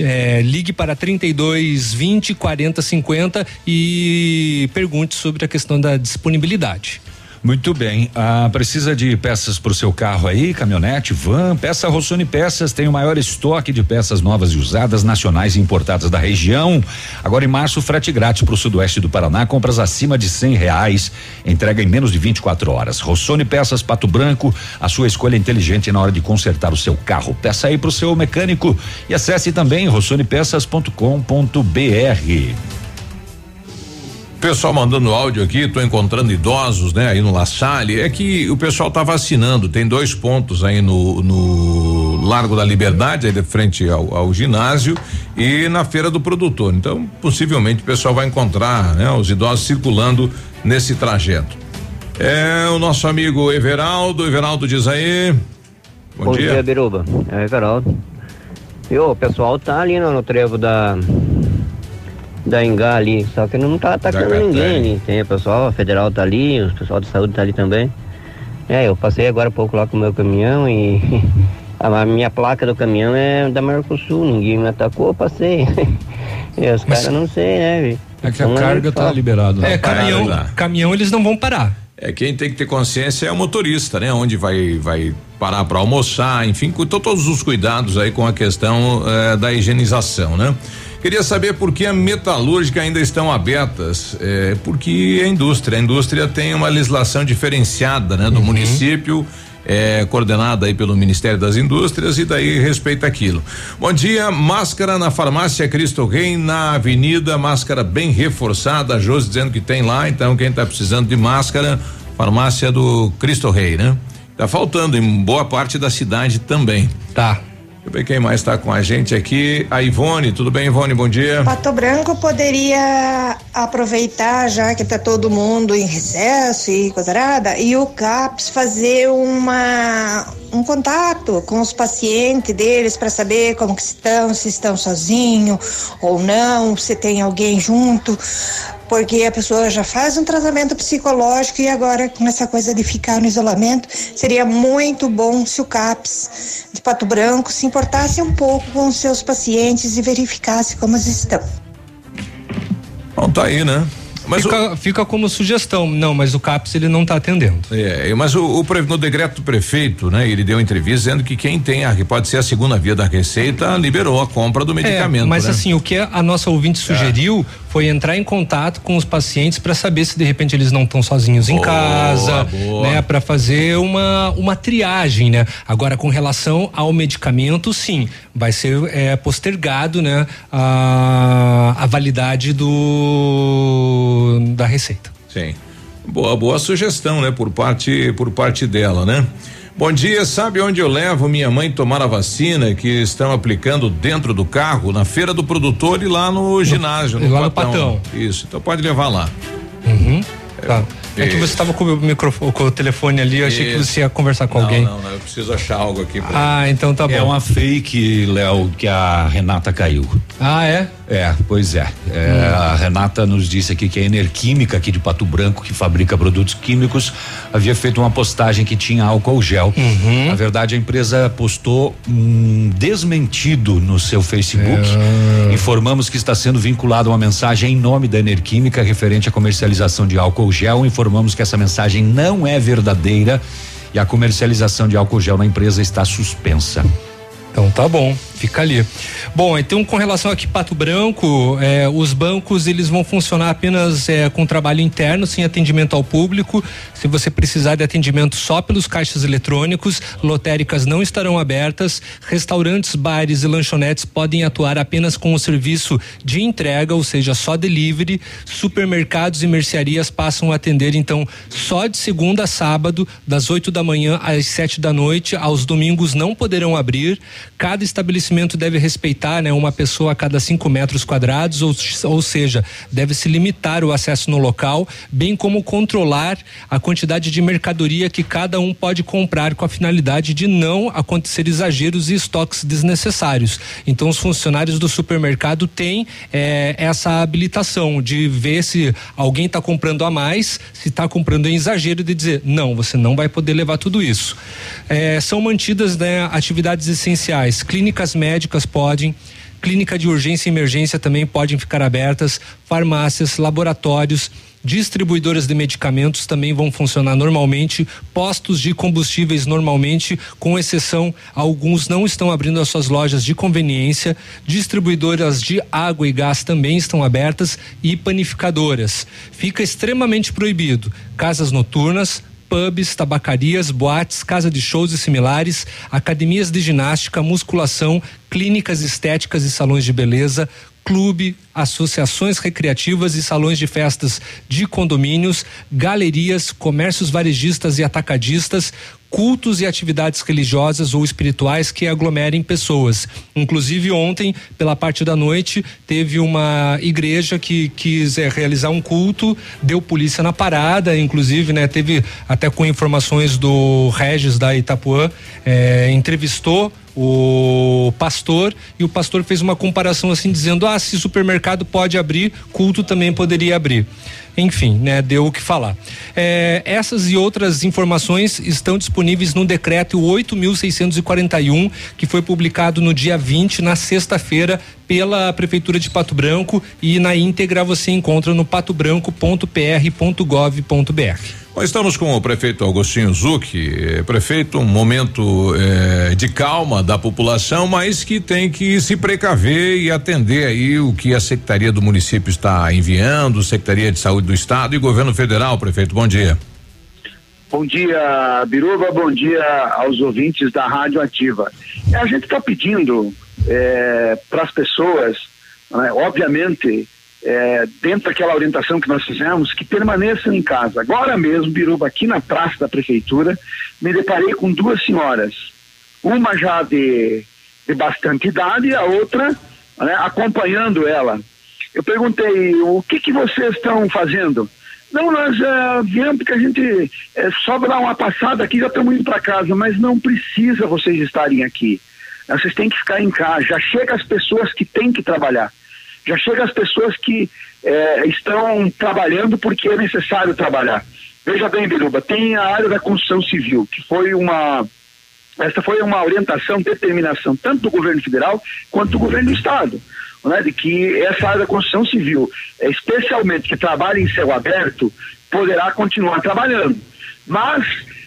É, ligue para 32 20 40 50 e pergunte sobre a questão da disponibilidade. Muito bem. Ah, precisa de peças para o seu carro aí, caminhonete, van? Peça Rossoni Peças tem o maior estoque de peças novas e usadas, nacionais e importadas da região. Agora em março, frete grátis para o sudoeste do Paraná, compras acima de cem reais, entrega em menos de 24 horas. Rossoni Peças Pato Branco, a sua escolha inteligente na hora de consertar o seu carro. Peça aí para o seu mecânico e acesse também rossonepeças.com.br. Pessoal mandando áudio aqui, tô encontrando idosos, né, aí no La Salle, é que o pessoal tá vacinando, tem dois pontos aí no, no Largo da Liberdade, aí de frente ao, ao ginásio e na feira do produtor. Então, possivelmente o pessoal vai encontrar, né, os idosos circulando nesse trajeto. É o nosso amigo Everaldo, Everaldo diz aí. Bom, Bom dia. dia, Biruba. É o Everaldo. E o pessoal tá ali no, no trevo da da Engá ali, só que não tá atacando Da ninguém ali. Tem o pessoal federal tá ali, o pessoal de saúde tá ali também. É, eu passei agora há pouco lá com o meu caminhão e *laughs* a minha placa do caminhão é da Mercosul, ninguém me atacou, eu passei. *laughs* e os caras não sei, né? É que a Então, carga tá liberada. Não, É, caminhão, lá. caminhão eles não vão parar. É quem tem que ter consciência é o motorista, né? Onde vai vai parar para almoçar, enfim, todos os cuidados aí com a questão eh, da higienização, né? Queria saber por que a metalúrgica ainda estão abertas, eh, porque a indústria, a indústria tem uma legislação diferenciada, né? Do município, eh, coordenada aí pelo Ministério das Indústrias e daí respeita aquilo. Bom dia, máscara na farmácia Cristo Rei na Avenida, máscara bem reforçada, a Josi dizendo que tem lá, então quem está precisando de máscara, farmácia do Cristo Rei, né? Tá faltando em boa parte da cidade também. Tá. Deixa eu ver quem mais está com a gente aqui. A Ivone, tudo bem, Ivone? Bom dia. Pato Branco poderia aproveitar, já que está todo mundo em recesso e coisa arada, e o CAPS fazer uma, um contato com os pacientes deles para saber como que estão, se estão sozinhos ou não, se tem alguém junto, porque a pessoa já faz um tratamento psicológico e agora com essa coisa de ficar no isolamento, seria muito bom se o CAPS de Pato Branco se importasse um pouco com os seus pacientes e verificasse como eles estão. Bom, tá aí, né? Mas fica, o... fica, como sugestão, não, mas o CAPS ele não está atendendo. É, mas o, o, no decreto do prefeito, né, ele deu entrevista dizendo que quem tem, a, que pode ser a segunda via da receita, liberou a compra do medicamento. É, mas né? assim, o que a nossa ouvinte é. sugeriu é. foi entrar em contato com os pacientes para saber se de repente eles não estão sozinhos boa, em casa, boa. né, para fazer uma uma triagem, né? Agora com relação ao medicamento, sim, vai ser é, postergado, né, a, a validade do da receita. Sim. Boa, boa sugestão, né, por parte por parte dela, né? Bom dia, sabe onde eu levo minha mãe tomar a vacina que estão aplicando dentro do carro, na feira do produtor e lá no ginásio, no, no lá Patão. no Patão. Isso, então pode levar lá. Uhum. Tá. É que você estava com o microfone, com o telefone ali, eu achei que você ia conversar com não, alguém. Não, não, eu preciso achar algo aqui. Pra... Ah, então tá bom. É uma fake, Léo, que a Renata caiu. Ah, é? É, pois é. é hum. A Renata nos disse aqui que a Enerquímica aqui de Pato Branco, que fabrica produtos químicos, havia feito uma postagem que tinha álcool gel. Uhum. Na verdade, a empresa postou um desmentido no seu Facebook. É. Informamos que está sendo vinculada uma mensagem em nome da Enerquímica referente à comercialização de álcool gel. Informamos que essa mensagem não é verdadeira e a comercialização de álcool gel na empresa está suspensa. Então tá bom, fica ali. Bom, então com relação aqui Pato Branco, é, os bancos eles vão funcionar apenas é, com trabalho interno, sem atendimento ao público. Se você precisar de atendimento só pelos caixas eletrônicos, lotéricas não estarão abertas. Restaurantes, bares e lanchonetes podem atuar apenas com o serviço de entrega, ou seja, só delivery. Supermercados e mercearias passam a atender então só de segunda a sábado, das 8 da manhã às 7 da noite. Aos domingos não poderão abrir. Cada estabelecimento deve respeitar né, uma pessoa a cada cinco metros quadrados, ou, ou seja, deve se limitar o acesso no local, bem como controlar a quantidade de mercadoria que cada um pode comprar com a finalidade de não acontecer exageros e estoques desnecessários. Então, os funcionários do supermercado têm eh, essa habilitação de ver se alguém está comprando a mais, se está comprando em exagero, de dizer não, você não vai poder levar tudo isso. Eh, são mantidas né, atividades essenciais Clínicas médicas podem, clínica de urgência e emergência também podem ficar abertas, farmácias, laboratórios, distribuidoras de medicamentos também vão funcionar normalmente, postos de combustíveis normalmente, com exceção alguns não estão abrindo as suas lojas de conveniência, distribuidoras de água e gás também estão abertas e panificadoras. Fica extremamente proibido casas noturnas, pubs, tabacarias, boates, casa de shows e similares, academias de ginástica, musculação, clínicas estéticas e salões de beleza, clube, associações recreativas e salões de festas de condomínios, galerias, comércios varejistas e atacadistas, cultos e atividades religiosas ou espirituais que aglomerem pessoas. Inclusive ontem, pela parte da noite, teve uma igreja que quis é, realizar um culto, deu polícia na parada, inclusive, né? Teve até com informações do Regis da Itapuã, é, entrevistou o pastor e o pastor fez uma comparação assim dizendo ah se supermercado pode abrir culto também poderia abrir enfim, né, deu o que falar. É, essas e outras informações estão disponíveis no decreto 8.641, que foi publicado no dia 20, na sexta-feira, pela Prefeitura de Pato Branco e na íntegra você encontra no patobranco.pr.gov.br. Bom, estamos com o prefeito Agostinho Zucchi, eh, prefeito, um momento eh, de calma da população, mas que tem que se precaver e atender aí o que a Secretaria do Município está enviando, Secretaria de Saúde do Estado e Governo Federal. Prefeito, bom dia. Bom dia, Biruba, bom dia aos ouvintes da Rádio Ativa. A gente está pedindo eh, para as pessoas, né, obviamente, é, dentro daquela orientação que nós fizemos, que permaneçam em casa. Agora mesmo, Biruba, aqui na praça da prefeitura, me deparei com duas senhoras, uma já de, de bastante idade e a outra né, acompanhando ela. Eu perguntei, o que, que vocês estão fazendo? Não, nós uh, viemos porque a gente é, só dar uma passada aqui já estamos indo para casa, mas não precisa vocês estarem aqui. Vocês têm que ficar em casa. Já chega as pessoas que têm que trabalhar. Já chega as pessoas que é, estão trabalhando porque é necessário trabalhar. Veja bem, Biruba, tem a área da construção civil, que foi uma. Essa foi uma orientação, determinação, tanto do governo federal quanto do governo do estado né, de que essa área da construção civil, eh, especialmente que trabalha em céu aberto, poderá continuar trabalhando. Mas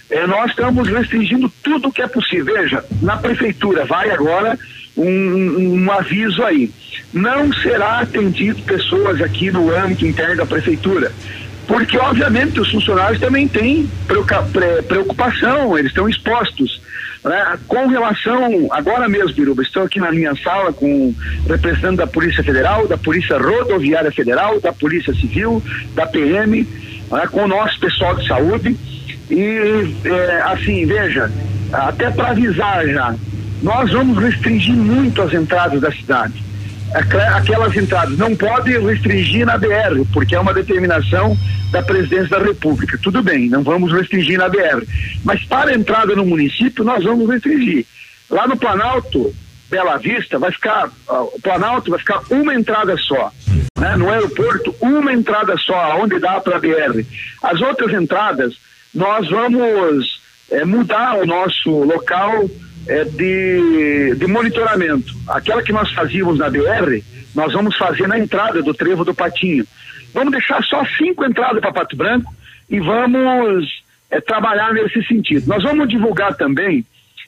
eh, nós estamos restringindo tudo o que é possível. Veja, na prefeitura vai agora um, um, aviso aí. Não será atendido pessoas aqui no âmbito interno da prefeitura. Porque, obviamente, os funcionários também têm preocupação, eles estão expostos. Né? Com relação, agora mesmo, Biruba, estou aqui na minha sala com representante da Polícia Federal, da Polícia Rodoviária Federal, da Polícia Civil, da PM, né? com o nosso pessoal de saúde. E, é, assim, veja, até para avisar já, nós vamos restringir muito as entradas da cidade aquelas entradas. Não pode restringir na BR, porque é uma determinação da presidência da República. Tudo bem, não vamos restringir na BR. Mas para a entrada no município, nós vamos restringir. Lá no Planalto, Bela Vista, vai ficar, o Planalto vai ficar uma entrada só. Né? No aeroporto, uma entrada só, onde dá para a BR. As outras entradas, nós vamos é, mudar o nosso local é, de, de monitoramento. Aquela que nós fazíamos na BR, nós vamos fazer na entrada do Trevo do Patinho. Vamos deixar só cinco entradas para Pato Branco e vamos é, trabalhar nesse sentido. Nós vamos divulgar também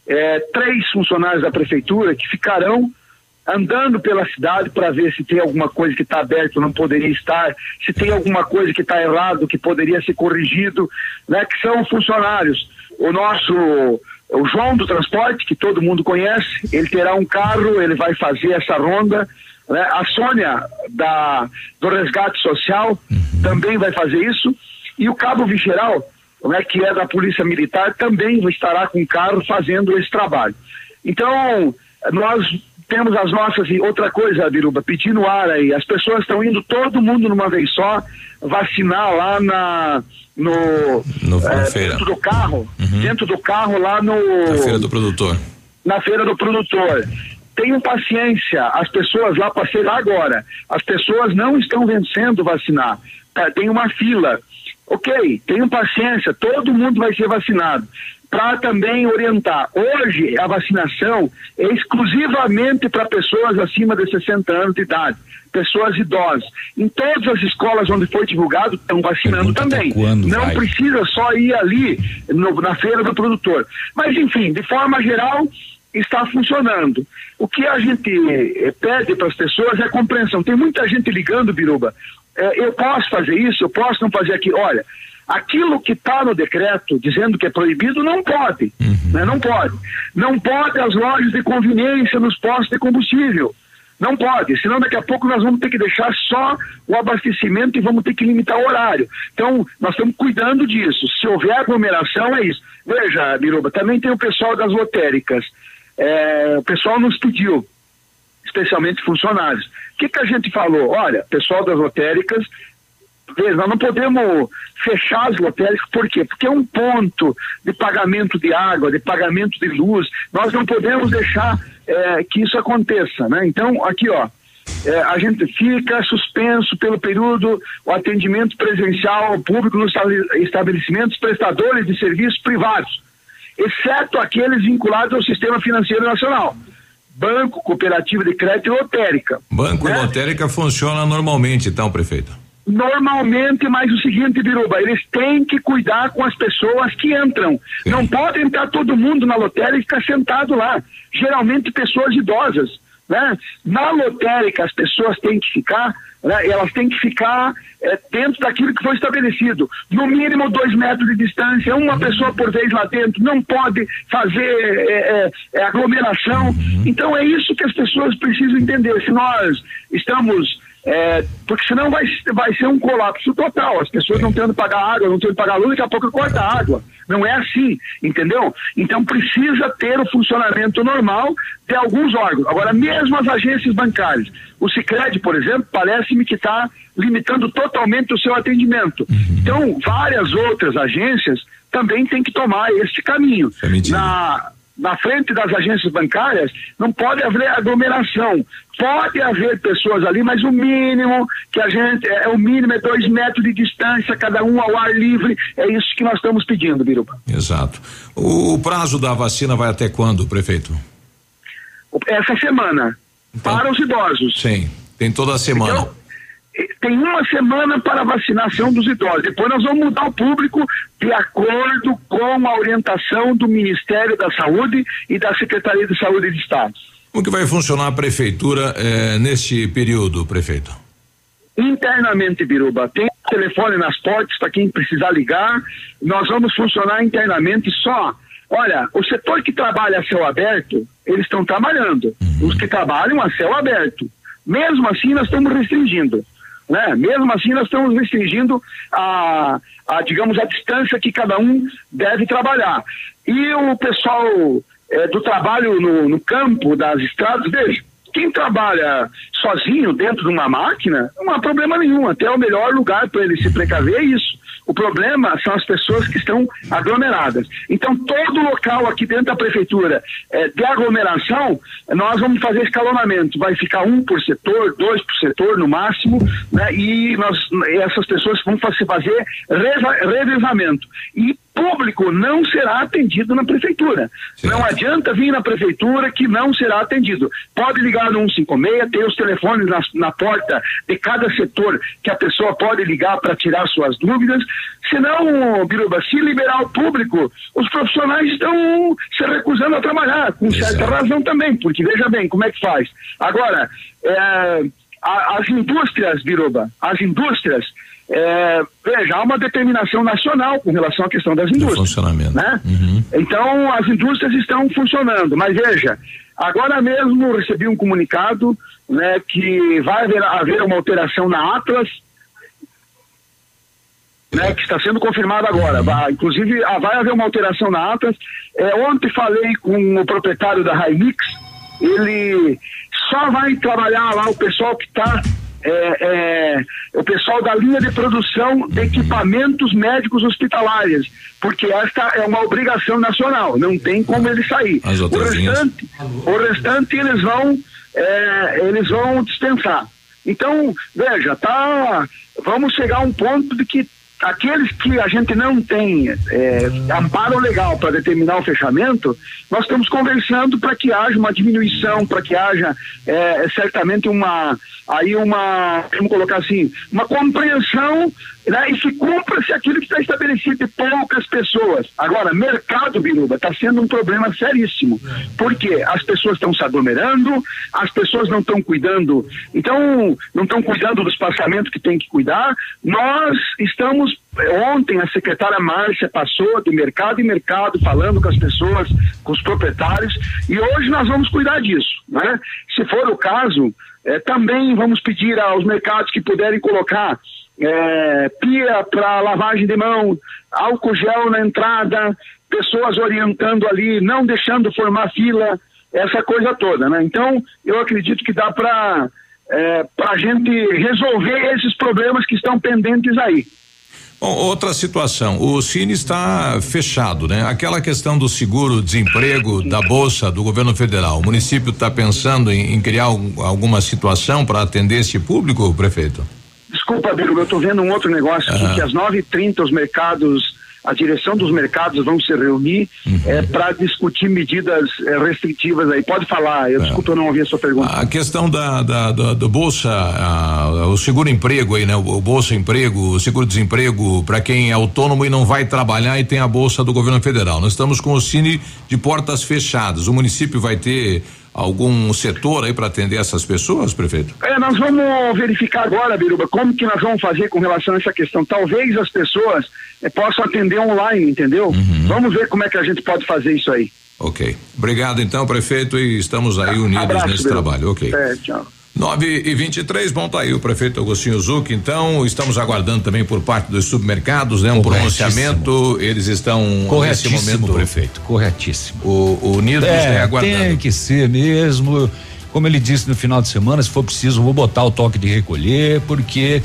é, três funcionários da prefeitura que ficarão andando pela cidade para ver se tem alguma coisa que está aberto não poderia estar, se tem alguma coisa que está errado que poderia ser corrigido, né? Que são funcionários. O nosso o João do transporte, que todo mundo conhece, ele terá um carro, ele vai fazer essa ronda. Né? A Sônia, da, do Resgate Social, uhum. também vai fazer isso. E o Cabo Vigeral, né, que é da Polícia Militar, também estará com o carro fazendo esse trabalho. Então, nós temos as nossas. E outra coisa, Biruba, pedindo ar aí, as pessoas estão indo todo mundo numa vez só vacinar lá na no, no é, feira. dentro do carro, uhum. dentro do carro lá no na feira do produtor. Na feira do produtor. Tenham paciência, as pessoas lá passei lá agora. As pessoas não estão vencendo vacinar. Tá, tem uma fila. Ok, tenham paciência, todo mundo vai ser vacinado para também orientar. Hoje, a vacinação é exclusivamente para pessoas acima de 60 anos de idade, pessoas idosas. Em todas as escolas onde foi divulgado, estão vacinando também. Não vai? precisa só ir ali no, na feira do produtor. Mas, enfim, de forma geral, está funcionando. O que a gente eh, pede para as pessoas é compreensão. Tem muita gente ligando, Biruba. Eh, eu posso fazer isso, eu posso não fazer aquilo. Olha, Aquilo que está no decreto dizendo que é proibido não pode, uhum. né? não pode. Não pode as lojas de conveniência nos postos de combustível. Não pode, senão daqui a pouco nós vamos ter que deixar só o abastecimento e vamos ter que limitar o horário. Então, nós estamos cuidando disso. Se houver aglomeração, é isso. Veja, Miruba, também tem o pessoal das lotéricas. É, o pessoal nos pediu, especialmente funcionários. O que, que a gente falou? Olha, pessoal das lotéricas, Nós não podemos fechar as lotéricas, por quê? Porque é um ponto de pagamento de água, de pagamento de luz, nós não podemos deixar é, que isso aconteça, né? Então, aqui, ó, é, a gente fica suspenso pelo período o atendimento presencial ao público nos estabelecimentos prestadores de serviços privados, exceto aqueles vinculados ao sistema financeiro nacional banco, cooperativa de crédito e lotérica. Banco né? e lotérica funciona normalmente, então, prefeito? Normalmente, mas o seguinte, Biruba, eles têm que cuidar com as pessoas que entram. Sim. Não pode entrar todo mundo na lotérica e ficar sentado lá. Geralmente pessoas idosas. Né? Na lotérica as pessoas têm que ficar, né? elas têm que ficar é, dentro daquilo que foi estabelecido. No mínimo dois metros de distância, uma uhum. pessoa por vez lá dentro, não pode fazer é, é, aglomeração. Uhum. Então é isso que as pessoas precisam entender. Se nós estamos É, porque senão vai, vai ser um colapso total. As pessoas não tendo pagar água, não tendo pagar luz, daqui a pouco corta a água. Não é assim, entendeu? Então precisa ter o funcionamento normal de alguns órgãos. Agora, mesmo as agências bancárias, o Sicredi, por exemplo, parece-me que está limitando totalmente o seu atendimento. Então, várias outras agências também têm que tomar este caminho. Na, na frente das agências bancárias, não pode haver aglomeração. Pode haver pessoas ali, mas o mínimo que a gente, é, o mínimo é dois metros de distância, cada um ao ar livre. É isso que nós estamos pedindo, Biruba. Exato. O, prazo da vacina vai até quando, prefeito? Essa semana, para os idosos. Sim, tem toda a semana. Então, tem uma semana para a vacinação dos idosos. Depois nós vamos mudar o público de acordo com a orientação do Ministério da Saúde e da Secretaria de Saúde de Estado. Como que vai funcionar a prefeitura eh, neste período, prefeito? Internamente, Biruba, tem telefone nas portas para quem precisar ligar. Nós vamos funcionar internamente só. Olha, o setor que trabalha a céu aberto, eles estão trabalhando. Os que trabalham a céu aberto. Mesmo assim, nós estamos restringindo. Né? Mesmo assim, nós estamos restringindo a, a, digamos, a distância que cada um deve trabalhar. E o pessoal eh, do trabalho no, no campo, das estradas, veja, quem trabalha sozinho dentro de uma máquina, não há problema nenhum. Até o melhor lugar para ele se precaver é isso. O problema são as pessoas que estão aglomeradas. Então, todo local aqui dentro da prefeitura eh, de aglomeração, nós vamos fazer escalonamento. Vai ficar um por setor, dois por setor no máximo, né? E nós, essas pessoas vão fazer, revezamento. E público não será atendido na prefeitura. Não adianta vir na prefeitura que não será atendido. Pode ligar no 156, tem os telefones na, na porta de cada setor que a pessoa pode ligar para tirar suas dúvidas. Senão, Biruba, se liberar o público, os profissionais estão se recusando a trabalhar, com certa razão também, porque veja bem como é que faz. Agora, é, as indústrias, Biruba, as indústrias, é, veja, há uma determinação nacional com relação à questão das indústrias. funcionamento. Né? Então, as indústrias estão funcionando, mas veja, agora mesmo recebi um comunicado né, que vai haver, haver uma alteração na Atlas, né, que está sendo confirmado agora. Vai- inclusive, ah, vai haver uma alteração na Atlas. É, ontem falei com o proprietário da Hilux, ele só vai trabalhar lá o pessoal que está. O pessoal da linha de produção de equipamentos médicos hospitalares, porque esta é uma obrigação nacional, não tem como ele sair. O restante, o restante eles vão, é, eles vão dispensar. Então, veja, tá, vamos chegar a um ponto de que aqueles que a gente não tem é, amparo legal para determinar o fechamento, nós estamos conversando para que haja uma diminuição, para que haja é, certamente uma aí uma, vamos colocar assim, uma compreensão né, e se cumpra-se aquilo que está estabelecido de poucas pessoas. Agora, mercado, Biruba, está sendo um problema seríssimo. Porque as pessoas estão se aglomerando, as pessoas não estão cuidando, então, não estão cuidando dos passamentos que tem que cuidar. Nós estamos, ontem a secretária Márcia passou de mercado em mercado, falando com as pessoas, com os proprietários, e hoje nós vamos cuidar disso. Né? Se for o caso, eh, também vamos pedir aos mercados que puderem colocar é, pia para lavagem de mão, álcool gel na entrada, pessoas orientando ali, não deixando formar fila, essa coisa toda, né? Então, eu acredito que dá para é, a gente resolver esses problemas que estão pendentes aí. Bom, outra situação, o Cine está fechado, né? Aquela questão do seguro-desemprego da Bolsa do governo federal, o município está pensando em, em criar algum- alguma situação para atender esse público, prefeito? Desculpa, Biruba, eu estou vendo um outro negócio aqui, Aham. que às 9h30 os mercados, a direção dos mercados vão se reunir Uhum. para discutir medidas eh, restritivas aí. Pode falar, eu desculpa, eu não ouvi a sua pergunta. A questão da, da, da- do bolsa, ah, o seguro-emprego aí, né? O, o bolsa emprego, o seguro-desemprego para quem é autônomo e não vai trabalhar e tem a bolsa do governo federal. Nós estamos com o Cine de portas fechadas. O município vai ter algum setor aí para atender essas pessoas, prefeito? É, nós vamos verificar agora, Biruba, como que nós vamos fazer com relação a essa questão. Talvez as pessoas eh, possam atender online, entendeu? Vamos ver como é que a gente pode fazer isso aí. Ok. Obrigado então, prefeito, e estamos aí unidos Abraço, nesse Biruba. trabalho. Ok. É, tchau. 9 e 23, bom, tá aí o prefeito Agostinho Zuc. Então, estamos aguardando também por parte dos supermercados, né? Um pronunciamento. Eles estão nesse Corretíssimo, momento. prefeito, corretíssimo. O, unidos, é, né, aguardando. Tem que ser mesmo. Como ele disse no final de semana, se for preciso, vou botar o toque de recolher, porque.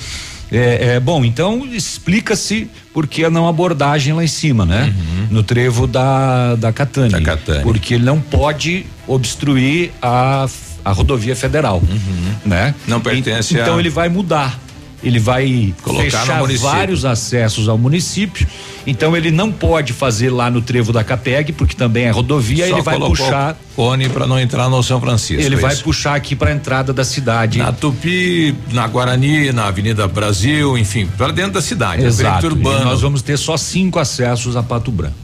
É, é, bom, então explica-se por que não abordagem lá em cima, né? Uhum. No trevo da, da Catane. Da Catane. Porque ele não pode obstruir a, a rodovia federal, né? Não pertence E- Então a- ele vai mudar. Ele vai Colocar fechar vários acessos ao município. Então ele não pode fazer lá no trevo da Capeg, porque também é rodovia, Só ele vai puxar cone para não entrar no São Francisco. ele é vai isso. puxar aqui para a entrada da cidade. Na Tupi, na Guarani, na Avenida Brasil, enfim, para dentro da cidade, Exato. perímetro E urbano. nós vamos ter só cinco acessos a Pato Branco.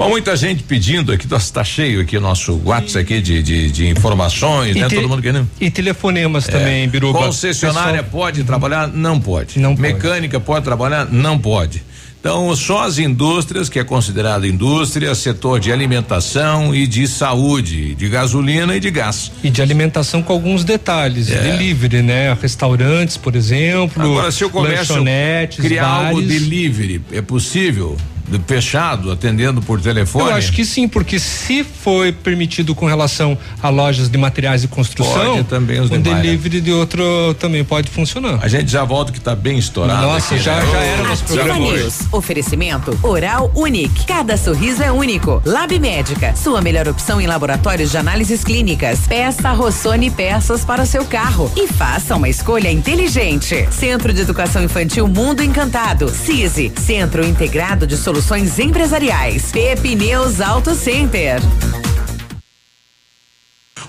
Bom, muita gente pedindo aqui, nossa, tá cheio aqui o nosso WhatsApp aqui de, de, de informações, né? te- Todo mundo querendo. E telefonemas É. também, Biruba. Concessionária Pessoal- pode trabalhar? Não pode. Não Mecânica pode trabalhar? Não pode. Então, só as indústrias, que é considerada indústria, setor de alimentação e de saúde, de gasolina e de gás. E de alimentação com alguns detalhes, É. delivery, né? Restaurantes, por exemplo. Agora, se o comércio lanchonetes, criar algo bares. delivery, é possível? De- Fechado, atendendo por telefone? Eu acho que sim, porque se foi permitido com relação a lojas de materiais de construção, Pode também os o demais, né? delivery de outro também pode funcionar. A gente já volta que tá bem estourado. Nossa, aqui, já- né? já era nosso Ativa programa. News. Oferecimento Oral Unique. Cada sorriso é único. Lab Médica. Sua melhor opção em laboratórios de análises clínicas. Peça Rossoni peças para o seu carro. E faça uma escolha inteligente. Centro de Educação Infantil Mundo Encantado. CISI. Centro Integrado de Soluções Empresariais. Pepineus Auto Center.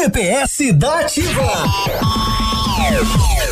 GPS da Ativa.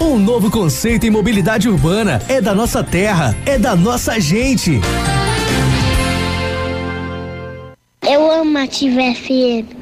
Um novo conceito em mobilidade urbana. É da nossa terra, é da nossa gente. Eu amo Ativa FM.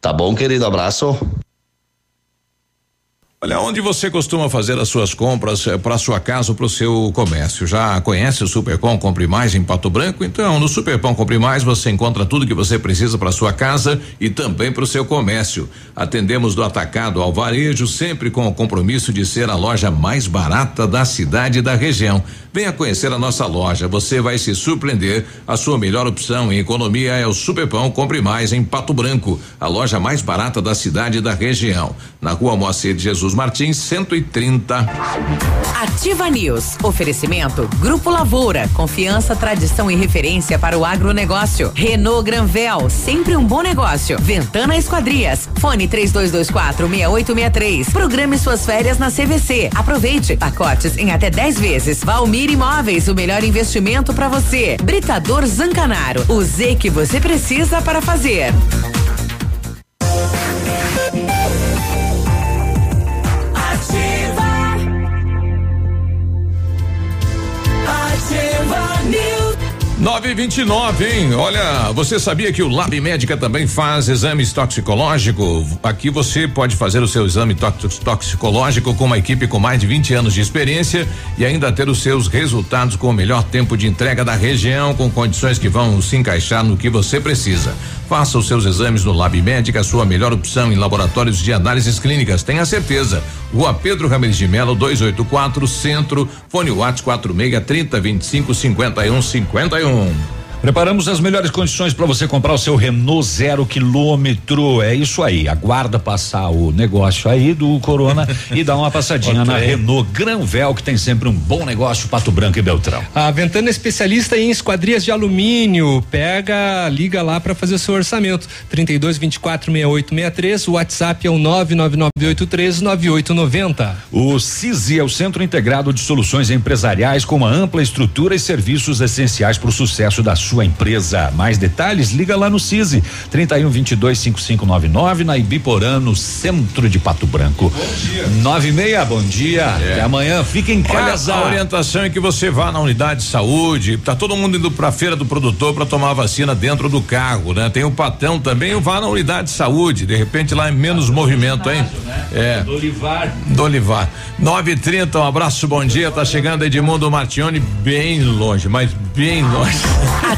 Tá bom, querido? Abraço. Olha, onde você costuma fazer as suas compras eh, para sua casa ou para o seu comércio? Já conhece o Superpão Compre Mais em Pato Branco? Então, no Superpão Compre Mais você encontra tudo que você precisa para sua casa e também para o seu comércio. Atendemos do atacado ao varejo, sempre com o compromisso de ser a loja mais barata da cidade e da região. Venha conhecer a nossa loja, você vai se surpreender. A sua melhor opção em economia é o Superpão Compre Mais em Pato Branco, a loja mais barata da cidade e da região. Na rua Moacir de Jesus Martins, 130. Ativa News. Oferecimento Grupo Lavoura. Confiança, tradição e referência para o agronegócio. Renault Granvel. Sempre um bom negócio. Ventana Esquadrias. Fone 3224 6863. Programe suas férias na CVC. Aproveite. Pacotes em até 10 vezes. Valmir Imóveis. O melhor investimento para você. Britador Zancanaro. O Z que você precisa para fazer. Ativa. Ativa. 929, hein? Olha, você sabia que o Lab Médica também faz exames toxicológico? Aqui você pode fazer o seu exame tox- toxicológico com uma equipe com mais de 20 anos de experiência e ainda ter os seus resultados com o melhor tempo de entrega da região, com condições que vão se encaixar no que você precisa. Faça os seus exames no Lab Médica, sua melhor opção em laboratórios de análises clínicas, tenha certeza. Rua Pedro Ramirez de Melo, 284, Centro, fone Whats 46 30 25 51 51. Preparamos as melhores condições para você comprar o seu Renault zero quilômetro. É isso aí. Aguarda passar o negócio aí do Corona e dá uma passadinha *laughs* na. Renault Granvel, que tem sempre um bom negócio, Pato Branco e Beltrão. A Ventana é especialista em esquadrias de alumínio. Pega, liga lá para fazer o seu orçamento. 32 24 68 63. O WhatsApp é o 99983 9890. O CISI é o Centro Integrado de Soluções Empresariais com uma ampla estrutura e serviços essenciais para o sucesso da sua empresa. Mais detalhes, liga lá no CISI 31 22 5599 na Ibiporã, no centro de Pato Branco. Bom dia. Nove e meia, bom dia. Até amanhã, fica em casa. É. Olha, a orientação é que você vá na unidade de saúde. Tá todo mundo indo pra feira do produtor para tomar a vacina dentro do carro, né? Tem o patão também, vá na unidade de saúde. De repente lá é menos movimento, hein? É. Do Olivar. Do Olivar. 9h30, um abraço, bom dia. Tá chegando Edmundo Martione bem longe, mas bem longe. *laughs*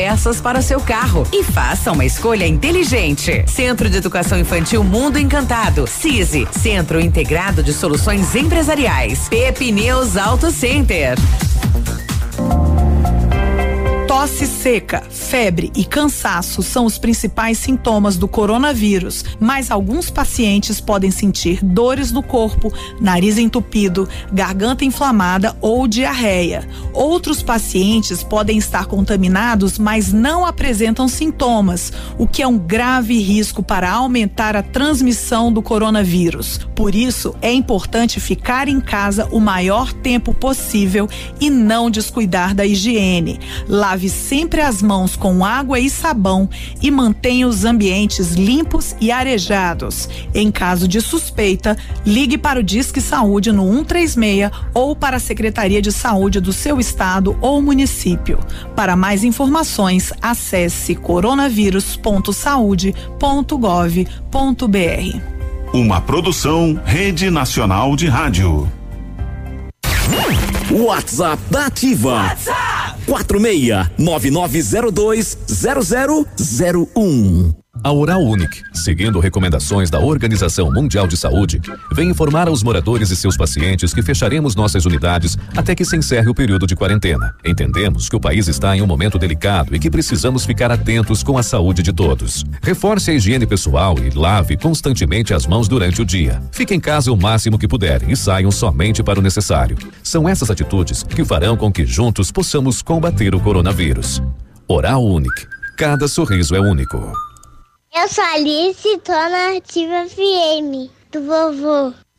peças para seu carro e faça uma escolha inteligente. Centro de Educação Infantil Mundo Encantado. CISI. Centro Integrado de Soluções Empresariais. Pepineus Auto Center. Tosse seca, febre e cansaço são os principais sintomas do coronavírus, mas alguns pacientes podem sentir dores no corpo, nariz entupido, garganta inflamada ou diarreia. Outros pacientes podem estar contaminados, mas não apresentam sintomas, o que é um grave risco para aumentar a transmissão do coronavírus. Por isso, é importante ficar em casa o maior tempo possível e não descuidar da higiene. Lave sempre as mãos com água e sabão e mantenha os ambientes limpos e arejados. Em caso de suspeita, ligue para o Disque Saúde no 136 ou para a Secretaria de Saúde do seu estado ou município. Para mais informações, acesse coronavírus.saude.gov.br. Uma produção Rede Nacional de Rádio. WhatsApp da Ativa. WhatsApp 46-9902-0001. A Oral Unique, seguindo recomendações da Organização Mundial de Saúde, vem informar aos moradores e seus pacientes que fecharemos nossas unidades até que se encerre o período de quarentena. Entendemos que o país está em um momento delicado e que precisamos ficar atentos com a saúde de todos. Reforce a higiene pessoal e lave constantemente as mãos durante o dia. Fique em casa o máximo que puder e saiam somente para o necessário. São essas atitudes que farão com que juntos possamos combater o coronavírus. Oral Unique. Cada sorriso é único. Eu sou Alice, tô na Ativa FM, do vovô.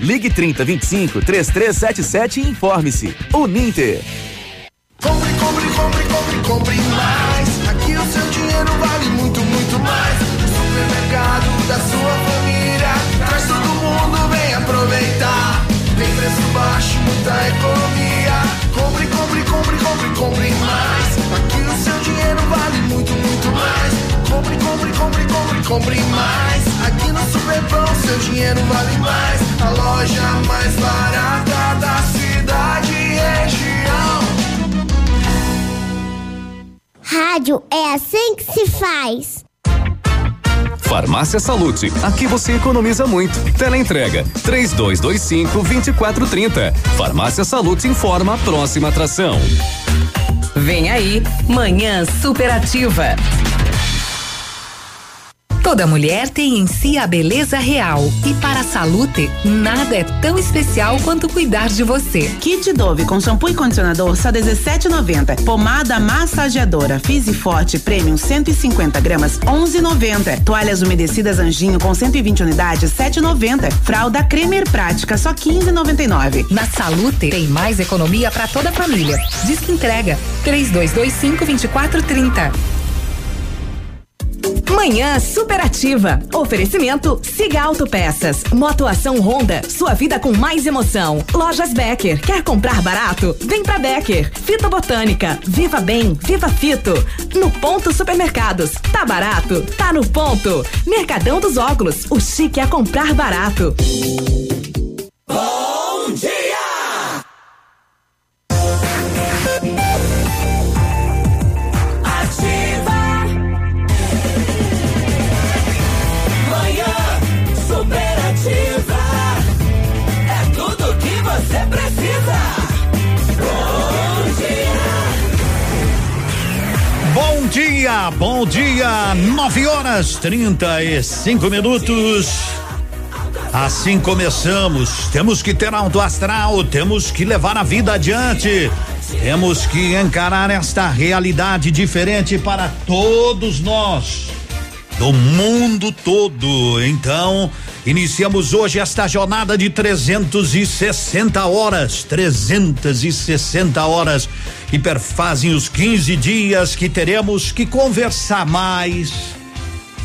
Ligue 30 25 3377 e informe-se. Uninter. Compre, compre, compre, compre, compre mais. Aqui o seu dinheiro vale muito, muito mais. O supermercado da sua família. Traz todo mundo, vem aproveitar. Tem preço baixo, muita economia. Compre, compre, compre, compre, compre mais. Compre, mais. Aqui no Superpão seu dinheiro vale mais. A loja mais barata da cidade e região. Rádio é assim que se faz. Farmácia Salute, aqui você economiza muito. Teleentrega 3225 2430. Farmácia Salute informa a próxima atração. Vem aí, Manhã Superativa. Toda mulher tem em si a beleza real e para a Salute, nada é tão especial quanto cuidar de você. Kit Dove com shampoo e condicionador só 17,90. Pomada massageadora Fizz Forte Premium 150 gramas 11,90. Toalhas umedecidas Anjinho com 120 unidades 7,90. Fralda Cremer Prática só 15,99. Na Salute tem mais economia para toda a família. Diz que entrega 3225 2430. Manhã superativa. Oferecimento Siga Autopeças. Motoação Honda. Sua vida com mais emoção. Lojas Becker. Quer comprar barato? Vem pra Becker. Fito Botânica. Viva Bem. Viva Fito. No Ponto Supermercados. Tá barato? Tá no ponto. Mercadão dos Óculos. O chique é comprar barato. Bom bom dia, 9 horas 35 minutos. Assim começamos. Temos que ter alto astral, temos que levar a vida adiante. Temos que encarar esta realidade diferente para todos nós, do mundo todo. Então, iniciamos hoje esta jornada de 360 horas. 360 horas que perfazem os 15 dias que teremos que conversar mais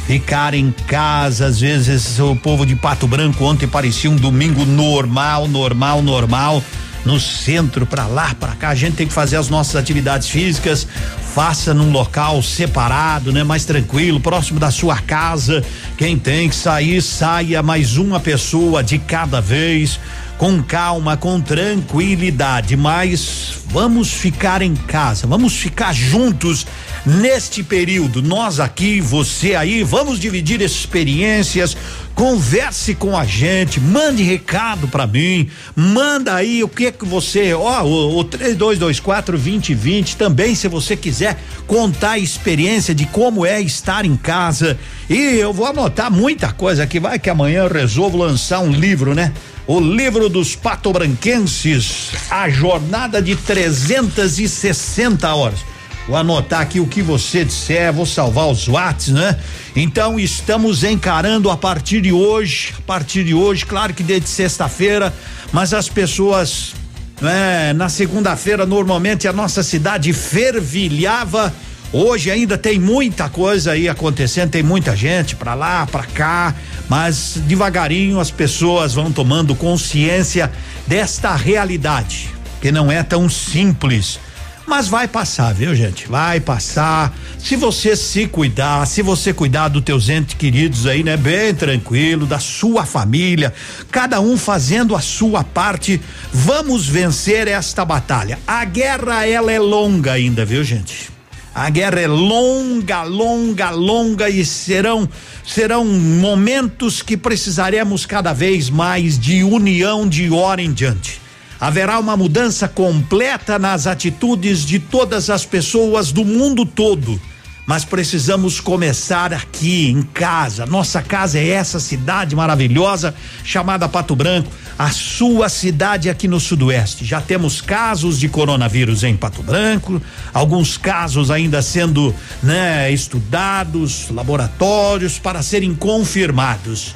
ficar em casa, às vezes o povo de Pato Branco ontem parecia um domingo normal, normal, normal. No centro, para lá, para cá, a gente tem que fazer as nossas atividades físicas, faça num local separado, né? Mais tranquilo, próximo da sua casa. Quem tem que sair, saia mais uma pessoa de cada vez, com calma, com tranquilidade, mas vamos ficar em casa, vamos ficar juntos neste período. Nós aqui, você aí, vamos dividir experiências. Converse com a gente, mande recado para mim, manda aí o que que você, ó, o, o 3224 2020 também, se você quiser contar a experiência de como é estar em casa. E eu vou anotar muita coisa aqui, vai que amanhã eu resolvo lançar um livro, né? O livro dos patobranquenses, a jornada de 360 horas. Vou anotar aqui o que você disser, vou salvar os watts, né? Então estamos encarando a partir de hoje, a partir de hoje, claro que desde sexta-feira, mas as pessoas, né, na segunda-feira normalmente a nossa cidade fervilhava. Hoje ainda tem muita coisa aí acontecendo, tem muita gente para lá, para cá, mas devagarinho as pessoas vão tomando consciência desta realidade, que não é tão simples mas vai passar, viu, gente? Vai passar. Se você se cuidar, se você cuidar dos teus entes queridos aí, né? Bem tranquilo, da sua família, cada um fazendo a sua parte, vamos vencer esta batalha. A guerra, ela é longa ainda, viu, gente? A guerra é longa, longa, longa e serão serão momentos que precisaremos cada vez mais de união de hora em diante. Haverá uma mudança completa nas atitudes de todas as pessoas do mundo todo mas precisamos começar aqui em casa. Nossa casa é essa cidade maravilhosa chamada Pato Branco, a sua cidade aqui no Sudoeste. Já temos casos de coronavírus em Pato Branco, alguns casos ainda sendo, né, estudados, laboratórios para serem confirmados.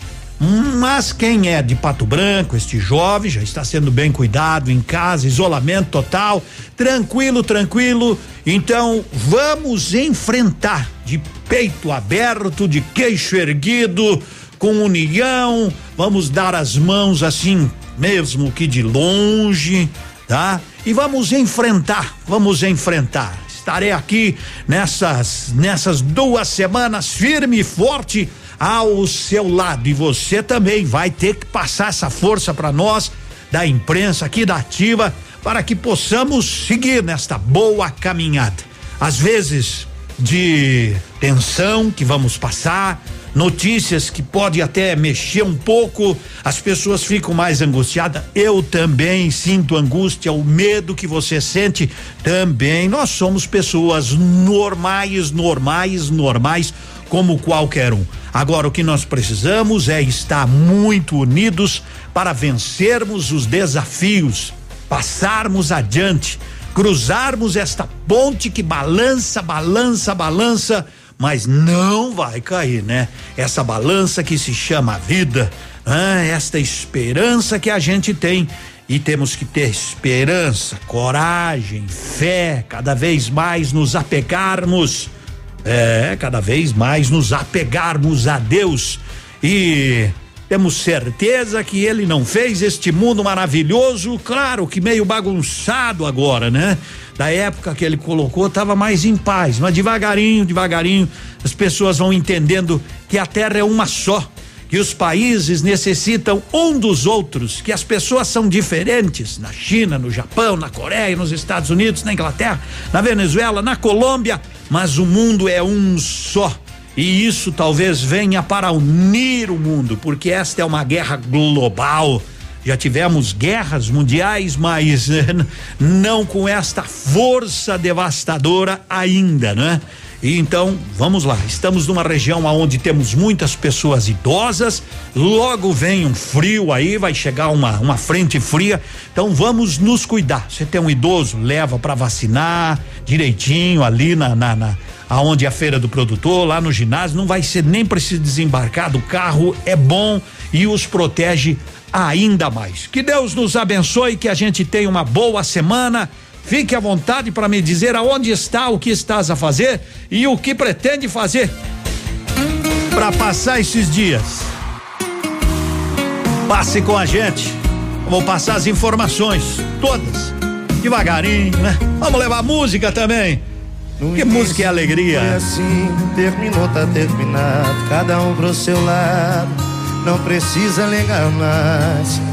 Mas quem é de Pato Branco, este jovem já está sendo bem cuidado em casa, isolamento total, tranquilo, tranquilo. Então vamos enfrentar de peito aberto, de queixo erguido, com união. Vamos dar as mãos assim, mesmo que de longe, tá? E vamos enfrentar, vamos enfrentar. Estarei aqui nessas nessas duas semanas firme e forte ao seu lado e você também vai ter que passar essa força para nós da imprensa aqui da Ativa para que possamos seguir nesta boa caminhada. Às vezes de tensão que vamos passar, notícias que pode até mexer um pouco, as pessoas ficam mais angustiadas. Eu também sinto angústia, o medo que você sente também. Nós somos pessoas normais, normais, normais como qualquer um. Agora, o que nós precisamos é estar muito unidos para vencermos os desafios, passarmos adiante, cruzarmos esta ponte que balança, balança, balança, mas não vai cair, né? Essa balança que se chama vida, ah, esta esperança que a gente tem e temos que ter esperança, coragem, fé, cada vez mais nos apegarmos é, cada vez mais nos apegarmos a Deus e temos certeza que ele não fez este mundo maravilhoso, claro que meio bagunçado agora, né? Da época que ele colocou, estava mais em paz, mas devagarinho, devagarinho, as pessoas vão entendendo que a terra é uma só, que os países necessitam um dos outros, que as pessoas são diferentes na China, no Japão, na Coreia, nos Estados Unidos, na Inglaterra, na Venezuela, na Colômbia, mas o mundo é um só. E isso talvez venha para unir o mundo, porque esta é uma guerra global. Já tivemos guerras mundiais, mas *laughs* não com esta força devastadora ainda, né? E então, vamos lá. Estamos numa região onde temos muitas pessoas idosas. Logo vem um frio aí, vai chegar uma, uma frente fria. Então, vamos nos cuidar. Você tem um idoso, leva para vacinar direitinho ali na, na, na aonde é a feira do produtor, lá no ginásio. Não vai ser nem preciso desembarcar do carro. É bom e os protege ainda mais. Que Deus nos abençoe, que a gente tenha uma boa semana Fique à vontade para me dizer aonde está, o que estás a fazer e o que pretende fazer para passar esses dias. Passe com a gente. Vou passar as informações todas, devagarinho, né? Vamos levar música também. No que música é alegria. Foi assim, terminou, tá terminado. Cada um pro seu lado. Não precisa ligar mais.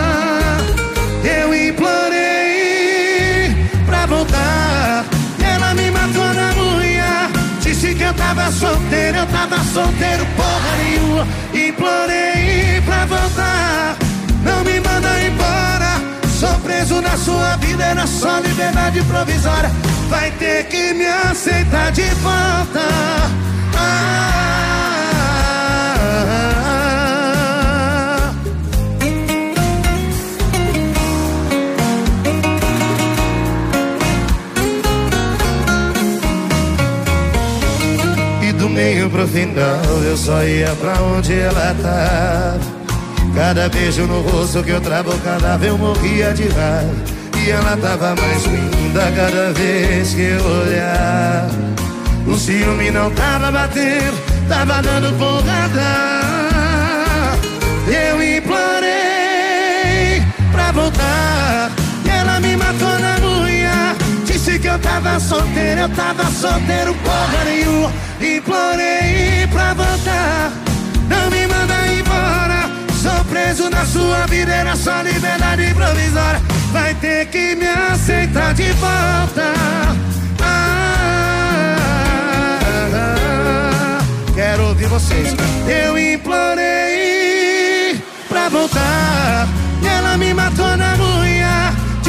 Eu tava solteiro, eu tava solteiro, porra nenhuma. Implorei pra voltar. Não me manda embora. Sou preso na sua vida, era só liberdade provisória. Vai ter que me aceitar de volta. Ah, pro final eu só ia pra onde ela tava. Cada beijo no rosto que eu travo cadáver eu morria de raiva. E ela tava mais linda cada vez que eu olhava. O ciúme não tava batendo, tava dando porrada. Eu implorei pra voltar. Eu tava solteiro, eu tava solteiro, porra nenhuma. Implorei pra voltar. Não me manda embora. Sou preso na sua vida, era só liberdade provisória. Vai ter que me aceitar de volta. Ah, quero ouvir vocês. Eu implorei pra voltar. Ela me matou na unha.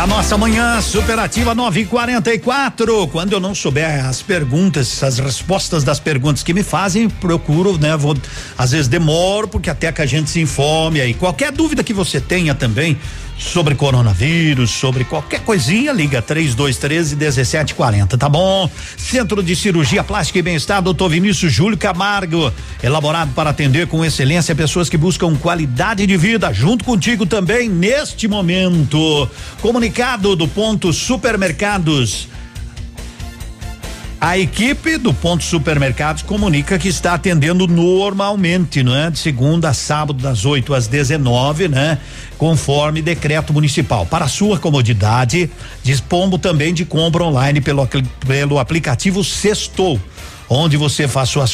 a nossa manhã superativa 944. Quando eu não souber as perguntas, as respostas das perguntas que me fazem, procuro, né? Vou, às vezes demoro, porque até que a gente se informe aí. Qualquer dúvida que você tenha também sobre coronavírus, sobre qualquer coisinha, liga 3213 1740, tá bom? Centro de Cirurgia Plástica e Bem-Estar, doutor Vinícius Júlio Camargo, elaborado para atender com excelência pessoas que buscam qualidade de vida, junto contigo também neste momento. Comunicado do ponto supermercados. A equipe do Ponto Supermercados comunica que está atendendo normalmente, não é? De segunda a sábado, das 8 às 19, né? Conforme decreto municipal. Para sua comodidade, dispomos também de compra online pelo, pelo aplicativo Sextou onde você faz suas